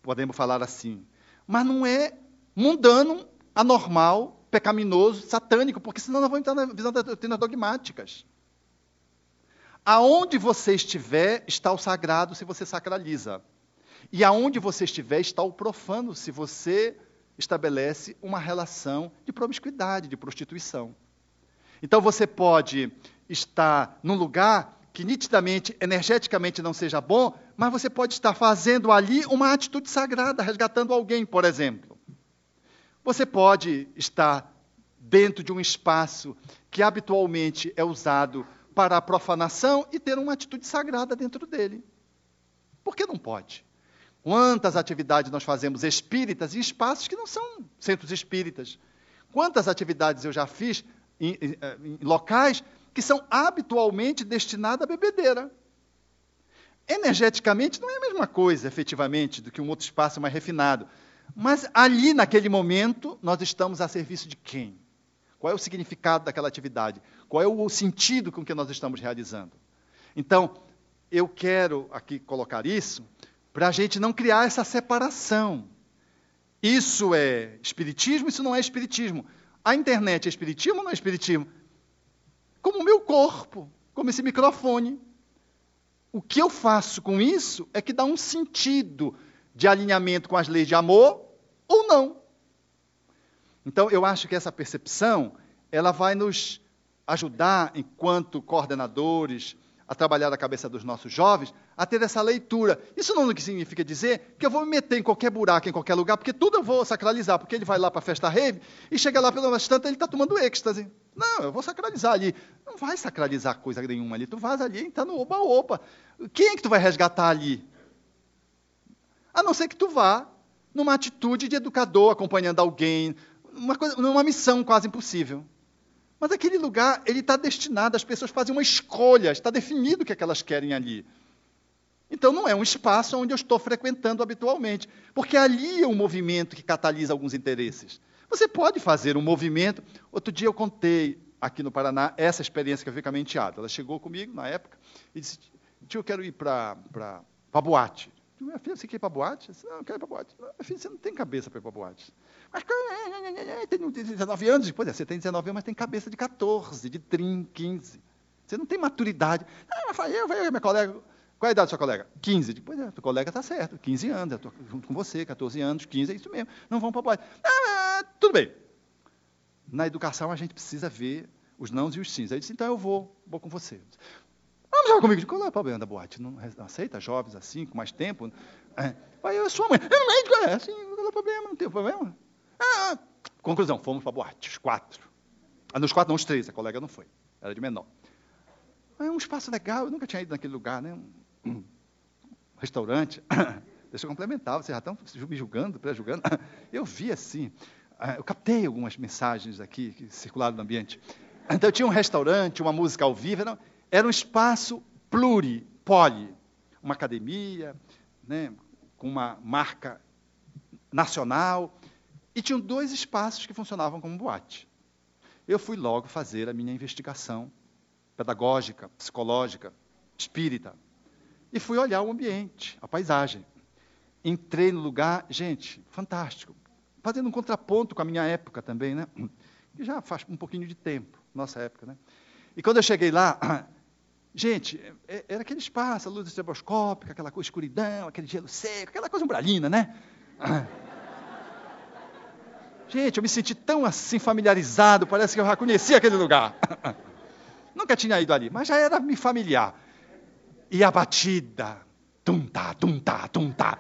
podemos falar assim. Mas não é mundano, anormal, pecaminoso, satânico, porque senão nós vamos entrar na visão das doutrinas dogmáticas. Aonde você estiver, está o sagrado se você sacraliza. E aonde você estiver está o profano, se você estabelece uma relação de promiscuidade, de prostituição. Então você pode estar num lugar que nitidamente, energeticamente não seja bom, mas você pode estar fazendo ali uma atitude sagrada, resgatando alguém, por exemplo. Você pode estar dentro de um espaço que habitualmente é usado para a profanação e ter uma atitude sagrada dentro dele. Por que não pode? Quantas atividades nós fazemos espíritas em espaços que não são centros espíritas? Quantas atividades eu já fiz em, em, em locais que são habitualmente destinadas à bebedeira? Energeticamente não é a mesma coisa, efetivamente, do que um outro espaço mais refinado. Mas ali, naquele momento, nós estamos a serviço de quem? Qual é o significado daquela atividade? Qual é o sentido com que nós estamos realizando? Então, eu quero aqui colocar isso para a gente não criar essa separação. Isso é espiritismo, isso não é espiritismo. A internet é espiritismo ou não é espiritismo? Como o meu corpo, como esse microfone. O que eu faço com isso é que dá um sentido de alinhamento com as leis de amor ou não. Então, eu acho que essa percepção, ela vai nos ajudar, enquanto coordenadores, a trabalhar a cabeça dos nossos jovens, a ter essa leitura. Isso não significa dizer que eu vou me meter em qualquer buraco, em qualquer lugar, porque tudo eu vou sacralizar, porque ele vai lá para a festa rave e chega lá pelo tanto ele está tomando êxtase. Não, eu vou sacralizar ali. Não vai sacralizar coisa nenhuma ali. Tu vas ali e está no oba-oba. Quem é que tu vai resgatar ali? A não ser que tu vá numa atitude de educador, acompanhando alguém, uma coisa, numa missão quase impossível. Mas aquele lugar, ele está destinado, as pessoas fazem uma escolha, está definido o que, é que elas querem ali. Então não é um espaço onde eu estou frequentando habitualmente, porque ali é um movimento que catalisa alguns interesses. Você pode fazer um movimento. Outro dia eu contei aqui no Paraná essa experiência que eu vi com a. Ela chegou comigo na época e disse: Tio, eu quero ir para boate. Eu, minha filha, você quer ir para boate? Eu disse, não, eu quero ir para boate. Minha filha, você não tem cabeça para ir para boate. Mas (laughs) tem 19 anos. Pois é, você tem 19 anos, mas tem cabeça de 14, de 30, 15. Você não tem maturidade. Ah, Rafael, vai, minha colega. Qual é a idade da sua colega? 15. Depois, é, tua colega está certo, 15 anos, eu estou junto com você, 14 anos, 15, é isso mesmo. Não vão para boate. Ah, tudo bem. Na educação, a gente precisa ver os nãos e os sims. Aí disse, então eu vou, vou com você. Vamos jogar comigo. Qual é o problema da boate? Não aceita jovens assim, com mais tempo? É. Aí eu sua mãe. Eu não é assim, não tem problema, não tem problema. Ah, conclusão, fomos para a boate, os quatro. Ah, nos quatro, não, os três, a colega não foi, era de menor. É um espaço legal, eu nunca tinha ido naquele lugar, né? Um, um restaurante. (coughs) Deixa eu complementar, vocês já estão me julgando, pré-julgando. (coughs) Eu vi assim, ah, eu captei algumas mensagens aqui que circularam no ambiente. Então, tinha um restaurante, uma música ao vivo, era, era um espaço pluri, poli, uma academia, né, com uma marca nacional, e tinham dois espaços que funcionavam como boate. Eu fui logo fazer a minha investigação pedagógica, psicológica, espírita. E fui olhar o ambiente, a paisagem. entrei no lugar, gente, fantástico. Fazendo um contraponto com a minha época também, né? Que já faz um pouquinho de tempo, nossa época, né? E quando eu cheguei lá, gente, é, era aquele espaço, a luz estroboscópica, aquela coisa, escuridão, aquele gelo seco, aquela coisa umbralina, né? (laughs) Gente, eu me senti tão assim familiarizado, parece que eu já conhecia aquele lugar. (laughs) Nunca tinha ido ali, mas já era me familiar. E a batida, tum-tá, tum-tá, tum-tá,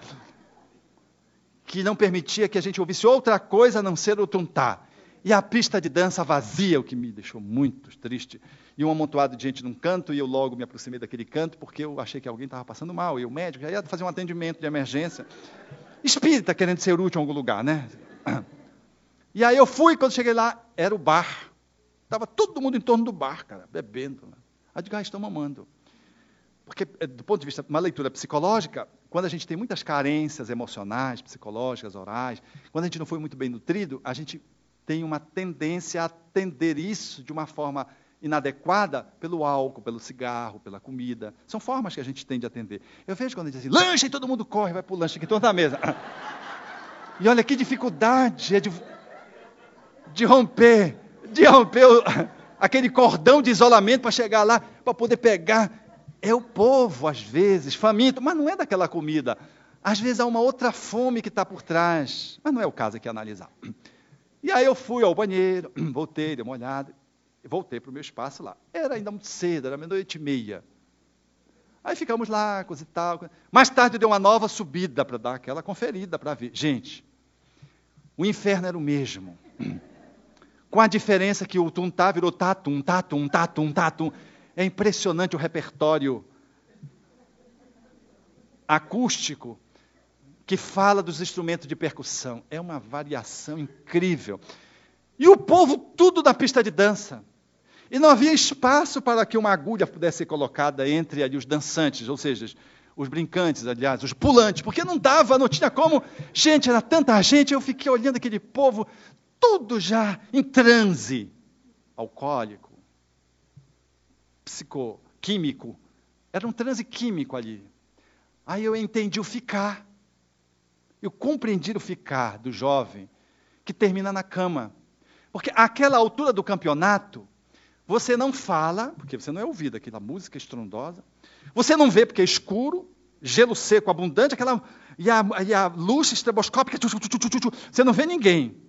que não permitia que a gente ouvisse outra coisa a não ser o tum-tá. E a pista de dança vazia, o que me deixou muito triste. E um amontoado de gente num canto, e eu logo me aproximei daquele canto, porque eu achei que alguém estava passando mal, e o médico já ia fazer um atendimento de emergência. Espírita querendo ser útil em algum lugar, né? (clears throat) E aí eu fui, quando cheguei lá, era o bar. Estava todo mundo em torno do bar, cara, bebendo. Né? Aí de ah, estão mamando. Porque, eh, do ponto de vista de uma leitura psicológica, quando a gente tem muitas carências emocionais, psicológicas, orais, quando a gente não foi muito bem nutrido, a gente tem uma tendência a atender isso de uma forma inadequada pelo álcool, pelo cigarro, pela comida. São formas que a gente tem de atender. Eu vejo quando a gente diz assim, lanche, e todo mundo corre, vai para o lanche aqui em torno da mesa. (laughs) E olha que dificuldade é de de romper, de romper o, (laughs) aquele cordão de isolamento para chegar lá, para poder pegar. É o povo, às vezes, faminto, mas não é daquela comida. Às vezes há uma outra fome que está por trás, mas não é o caso aqui analisar. (clears throat) E aí eu fui ao banheiro, (clears throat) voltei, dei uma olhada, voltei para o meu espaço lá. Era ainda muito cedo, era meia-noite e meia. Aí ficamos lá, coisa e tal. Mais tarde eu dei uma nova subida para dar aquela conferida para ver. Gente, o inferno era o mesmo. (clears throat) Com a diferença que o tum-tá virou tatum, tatum, tatum, tatum. É impressionante o repertório acústico que fala dos instrumentos de percussão. É uma variação incrível. E o povo tudo na pista de dança. E não havia espaço para que uma agulha pudesse ser colocada entre ali os dançantes, ou seja, os brincantes, aliás, os pulantes, porque não dava, não tinha como. Gente, era tanta gente, eu fiquei olhando aquele povo tudo já em transe alcoólico, psicoquímico. Era um transe químico ali. Aí eu entendi o ficar. Eu compreendi o ficar do jovem que termina na cama. Porque àquela altura do campeonato, você não fala, porque você não é ouvido, aquela música estrondosa. Você não vê porque é escuro, gelo seco abundante, aquela e a, e a luz estroboscópica, você não vê ninguém.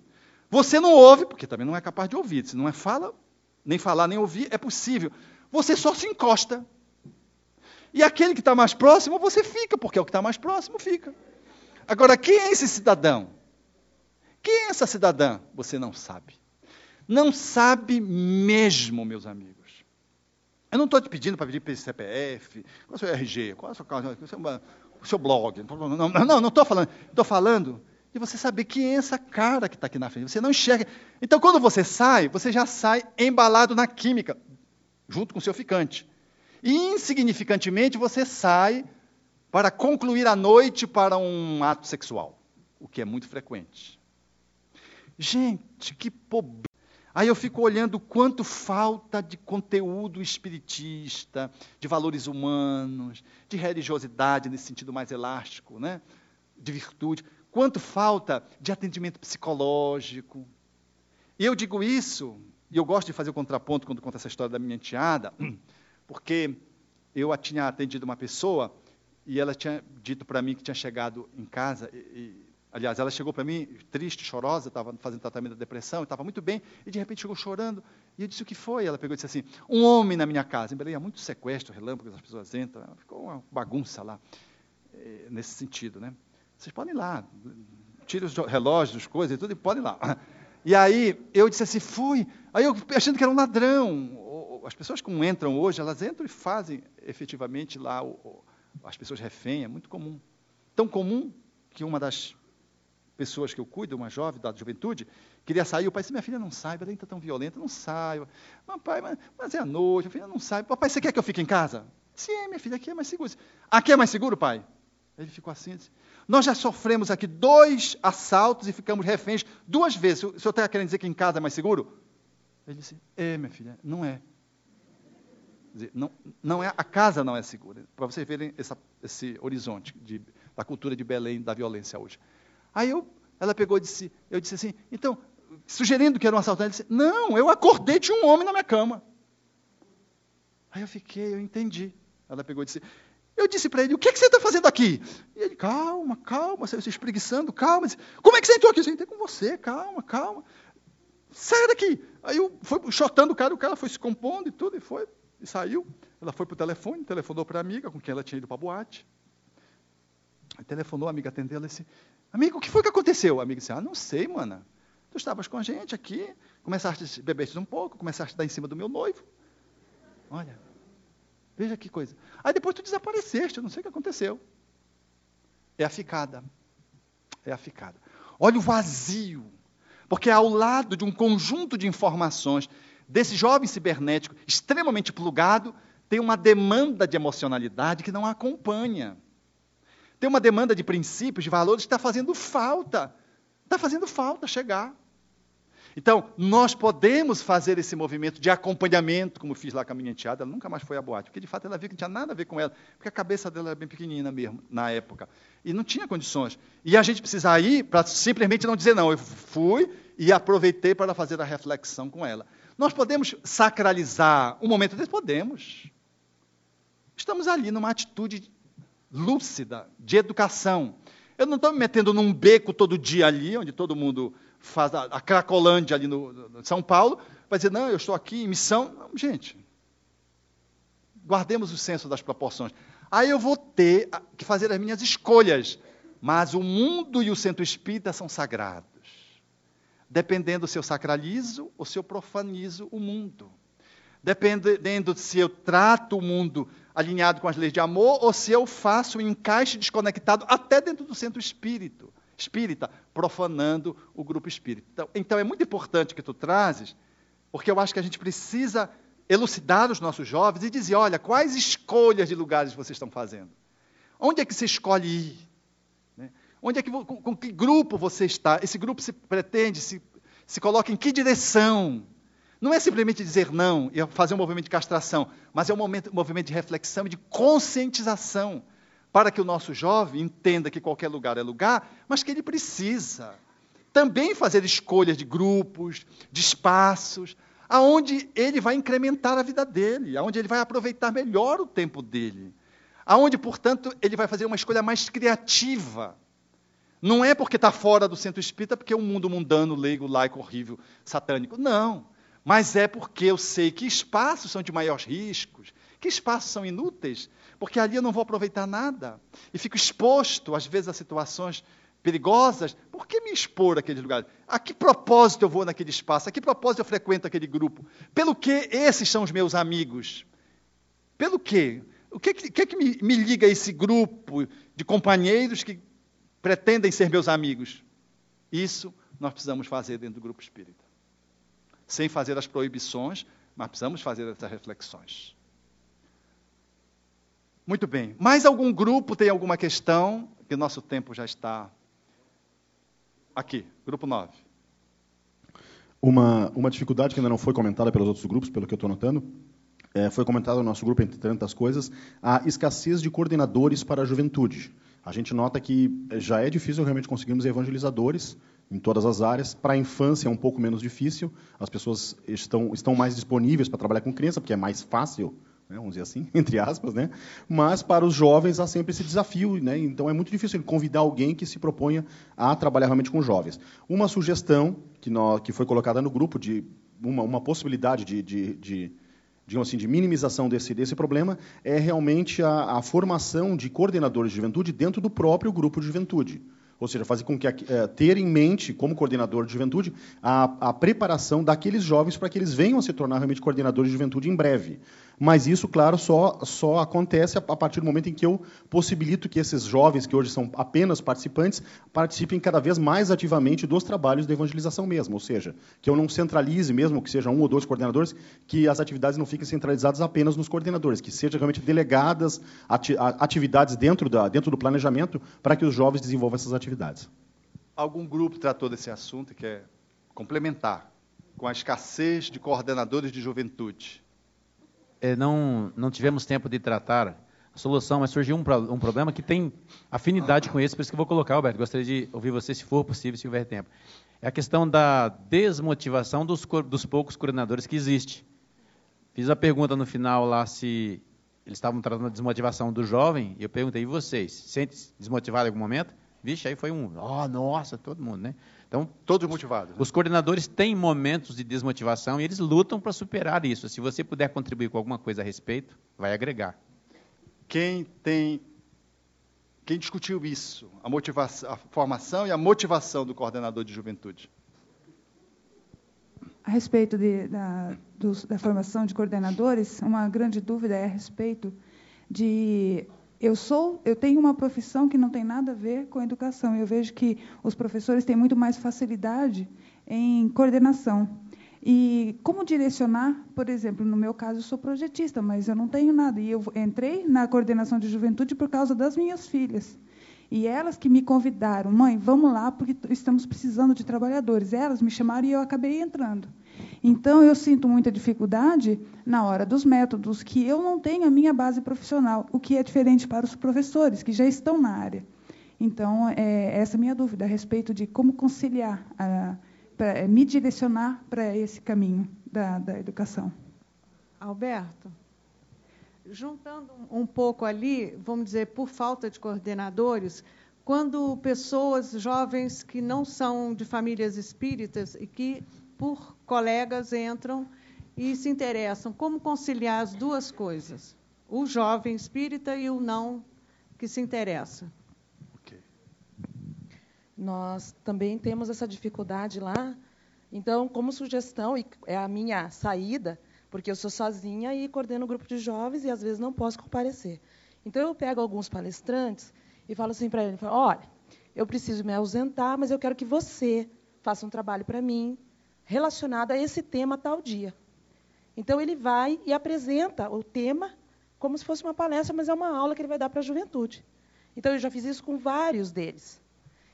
Você não ouve, porque também não é capaz de ouvir. Se não é fala, nem falar, nem ouvir, é possível. Você só se encosta. E aquele que está mais próximo, você fica, porque é o que está mais próximo, fica. Agora, quem é esse cidadão? Quem é essa cidadã? Você não sabe. Não sabe mesmo, meus amigos. Eu não estou te pedindo para pedir CPF, qual é o seu RG, qual é o seu, o seu blog. Não, não estou falando. Estou falando e você saber quem é essa cara que está aqui na frente. Você não enxerga. Então, quando você sai, você já sai embalado na química, junto com o seu ficante. E, insignificantemente, você sai para concluir a noite para um ato sexual, o que é muito frequente. Gente, que pobreza. Aí eu fico olhando quanto falta de conteúdo espiritista, de valores humanos, de religiosidade nesse sentido mais elástico, né? de virtude quanto falta de atendimento psicológico. E eu digo isso, e eu gosto de fazer o contraponto quando conto essa história da minha enteada, (clears throat) porque eu tinha atendido uma pessoa e ela tinha dito para mim que tinha chegado em casa, e, e, aliás, ela chegou para mim triste, chorosa, estava fazendo tratamento da depressão, estava muito bem, e de repente chegou chorando, e eu disse o que foi? Ela pegou e disse assim, um homem na minha casa. Em Belém há muito sequestro, relâmpago, as pessoas entram, ficou uma bagunça lá, eh, nesse sentido, né? Vocês podem ir lá, tire os relógios, as coisas e tudo, e podem ir lá. (laughs) E aí eu disse assim, fui. Aí eu achando que era um ladrão. As pessoas como entram hoje, elas entram e fazem efetivamente lá as pessoas refém, é muito comum. Tão comum que uma das pessoas que eu cuido, uma jovem da juventude, queria sair. O pai disse: Minha filha não sai, ela está tão violenta, não sai. Mas, pai, mas, é a noite, a filha não sai. Papai, você quer que eu fique em casa? Sim, minha filha, aqui é mais seguro. Aqui é mais seguro, pai? Ele ficou assim, disse, nós já sofremos aqui dois assaltos e ficamos reféns duas vezes. O senhor está querendo dizer que em casa é mais seguro? Ele disse, é, minha filha, não é. Dizer, não, não é a casa não é segura. Para vocês verem essa, esse horizonte de da cultura de Belém, da violência hoje. Aí eu, ela pegou e disse, eu disse assim, então, sugerindo que era um assaltante, ela disse, não, eu acordei, tinha um homem na minha cama. Aí eu fiquei, eu entendi. Ela pegou e disse, eu disse para ele, o que, que você está fazendo aqui? E ele, calma, calma, você se espreguiçando, calma. Disse, Como é que você entrou aqui? Eu sentei com você, calma, calma. Sai daqui. Aí eu fui chotando o cara, o cara foi se compondo e tudo, e foi, e saiu. Ela foi para o telefone, telefonou para a amiga, com quem ela tinha ido para a boate. Aí telefonou, a amiga atendeu, ela disse, amigo, o que foi que aconteceu? A amiga disse, ah, não sei, mana. Tu estavas com a gente aqui, começaste a beber um pouco, começaste a dar em cima do meu noivo. Olha, veja que coisa. Aí depois tu desapareceste, eu não sei o que aconteceu. É a ficada. É a ficada. Olha o vazio. Porque ao lado de um conjunto de informações desse jovem cibernético extremamente plugado, tem uma demanda de emocionalidade que não acompanha. Tem uma demanda de princípios, de valores que está fazendo falta. Está fazendo falta chegar. Então, nós podemos fazer esse movimento de acompanhamento, como fiz lá com a minha enteada, ela nunca mais foi à boate, porque de fato ela viu que não tinha nada a ver com ela, porque a cabeça dela era bem pequenina mesmo, na época, e não tinha condições. E a gente precisa ir para simplesmente não dizer não, eu fui e aproveitei para fazer a reflexão com ela. Nós podemos sacralizar um momento desse? Podemos. Estamos ali numa atitude lúcida, de educação. Eu não estou me metendo num beco todo dia ali, onde todo mundo faz a, a Cracolândia ali no, no, São Paulo, vai dizer, não, eu estou aqui em missão. Não, gente, guardemos o senso das proporções. Aí eu vou ter que fazer as minhas escolhas, mas o mundo e o centro espírita são sagrados. Dependendo se eu sacralizo ou se eu profanizo o mundo. Dependendo se eu trato o mundo alinhado com as leis de amor ou se eu faço um encaixe desconectado até dentro do centro espírito espírita, profanando o grupo espírita. Então, então é muito importante que tu trazes, porque eu acho que a gente precisa elucidar os nossos jovens e dizer, olha, quais escolhas de lugares vocês estão fazendo? Onde é que você escolhe ir? Né? Onde é que, com, com, que grupo você está? Esse grupo se pretende, se, se coloca em que direção? Não é simplesmente dizer não e fazer um movimento de castração, mas é um momento, um movimento de reflexão e de conscientização para que o nosso jovem entenda que qualquer lugar é lugar, mas que ele precisa também fazer escolhas de grupos, de espaços, aonde ele vai incrementar a vida dele, aonde ele vai aproveitar melhor o tempo dele, aonde, portanto, ele vai fazer uma escolha mais criativa. Não é porque está fora do centro espírita, porque é um mundo mundano, leigo, laico, horrível, satânico. Não. Mas é porque eu sei que espaços são de maiores riscos, que espaços são inúteis, porque ali eu não vou aproveitar nada. E fico exposto, às vezes, a situações perigosas. Por que me expor àquele lugar? A que propósito eu vou naquele espaço? A que propósito eu frequento aquele grupo? Pelo que esses são os meus amigos? Pelo quê? O que, que, que me, me liga a esse grupo de companheiros que pretendem ser meus amigos? Isso nós precisamos fazer dentro do grupo espírita. Sem fazer as proibições, mas precisamos fazer essas reflexões. Muito bem. Mais algum grupo tem alguma questão? Que nosso tempo já está aqui. Grupo 9. Uma, uma dificuldade que ainda não foi comentada pelos outros grupos, pelo que eu estou notando, é, foi comentada no nosso grupo, entre tantas coisas, a escassez de coordenadores para a juventude. A gente nota que já é difícil realmente conseguirmos evangelizadores em todas as áreas. Para a infância é um pouco menos difícil, as pessoas estão, estão mais disponíveis para trabalhar com criança, porque é mais fácil né, vamos dizer assim, (laughs) entre aspas, né? mas para os jovens há sempre esse desafio, né? então é muito difícil convidar alguém que se proponha a trabalhar realmente com jovens. Uma sugestão que, nós, que foi colocada no grupo de uma, uma possibilidade de, de, de digamos assim, de minimização desse, desse problema é realmente a, a formação de coordenadores de juventude dentro do próprio grupo de juventude ou seja, fazer com que é, ter em mente, como coordenador de juventude, a, a preparação daqueles jovens para que eles venham a se tornar realmente coordenadores de juventude em breve. Mas isso, claro, só, só acontece a, partir do momento em que eu possibilito que esses jovens, que hoje são apenas participantes, participem cada vez mais ativamente dos trabalhos de evangelização mesmo, ou seja, que eu não centralize mesmo, que seja um ou dois coordenadores, que as atividades não fiquem centralizadas apenas nos coordenadores, que sejam realmente delegadas ati atividades dentro, da, dentro do planejamento para que os jovens desenvolvam essas atividades. Algum grupo tratou desse assunto e quer complementar com a escassez de coordenadores de juventude? É, não, não tivemos tempo de tratar a solução, mas surgiu um, um problema que tem afinidade com esse, por isso que eu vou colocar, Alberto. Gostaria de ouvir você, se for possível, se houver tempo. É a questão da desmotivação dos, dos poucos coordenadores que existe. Fiz a pergunta no final lá se eles estavam tratando da desmotivação do jovem, e eu perguntei, e vocês, sente desmotivado em algum momento? Vixe, aí foi um, oh, nossa, todo mundo, né? Então, todos motivados. Né? Os coordenadores têm momentos de desmotivação e eles lutam para superar isso. Se você puder contribuir com alguma coisa a respeito, vai agregar. Quem tem quem discutiu isso, a motivação, a formação e a motivação do coordenador de juventude? A respeito de, da, dos, da formação de coordenadores, uma grande dúvida é a respeito de eu sou, eu tenho uma profissão que não tem nada a ver com educação. Eu vejo que os professores têm muito mais facilidade em coordenação. E como direcionar, por exemplo, no meu caso eu sou projetista, mas eu não tenho nada. E eu entrei na coordenação de juventude por causa das minhas filhas. E elas que me convidaram, mãe, vamos lá, porque estamos precisando de trabalhadores. Elas me chamaram e eu acabei entrando. Então, eu sinto muita dificuldade na hora dos métodos, que eu não tenho a minha base profissional, o que é diferente para os professores, que já estão na área. Então, é, essa é a minha dúvida a respeito de como conciliar, a, pra, é, me direcionar para esse caminho da, da educação. Alberto, juntando um pouco ali, vamos dizer, por falta de coordenadores, quando pessoas jovens que não são de famílias espíritas e que por colegas entram e se interessam. Como conciliar as duas coisas? O jovem espírita e o não que se interessa. Nós também temos essa dificuldade lá. Então, como sugestão, e é a minha saída, porque eu sou sozinha e coordeno um grupo de jovens e às vezes não posso comparecer. Então, eu pego alguns palestrantes e falo assim para eles: olha, eu preciso me ausentar, mas eu quero que você faça um trabalho para mim, relacionada a esse tema tal dia. Então ele vai e apresenta o tema como se fosse uma palestra, mas é uma aula que ele vai dar para a juventude. Então eu já fiz isso com vários deles.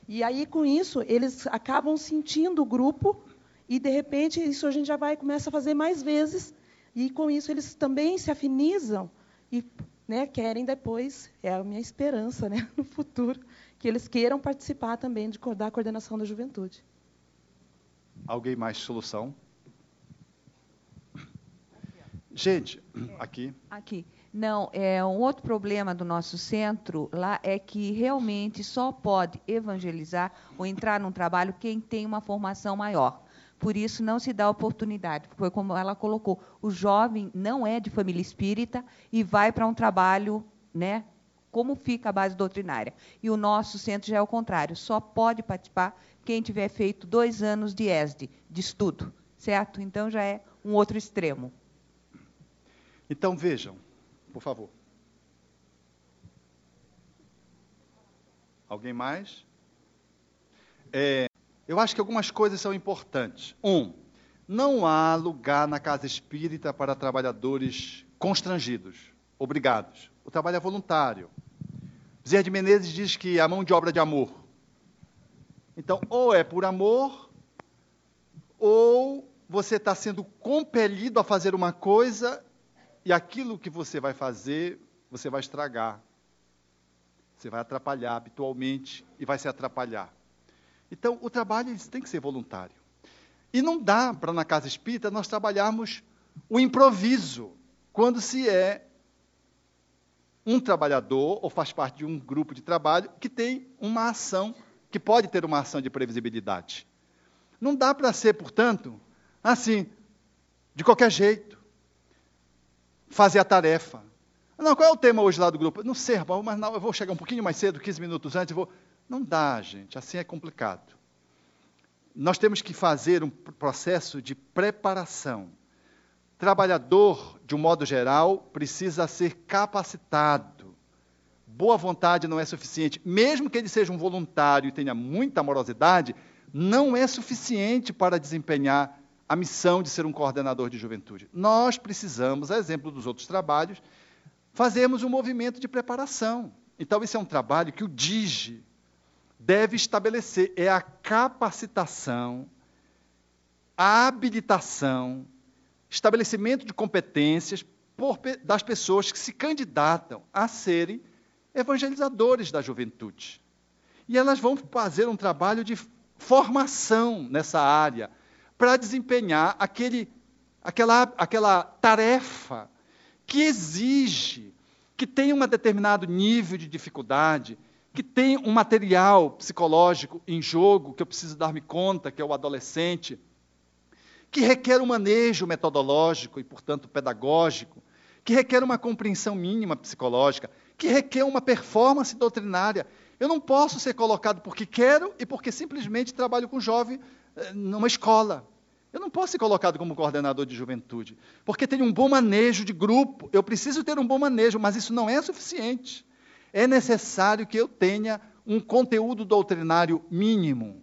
E aí com isso eles acabam sentindo o grupo e de repente isso a gente já vai começa a fazer mais vezes e com isso eles também se afinizam e né, querem depois é a minha esperança, né, (laughs) no futuro que eles queiram participar também de, da coordenação da juventude. Alguém mais solução? Gente, aqui. Aqui. Não, é um outro problema do nosso centro lá é que realmente só pode evangelizar ou entrar num trabalho quem tem uma formação maior. Por isso não se dá oportunidade. Foi como ela colocou, o jovem não é de família espírita e vai para um trabalho, né, como fica a base doutrinária. E o nosso centro já é o contrário, só pode participar quem tiver feito dois anos de ESD, de estudo, certo? Então já é um outro extremo. Então vejam, por favor. Alguém mais? É, eu acho que algumas coisas são importantes. Um, não há lugar na casa espírita para trabalhadores constrangidos, obrigados. O trabalho é voluntário. Zé de Menezes diz que a mão de obra de amor. Então, ou é por amor, ou você está sendo compelido a fazer uma coisa e aquilo que você vai fazer, você vai estragar. Você vai atrapalhar habitualmente e vai se atrapalhar. Então, o trabalho tem que ser voluntário. E não dá para, na casa espírita, nós trabalharmos o improviso, quando se é um trabalhador ou faz parte de um grupo de trabalho que tem uma ação que pode ter uma ação de previsibilidade. Não dá para ser, portanto, assim, de qualquer jeito, fazer a tarefa. Não, qual é o tema hoje lá do grupo? Não sei, mas não, eu vou chegar um pouquinho mais cedo, 15 minutos antes, vou. Não dá, gente, assim é complicado. Nós temos que fazer um processo de preparação. Trabalhador, de um modo geral, precisa ser capacitado boa vontade não é suficiente. Mesmo que ele seja um voluntário e tenha muita amorosidade, não é suficiente para desempenhar a missão de ser um coordenador de juventude. Nós precisamos, a exemplo dos outros trabalhos, fazermos um movimento de preparação. Então, esse é um trabalho que o DIGE deve estabelecer: é a capacitação, a habilitação, estabelecimento de competências por, das pessoas que se candidatam a serem evangelizadores da juventude. E elas vão fazer um trabalho de formação nessa área para desempenhar aquele, aquela, aquela tarefa que exige que tenha um determinado nível de dificuldade, que tem um material psicológico em jogo que eu preciso dar-me conta, que é o adolescente, que requer um manejo metodológico e, portanto, pedagógico, que requer uma compreensão mínima psicológica, que requer uma performance doutrinária. Eu não posso ser colocado porque quero e porque simplesmente trabalho com jovem eh, numa escola. Eu não posso ser colocado como coordenador de juventude, porque tenho um bom manejo de grupo. Eu preciso ter um bom manejo, mas isso não é suficiente. É necessário que eu tenha um conteúdo doutrinário mínimo.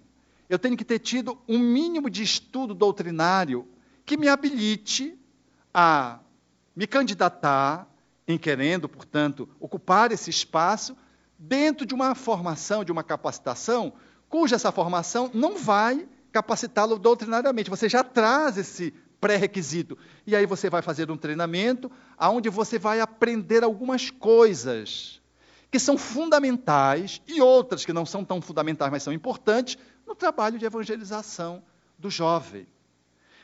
Eu tenho que ter tido um mínimo de estudo doutrinário que me habilite a me candidatar em querendo, portanto, ocupar esse espaço dentro de uma formação, de uma capacitação, cuja essa formação não vai capacitá-lo doutrinariamente. Você já traz esse pré-requisito. E aí você vai fazer um treinamento onde você vai aprender algumas coisas que são fundamentais e outras que não são tão fundamentais, mas são importantes no trabalho de evangelização do jovem.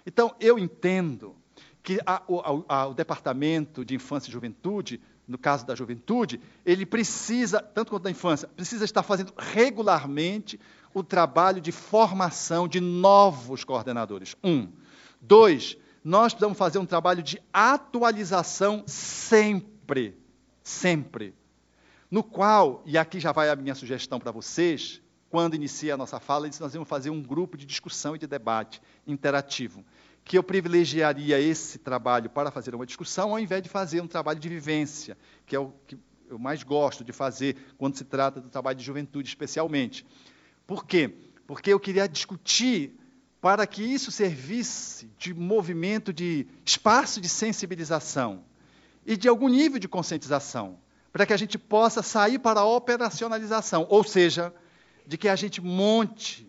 Então, eu entendo que a, a, o Departamento de Infância e Juventude, no caso da juventude, ele precisa, tanto quanto da infância, precisa estar fazendo regularmente o trabalho de formação de novos coordenadores. Um. Dois, nós precisamos fazer um trabalho de atualização sempre, sempre. No qual, e aqui já vai a minha sugestão para vocês, quando inicia a nossa fala, nós vamos fazer um grupo de discussão e de debate interativo que eu privilegiaria esse trabalho para fazer uma discussão, ao invés de fazer um trabalho de vivência, que é o que eu mais gosto de fazer quando se trata do trabalho de juventude, especialmente. Por quê? Porque eu queria discutir para que isso servisse de movimento de espaço de sensibilização e de algum nível de conscientização, para que a gente possa sair para a operacionalização, ou seja, de que a gente monte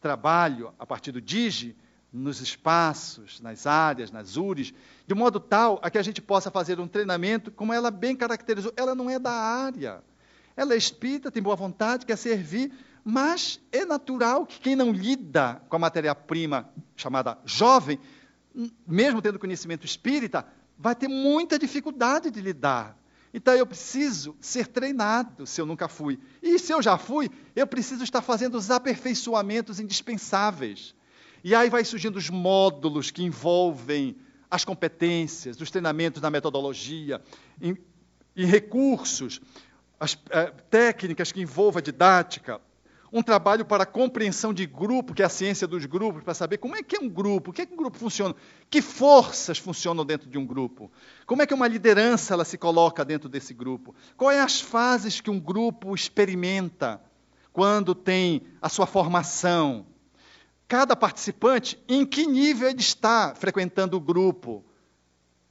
trabalho a partir do DIGI nos espaços, nas áreas, nas URIs, de modo tal a que a gente possa fazer um treinamento, como ela bem caracterizou, ela não é da área. Ela é espírita, tem boa vontade, quer servir, mas é natural que quem não lida com a matéria-prima chamada jovem, mesmo tendo conhecimento espírita, vai ter muita dificuldade de lidar. Então eu preciso ser treinado, se eu nunca fui. E se eu já fui, eu preciso estar fazendo os aperfeiçoamentos indispensáveis. E aí vai surgindo os módulos que envolvem as competências, os treinamentos na metodologia, em, em recursos, as é, técnicas que envolvem a didática, um trabalho para a compreensão de grupo, que é a ciência dos grupos, para saber como é que é um grupo, o que é que um grupo funciona, que forças funcionam dentro de um grupo, como é que uma liderança ela se coloca dentro desse grupo, quais as fases que um grupo experimenta quando tem a sua formação, cada participante, em que nível ele está frequentando o grupo.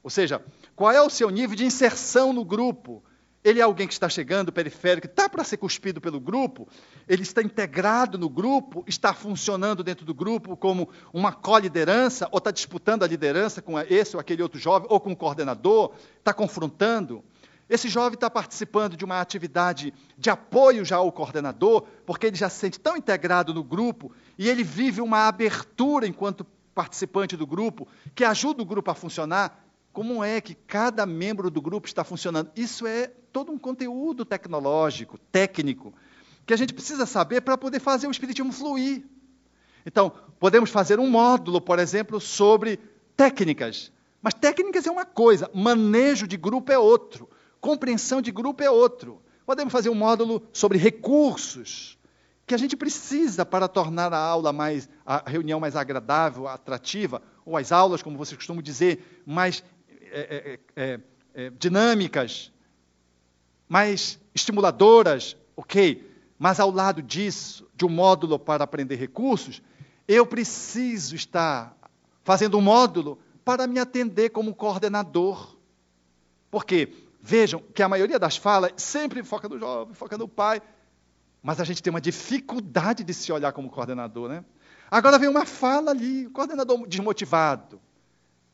Ou seja, qual é o seu nível de inserção no grupo? Ele é alguém que está chegando, periférico, está para ser cuspido pelo grupo, ele está integrado no grupo, está funcionando dentro do grupo como uma co-liderança, ou está disputando a liderança com esse ou aquele outro jovem, ou com o coordenador, está confrontando. Esse jovem está participando de uma atividade de apoio já ao coordenador, porque ele já se sente tão integrado no grupo e ele vive uma abertura enquanto participante do grupo, que ajuda o grupo a funcionar. Como é que cada membro do grupo está funcionando? Isso é todo um conteúdo tecnológico, técnico, que a gente precisa saber para poder fazer o espiritismo fluir. Então, podemos fazer um módulo, por exemplo, sobre técnicas. Mas técnicas é uma coisa, manejo de grupo é outro. Compreensão de grupo é outro. Podemos fazer um módulo sobre recursos que a gente precisa para tornar a aula mais, a reunião mais agradável, atrativa, ou as aulas, como vocês costumam dizer, mais é, é, é, é dinâmicas, mais estimuladoras, ok. Mas ao lado disso, de um módulo para aprender recursos, eu preciso estar fazendo um módulo para me atender como coordenador. Por quê? Vejam que a maioria das falas sempre foca no jovem, foca no pai, mas a gente tem uma dificuldade de se olhar como coordenador, né? Agora vem uma fala ali, coordenador desmotivado.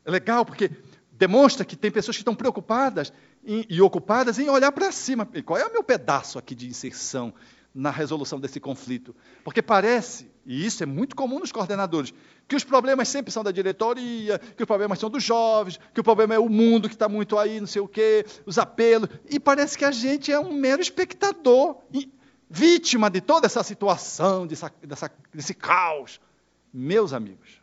É legal porque demonstra que tem pessoas que estão preocupadas em, e ocupadas em olhar para cima. Qual é o meu pedaço aqui de inserção na resolução desse conflito? Porque parece, e isso é muito comum nos coordenadores, que os problemas sempre são da diretoria, que os problemas são dos jovens, que o problema é o mundo que está muito aí, não sei o quê, os apelos, e parece que a gente é um mero espectador, vítima de toda essa situação, dessa, dessa, desse caos. Meus amigos,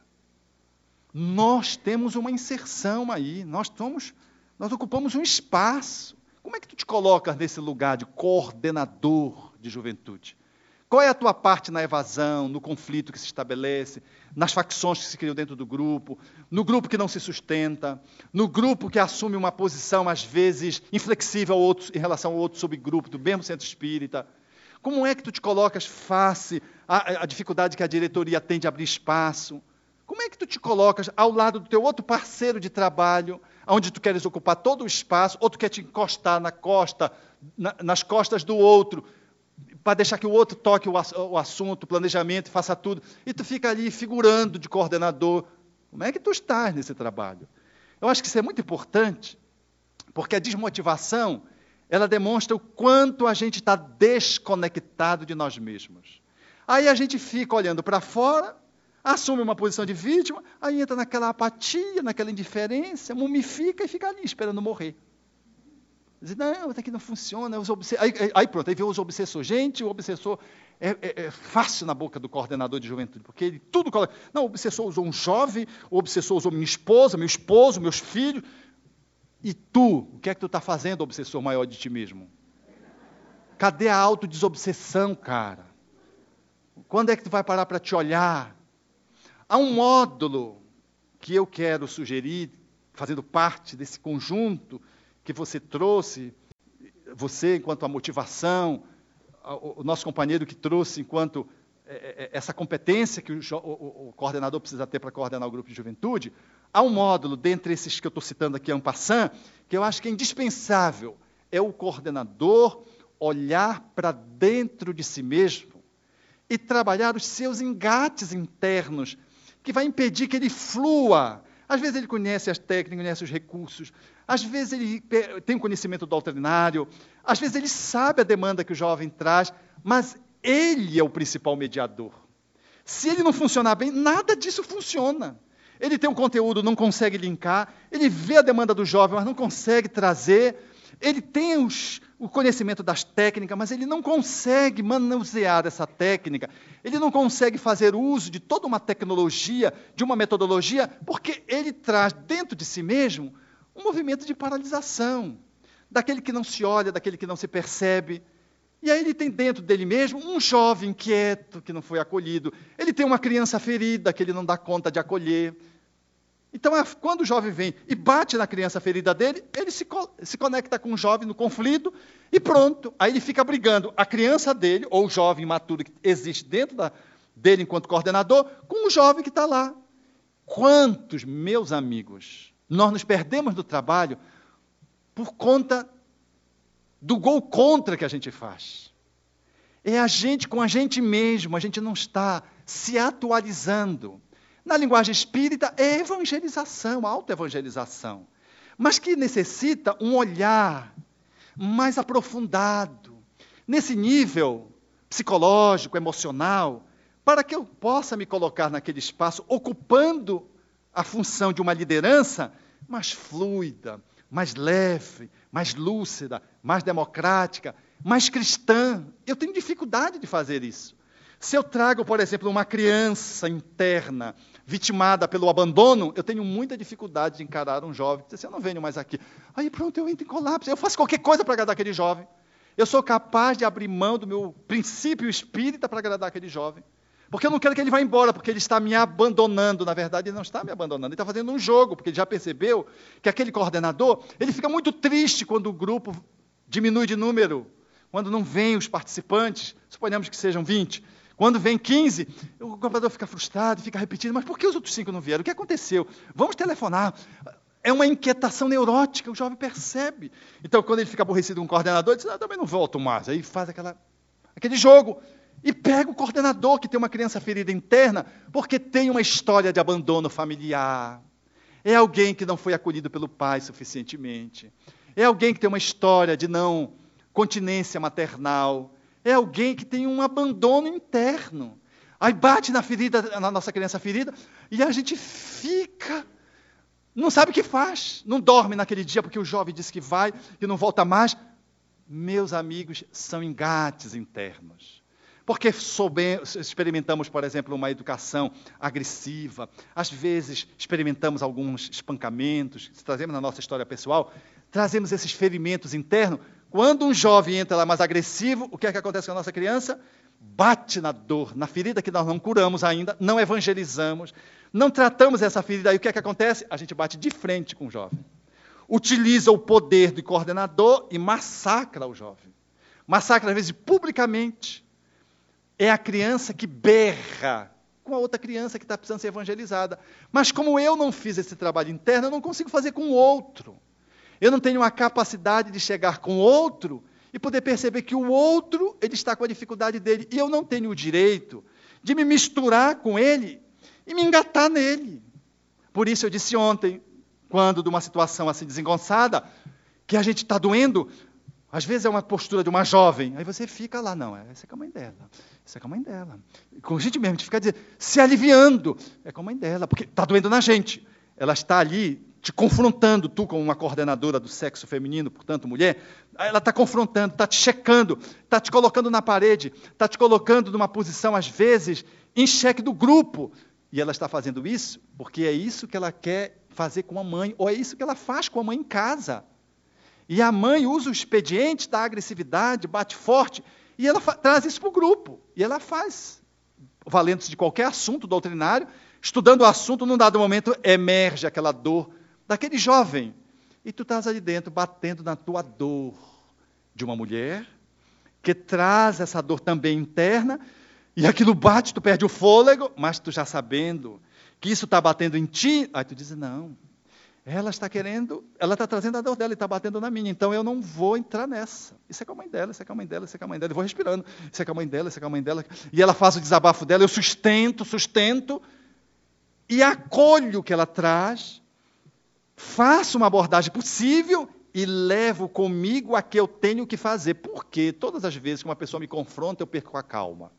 nós temos uma inserção aí, nós, somos, nós ocupamos um espaço. Como é que tu te colocas nesse lugar de coordenador de juventude? Qual é a tua parte na evasão, no conflito que se estabelece, nas facções que se criam dentro do grupo, no grupo que não se sustenta, no grupo que assume uma posição, às vezes, inflexível outro, em relação ao outro subgrupo do mesmo centro espírita? Como é que tu te colocas face à, à dificuldade que a diretoria tem de abrir espaço? Como é que tu te colocas ao lado do teu outro parceiro de trabalho, onde tu queres ocupar todo o espaço, ou tu quer te encostar na costa, na, nas costas do outro, para deixar que o outro toque o, o assunto, o planejamento, faça tudo, e tu fica ali figurando de coordenador. Como é que tu estás nesse trabalho? Eu acho que isso é muito importante, porque a desmotivação, ela demonstra o quanto a gente está desconectado de nós mesmos. Aí a gente fica olhando para fora, assume uma posição de vítima, aí entra naquela apatia, naquela indiferença, mumifica e fica ali esperando morrer. Diz, não, até que não funciona. Aí, aí, pronto, aí vem os obsessores. Gente, o obsessor é, é, é, fácil na boca do coordenador de juventude, porque ele tudo coloca. Não, o obsessor usou um jovem, o obsessor usou minha esposa, meu esposo, meus filhos. E tu, o que é que tu está fazendo, obsessor maior de ti mesmo? Cadê a autodesobsessão, cara? Quando é que tu vai parar para te olhar? Há um módulo que eu quero sugerir, fazendo parte desse conjunto que você trouxe, você enquanto a motivação, o nosso companheiro que trouxe enquanto essa competência que o, coordenador precisa ter para coordenar o grupo de juventude, há um módulo, dentre esses que eu estou citando aqui, en passant, que eu acho que é indispensável. É o coordenador olhar para dentro de si mesmo e trabalhar os seus engates internos que vai impedir que ele flua. Às vezes ele conhece as técnicas, conhece os recursos, às vezes ele tem um conhecimento doutrinário, às vezes ele sabe a demanda que o jovem traz, mas ele é o principal mediador. Se ele não funcionar bem, nada disso funciona. Ele tem um conteúdo, não consegue linkar, ele vê a demanda do jovem, mas não consegue trazer, ele tem os, o conhecimento das técnicas, mas ele não consegue manusear essa técnica, ele não consegue fazer uso de toda uma tecnologia, de uma metodologia, porque ele traz dentro de si mesmo um movimento de paralisação, daquele que não se olha, daquele que não se percebe. E aí ele tem dentro dele mesmo um jovem quieto que não foi acolhido, ele tem uma criança ferida que ele não dá conta de acolher. Então, é, quando o jovem vem e bate na criança ferida dele, ele se, se conecta com o jovem no conflito e pronto. Aí ele fica brigando a criança dele, ou o jovem imaturo que existe dentro da, dele enquanto coordenador, com o jovem que está lá. Quantos, meus amigos, nós nos perdemos do trabalho por conta do gol contra que a gente faz. É a gente com a gente mesmo, a gente não está se atualizando. Na linguagem espírita, é evangelização, autoevangelização, mas que necessita um olhar mais aprofundado, nesse nível psicológico, emocional, para que eu possa me colocar naquele espaço, ocupando a função de uma liderança mais fluida, mais leve, mais lúcida, mais democrática, mais cristã. Eu tenho dificuldade de fazer isso. Se eu trago, por exemplo, uma criança interna vitimada pelo abandono, eu tenho muita dificuldade de encarar um jovem que diz assim, eu não venho mais aqui. Aí pronto, eu entro em colapso. Eu faço qualquer coisa para agradar aquele jovem. Eu sou capaz de abrir mão do meu princípio espírita para agradar aquele jovem. Porque eu não quero que ele vá embora, porque ele está me abandonando. Na verdade, ele não está me abandonando, ele está fazendo um jogo, porque ele já percebeu que aquele coordenador, ele fica muito triste quando o grupo diminui de número, quando não vem os participantes, suponhamos que sejam 20. Quando vem 15, o comprador fica frustrado, fica repetindo, mas por que os outros cinco não vieram? O que aconteceu? Vamos telefonar. É uma inquietação neurótica, o jovem percebe. Então, quando ele fica aborrecido com o coordenador, ele diz, ah, também não volto mais. Aí faz aquela, aquele jogo. E pega o coordenador que tem uma criança ferida interna, porque tem uma história de abandono familiar. É alguém que não foi acolhido pelo pai suficientemente. É alguém que tem uma história de não continência maternal. É alguém que tem um abandono interno. Aí bate na ferida, na nossa criança ferida, e a gente fica, não sabe o que faz, não dorme naquele dia porque o jovem disse que vai e não volta mais. Meus amigos, são engates internos. Porque experimentamos, por exemplo, uma educação agressiva, às vezes experimentamos alguns espancamentos, trazemos na nossa história pessoal, trazemos esses ferimentos internos. Quando um jovem entra lá mais agressivo, o que é que acontece com a nossa criança? bate na dor, na ferida que nós não curamos ainda, não evangelizamos, não tratamos essa ferida, aí o que é que acontece? A gente bate de frente com o jovem. Utiliza o poder do coordenador e massacra o jovem. Massacra, às vezes, publicamente. É a criança que berra com a outra criança que está precisando ser evangelizada. Mas como eu não fiz esse trabalho interno, eu não consigo fazer com o outro. Eu não tenho a capacidade de chegar com o outro e poder perceber que o outro ele está com a dificuldade dele e eu não tenho o direito de me misturar com ele e me engatar nele. Por isso eu disse ontem, quando de uma situação assim desengonçada, que a gente está doendo, às vezes é uma postura de uma jovem, aí você fica lá, não, essa é a mãe dela, essa é com a mãe dela. Com a gente mesmo, gente fica se aliviando, é com a mãe dela, porque está doendo na gente. Ela está ali te confrontando, tu como uma coordenadora do sexo feminino, portanto mulher, ela está confrontando, está te checando, está te colocando na parede, está te colocando numa posição, às vezes, em xeque do grupo. E ela está fazendo isso porque é isso que ela quer fazer com a mãe, ou é isso que ela faz com a mãe em casa. E a mãe usa o expediente da agressividade, bate forte, e ela traz isso para o grupo. E ela faz, valendo-se de qualquer assunto doutrinário, estudando o assunto, num dado momento emerge aquela dor daquele jovem. E tu estás ali dentro batendo na tua dor de uma mulher que traz essa dor também interna, e aquilo bate, tu perde o fôlego, mas tu já sabendo que isso está batendo em ti, aí tu diz: não, ela está querendo, ela está trazendo a dor dela e está batendo na minha, então eu não vou entrar nessa. Isso é com a mãe dela, isso é com a mãe dela, isso é com a mãe dela. Eu vou respirando, isso é com a mãe dela, isso é com a mãe dela. E ela faz o desabafo dela, eu sustento, sustento, e acolho o que ela traz, faço uma abordagem possível e levo comigo a que eu tenho que fazer. Porque todas as vezes que uma pessoa me confronta, eu perco a calma.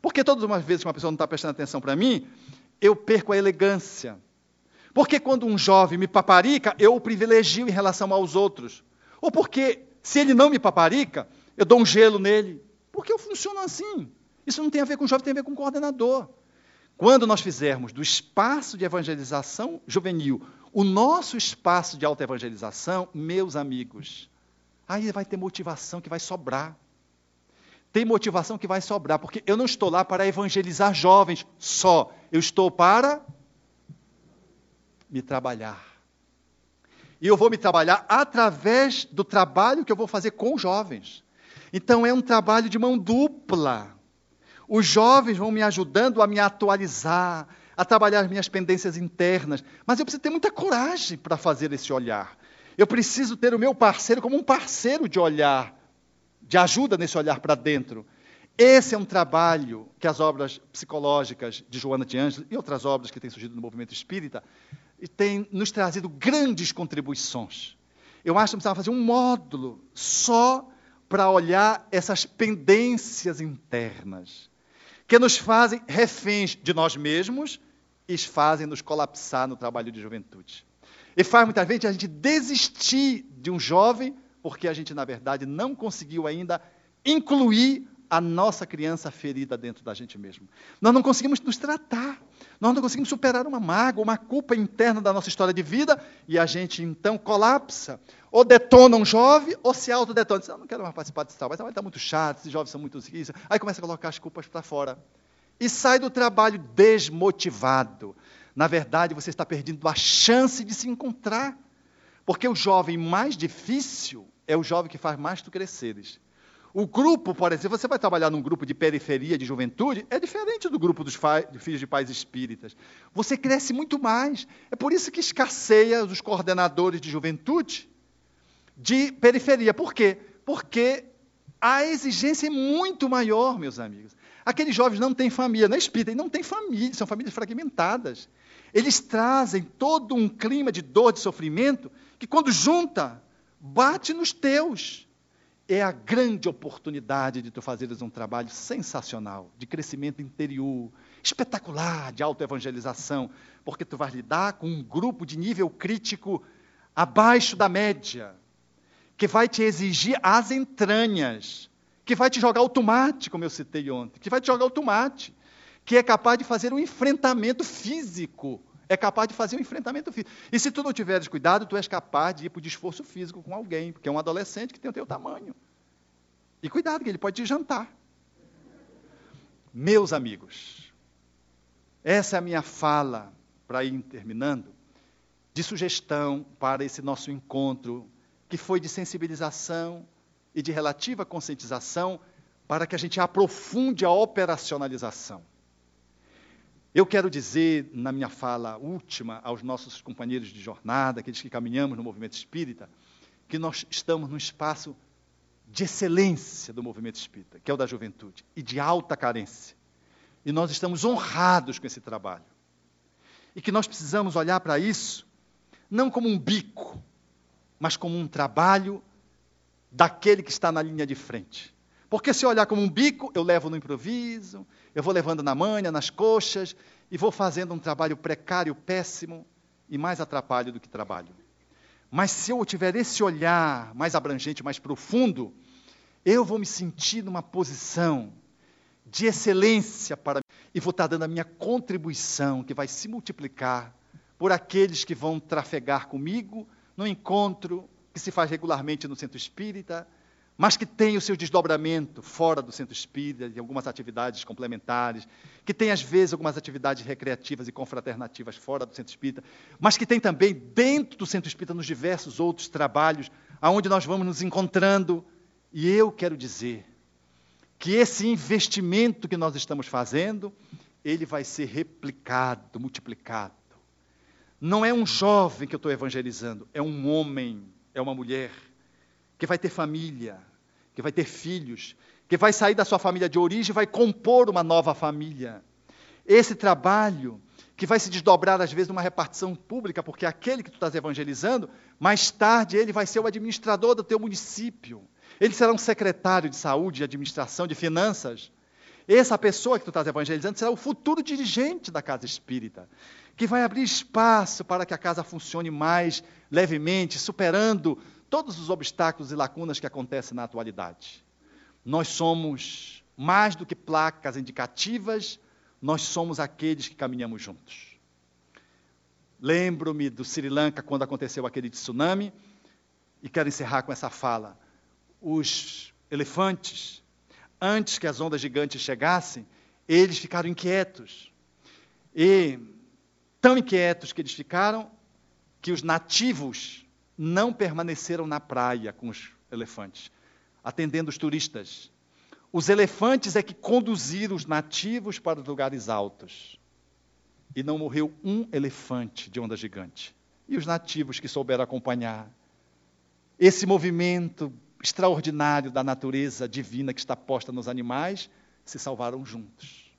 Porque todas as vezes que uma pessoa não está prestando atenção para mim, eu perco a elegância. Porque quando um jovem me paparica, eu o privilegio em relação aos outros. Ou porque, se ele não me paparica, eu dou um gelo nele. Porque eu funciono assim. Isso não tem a ver com jovem, tem a ver com coordenador. Quando nós fizermos do espaço de evangelização juvenil o nosso espaço de autoevangelização, meus amigos, aí vai ter motivação que vai sobrar. Tem motivação que vai sobrar, porque eu não estou lá para evangelizar jovens só, eu estou para me trabalhar. E eu vou me trabalhar através do trabalho que eu vou fazer com jovens. Então é um trabalho de mão dupla. Os jovens vão me ajudando a me atualizar, a trabalhar as minhas pendências internas. Mas eu preciso ter muita coragem para fazer esse olhar. Eu preciso ter o meu parceiro como um parceiro de olhar, de ajuda nesse olhar para dentro. Esse é um trabalho que as obras psicológicas de Joana de Ângeles e outras obras que têm surgido no movimento espírita têm nos trazido grandes contribuições. Eu acho que precisava fazer um módulo só para olhar essas pendências internas que nos fazem reféns de nós mesmos e fazem nos colapsar no trabalho de juventude. E faz muitas vezes a gente desistir de um jovem porque a gente, na verdade, não conseguiu ainda incluir a nossa criança ferida dentro da gente mesmo. Nós não conseguimos nos tratar, nós não conseguimos superar uma mágoa, uma culpa interna da nossa história de vida, e a gente então colapsa. Ou detona um jovem, ou se autodetona. Diz, eu não quero mais participar desse trabalho, está muito chato, esses jovens são muito isso. Aí começa a colocar as culpas para fora. E sai do trabalho desmotivado. Na verdade, você está perdendo a chance de se encontrar. Porque o jovem mais difícil é o jovem que faz mais tu cresceres. O grupo, por exemplo, você vai trabalhar num grupo de periferia de juventude, é diferente do grupo dos filhos de pais espíritas. Você cresce muito mais. É por isso que escasseia os coordenadores de juventude de periferia. Por quê? Porque a exigência é muito maior, meus amigos. Aqueles jovens não têm família, não é espírita, não têm família, são famílias fragmentadas. Eles trazem todo um clima de dor, de sofrimento, que quando junta, bate nos teus. É a grande oportunidade de tu fazeres um trabalho sensacional, de crescimento interior, espetacular, de autoevangelização, porque tu vais lidar com um grupo de nível crítico abaixo da média, que vai te exigir as entranhas, que vai te jogar o tomate, como eu citei ontem, que vai te jogar o tomate que é capaz de fazer um enfrentamento físico. É capaz de fazer um enfrentamento físico. E se tu não tiveres cuidado, tu és capaz de ir para o esforço físico com alguém, porque é um adolescente que tem o teu tamanho. E cuidado, que ele pode te jantar. Meus amigos, essa é a minha fala, para ir terminando, de sugestão para esse nosso encontro, que foi de sensibilização e de relativa conscientização, para que a gente aprofunde a operacionalização. Eu quero dizer, na minha fala última, aos nossos companheiros de jornada, aqueles que caminhamos no movimento espírita, que nós estamos num espaço de excelência do movimento espírita, que é o da juventude, e de alta carência. E nós estamos honrados com esse trabalho. E que nós precisamos olhar para isso não como um bico, mas como um trabalho daquele que está na linha de frente. Porque se eu olhar como um bico, eu levo no improviso, eu vou levando na manha, nas coxas, e vou fazendo um trabalho precário, péssimo, e mais atrapalho do que trabalho. Mas se eu tiver esse olhar mais abrangente, mais profundo, eu vou me sentir numa posição de excelência para e vou estar dando a minha contribuição, que vai se multiplicar por aqueles que vão trafegar comigo no encontro que se faz regularmente no centro espírita, mas que tem o seu desdobramento fora do centro espírita, de algumas atividades complementares, que tem, às vezes, algumas atividades recreativas e confraternativas fora do centro espírita, mas que tem também, dentro do centro espírita, nos diversos outros trabalhos, aonde nós vamos nos encontrando. E eu quero dizer que esse investimento que nós estamos fazendo, ele vai ser replicado, multiplicado. Não é um jovem que eu estou evangelizando, é um homem, é uma mulher que vai ter família, que vai ter filhos, que vai sair da sua família de origem e vai compor uma nova família. Esse trabalho que vai se desdobrar, às vezes, numa repartição pública, porque aquele que tu estás evangelizando, mais tarde ele vai ser o administrador do teu município. Ele será um secretário de saúde, de administração, de finanças. Essa pessoa que tu estás evangelizando será o futuro dirigente da casa espírita, que vai abrir espaço para que a casa funcione mais levemente, superando todos os obstáculos e lacunas que acontecem na atualidade. Nós somos mais do que placas indicativas, nós somos aqueles que caminhamos juntos. Lembro-me do Sri Lanka quando aconteceu aquele tsunami, e quero encerrar com essa fala. Os elefantes, antes que as ondas gigantes chegassem, eles ficaram inquietos. E tão inquietos que eles ficaram, que os nativos não permaneceram na praia com os elefantes, atendendo os turistas. Os elefantes é que conduziram os nativos para os lugares altos. E não morreu um elefante de onda gigante. E os nativos que souberam acompanhar esse movimento extraordinário da natureza divina que está posta nos animais se salvaram juntos.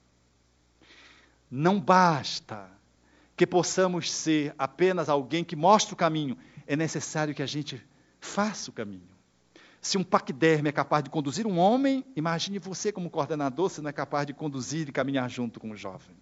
Não basta que possamos ser apenas alguém que mostre o caminho, é necessário que a gente faça o caminho. Se um paquiderme é capaz de conduzir um homem, imagine você como coordenador se não é capaz de conduzir e caminhar junto com o jovem.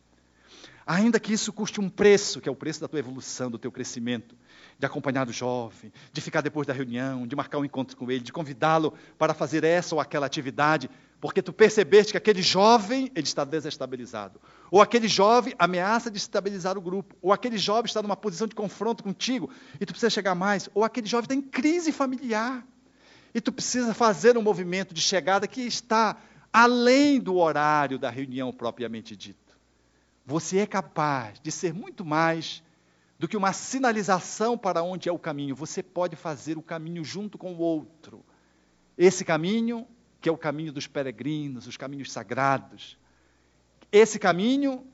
Ainda que isso custe um preço, que é o preço da tua evolução, do teu crescimento, de acompanhar o jovem, de ficar depois da reunião, de marcar um encontro com ele, de convidá-lo para fazer essa ou aquela atividade, porque tu percebeste que aquele jovem ele está desestabilizado, ou aquele jovem ameaça de estabilizar o grupo, ou aquele jovem está numa posição de confronto contigo e tu precisa chegar mais, ou aquele jovem está em crise familiar e tu precisa fazer um movimento de chegada que está além do horário da reunião propriamente dito. Você é capaz de ser muito mais do que uma sinalização para onde é o caminho. Você pode fazer o caminho junto com o outro. Esse caminho que é o caminho dos peregrinos, os caminhos sagrados. Esse caminho,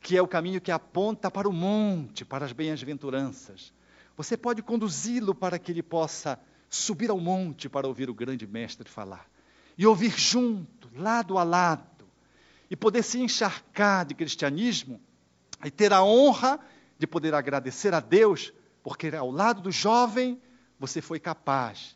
que é o caminho que aponta para o monte, para as bem-aventuranças. Você pode conduzi-lo para que ele possa subir ao monte para ouvir o grande mestre falar. E ouvir junto, lado a lado, e poder se encharcar de cristianismo e ter a honra de poder agradecer a Deus, porque ao lado do jovem você foi capaz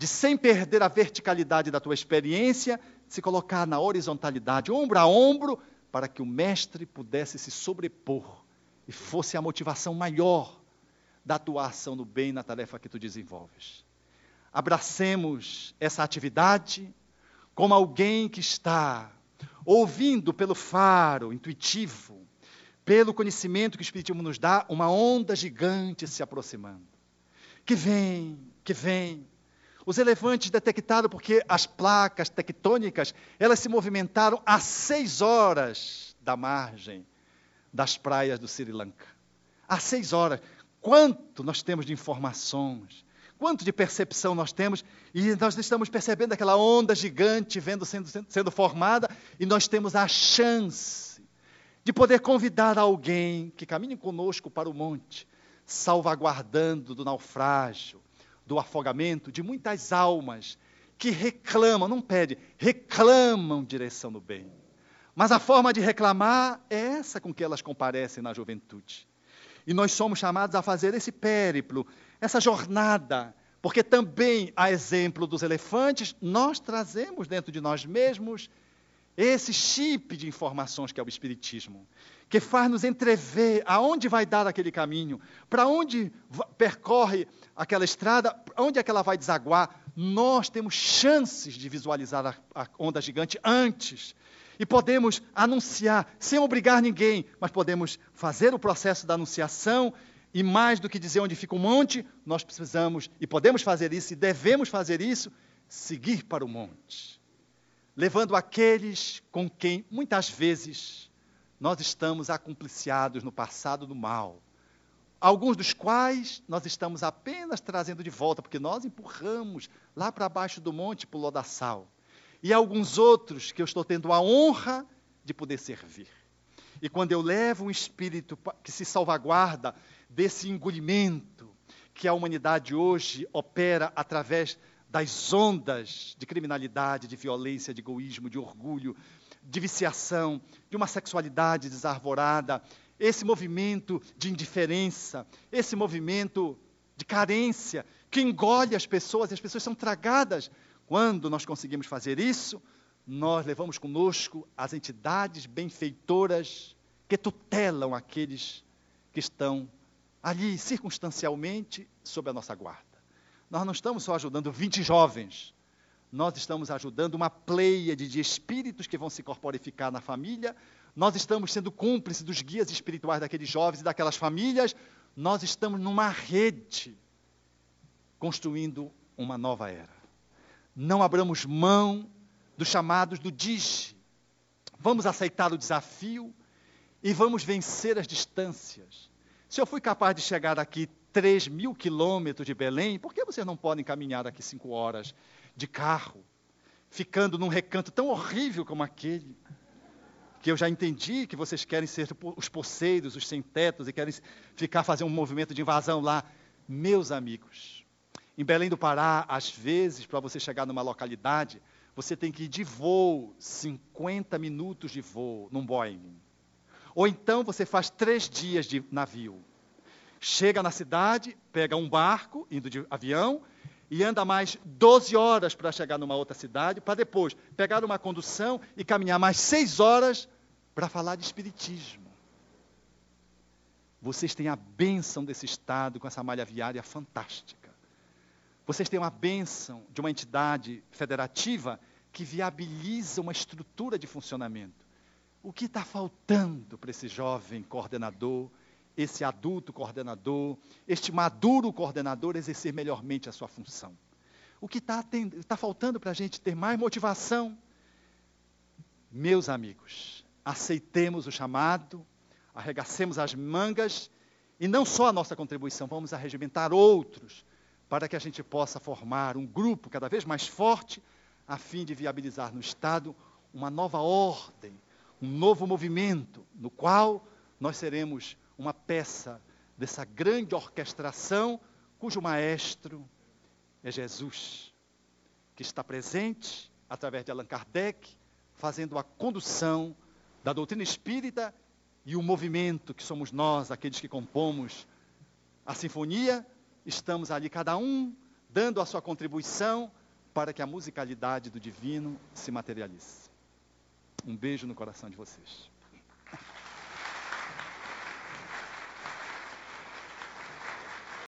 de, sem perder a verticalidade da tua experiência, se colocar na horizontalidade, ombro a ombro, para que o mestre pudesse se sobrepor e fosse a motivação maior da tua ação no bem na tarefa que tu desenvolves. Abracemos essa atividade como alguém que está ouvindo pelo faro intuitivo, pelo conhecimento que o Espiritismo nos dá, uma onda gigante se aproximando. Que vem, que vem. Os elefantes detectaram porque as placas tectônicas, elas se movimentaram a seis horas da margem das praias do Sri Lanka. Há seis horas. Quanto nós temos de informações, quanto de percepção nós temos, e nós estamos percebendo aquela onda gigante vendo sendo, sendo formada, e nós temos a chance de poder convidar alguém que caminhe conosco para o monte, salvaguardando do naufrágio, do afogamento de muitas almas que reclamam, não pedem, reclamam direção no bem. Mas a forma de reclamar é essa com que elas comparecem na juventude. E nós somos chamados a fazer esse périplo, essa jornada, porque também, a exemplo dos elefantes, nós trazemos dentro de nós mesmos esse chip de informações que é o Espiritismo, que faz nos entrever aonde vai dar aquele caminho, para onde percorre aquela estrada, onde é que ela vai desaguar. Nós temos chances de visualizar a, a onda gigante antes e podemos anunciar, sem obrigar ninguém, mas podemos fazer o processo da anunciação. E mais do que dizer onde fica o monte, nós precisamos e podemos fazer isso e devemos fazer isso, seguir para o monte, levando aqueles com quem muitas vezes nós estamos acompliciados no passado do mal, alguns dos quais nós estamos apenas trazendo de volta, porque nós empurramos lá para baixo do monte para o lodaçal e alguns outros que eu estou tendo a honra de poder servir. E quando eu levo um espírito que se salvaguarda desse engolimento que a humanidade hoje opera através das ondas de criminalidade, de violência, de egoísmo, de orgulho, de viciação, de uma sexualidade desarvorada, esse movimento de indiferença, esse movimento de carência que engole as pessoas, e as pessoas são tragadas quando nós conseguimos fazer isso, nós levamos conosco as entidades benfeitoras que tutelam aqueles que estão ali circunstancialmente sob a nossa guarda. Nós não estamos só ajudando 20 jovens, nós estamos ajudando uma pleiade de espíritos que vão se corporificar na família, nós estamos sendo cúmplices dos guias espirituais daqueles jovens e daquelas famílias, nós estamos numa rede construindo uma nova era não abramos mão dos chamados do DIGE. Vamos aceitar o desafio e vamos vencer as distâncias. Se eu fui capaz de chegar aqui 3 mil quilômetros de Belém, por que vocês não podem caminhar aqui cinco horas de carro, ficando num recanto tão horrível como aquele? Que eu já entendi que vocês querem ser os poceiros, os sem-tetos, e querem ficar fazendo um movimento de invasão lá. Meus amigos, em Belém do Pará, às vezes, para você chegar numa localidade, você tem que ir de voo, 50 minutos de voo, num Boeing. Ou então você faz três dias de navio. Chega na cidade, pega um barco, indo de avião, e anda mais 12 horas para chegar numa outra cidade, para depois pegar uma condução e caminhar mais seis horas para falar de espiritismo. Vocês têm a bênção desse estado com essa malha viária fantástica. Vocês têm uma bênção de uma entidade federativa que viabiliza uma estrutura de funcionamento. O que está faltando para esse jovem coordenador, esse adulto coordenador, este maduro coordenador exercer melhormente a sua função? O que está tá faltando para a gente ter mais motivação? Meus amigos, aceitemos o chamado, arregacemos as mangas e não só a nossa contribuição, vamos arregimentar outros para que a gente possa formar um grupo cada vez mais forte, a fim de viabilizar no Estado uma nova ordem, um novo movimento, no qual nós seremos uma peça dessa grande orquestração, cujo maestro é Jesus, que está presente através de Allan Kardec, fazendo a condução da doutrina espírita e o movimento que somos nós, aqueles que compomos a sinfonia, estamos ali cada um dando a sua contribuição para que a musicalidade do divino se materialize. Um beijo no coração de vocês.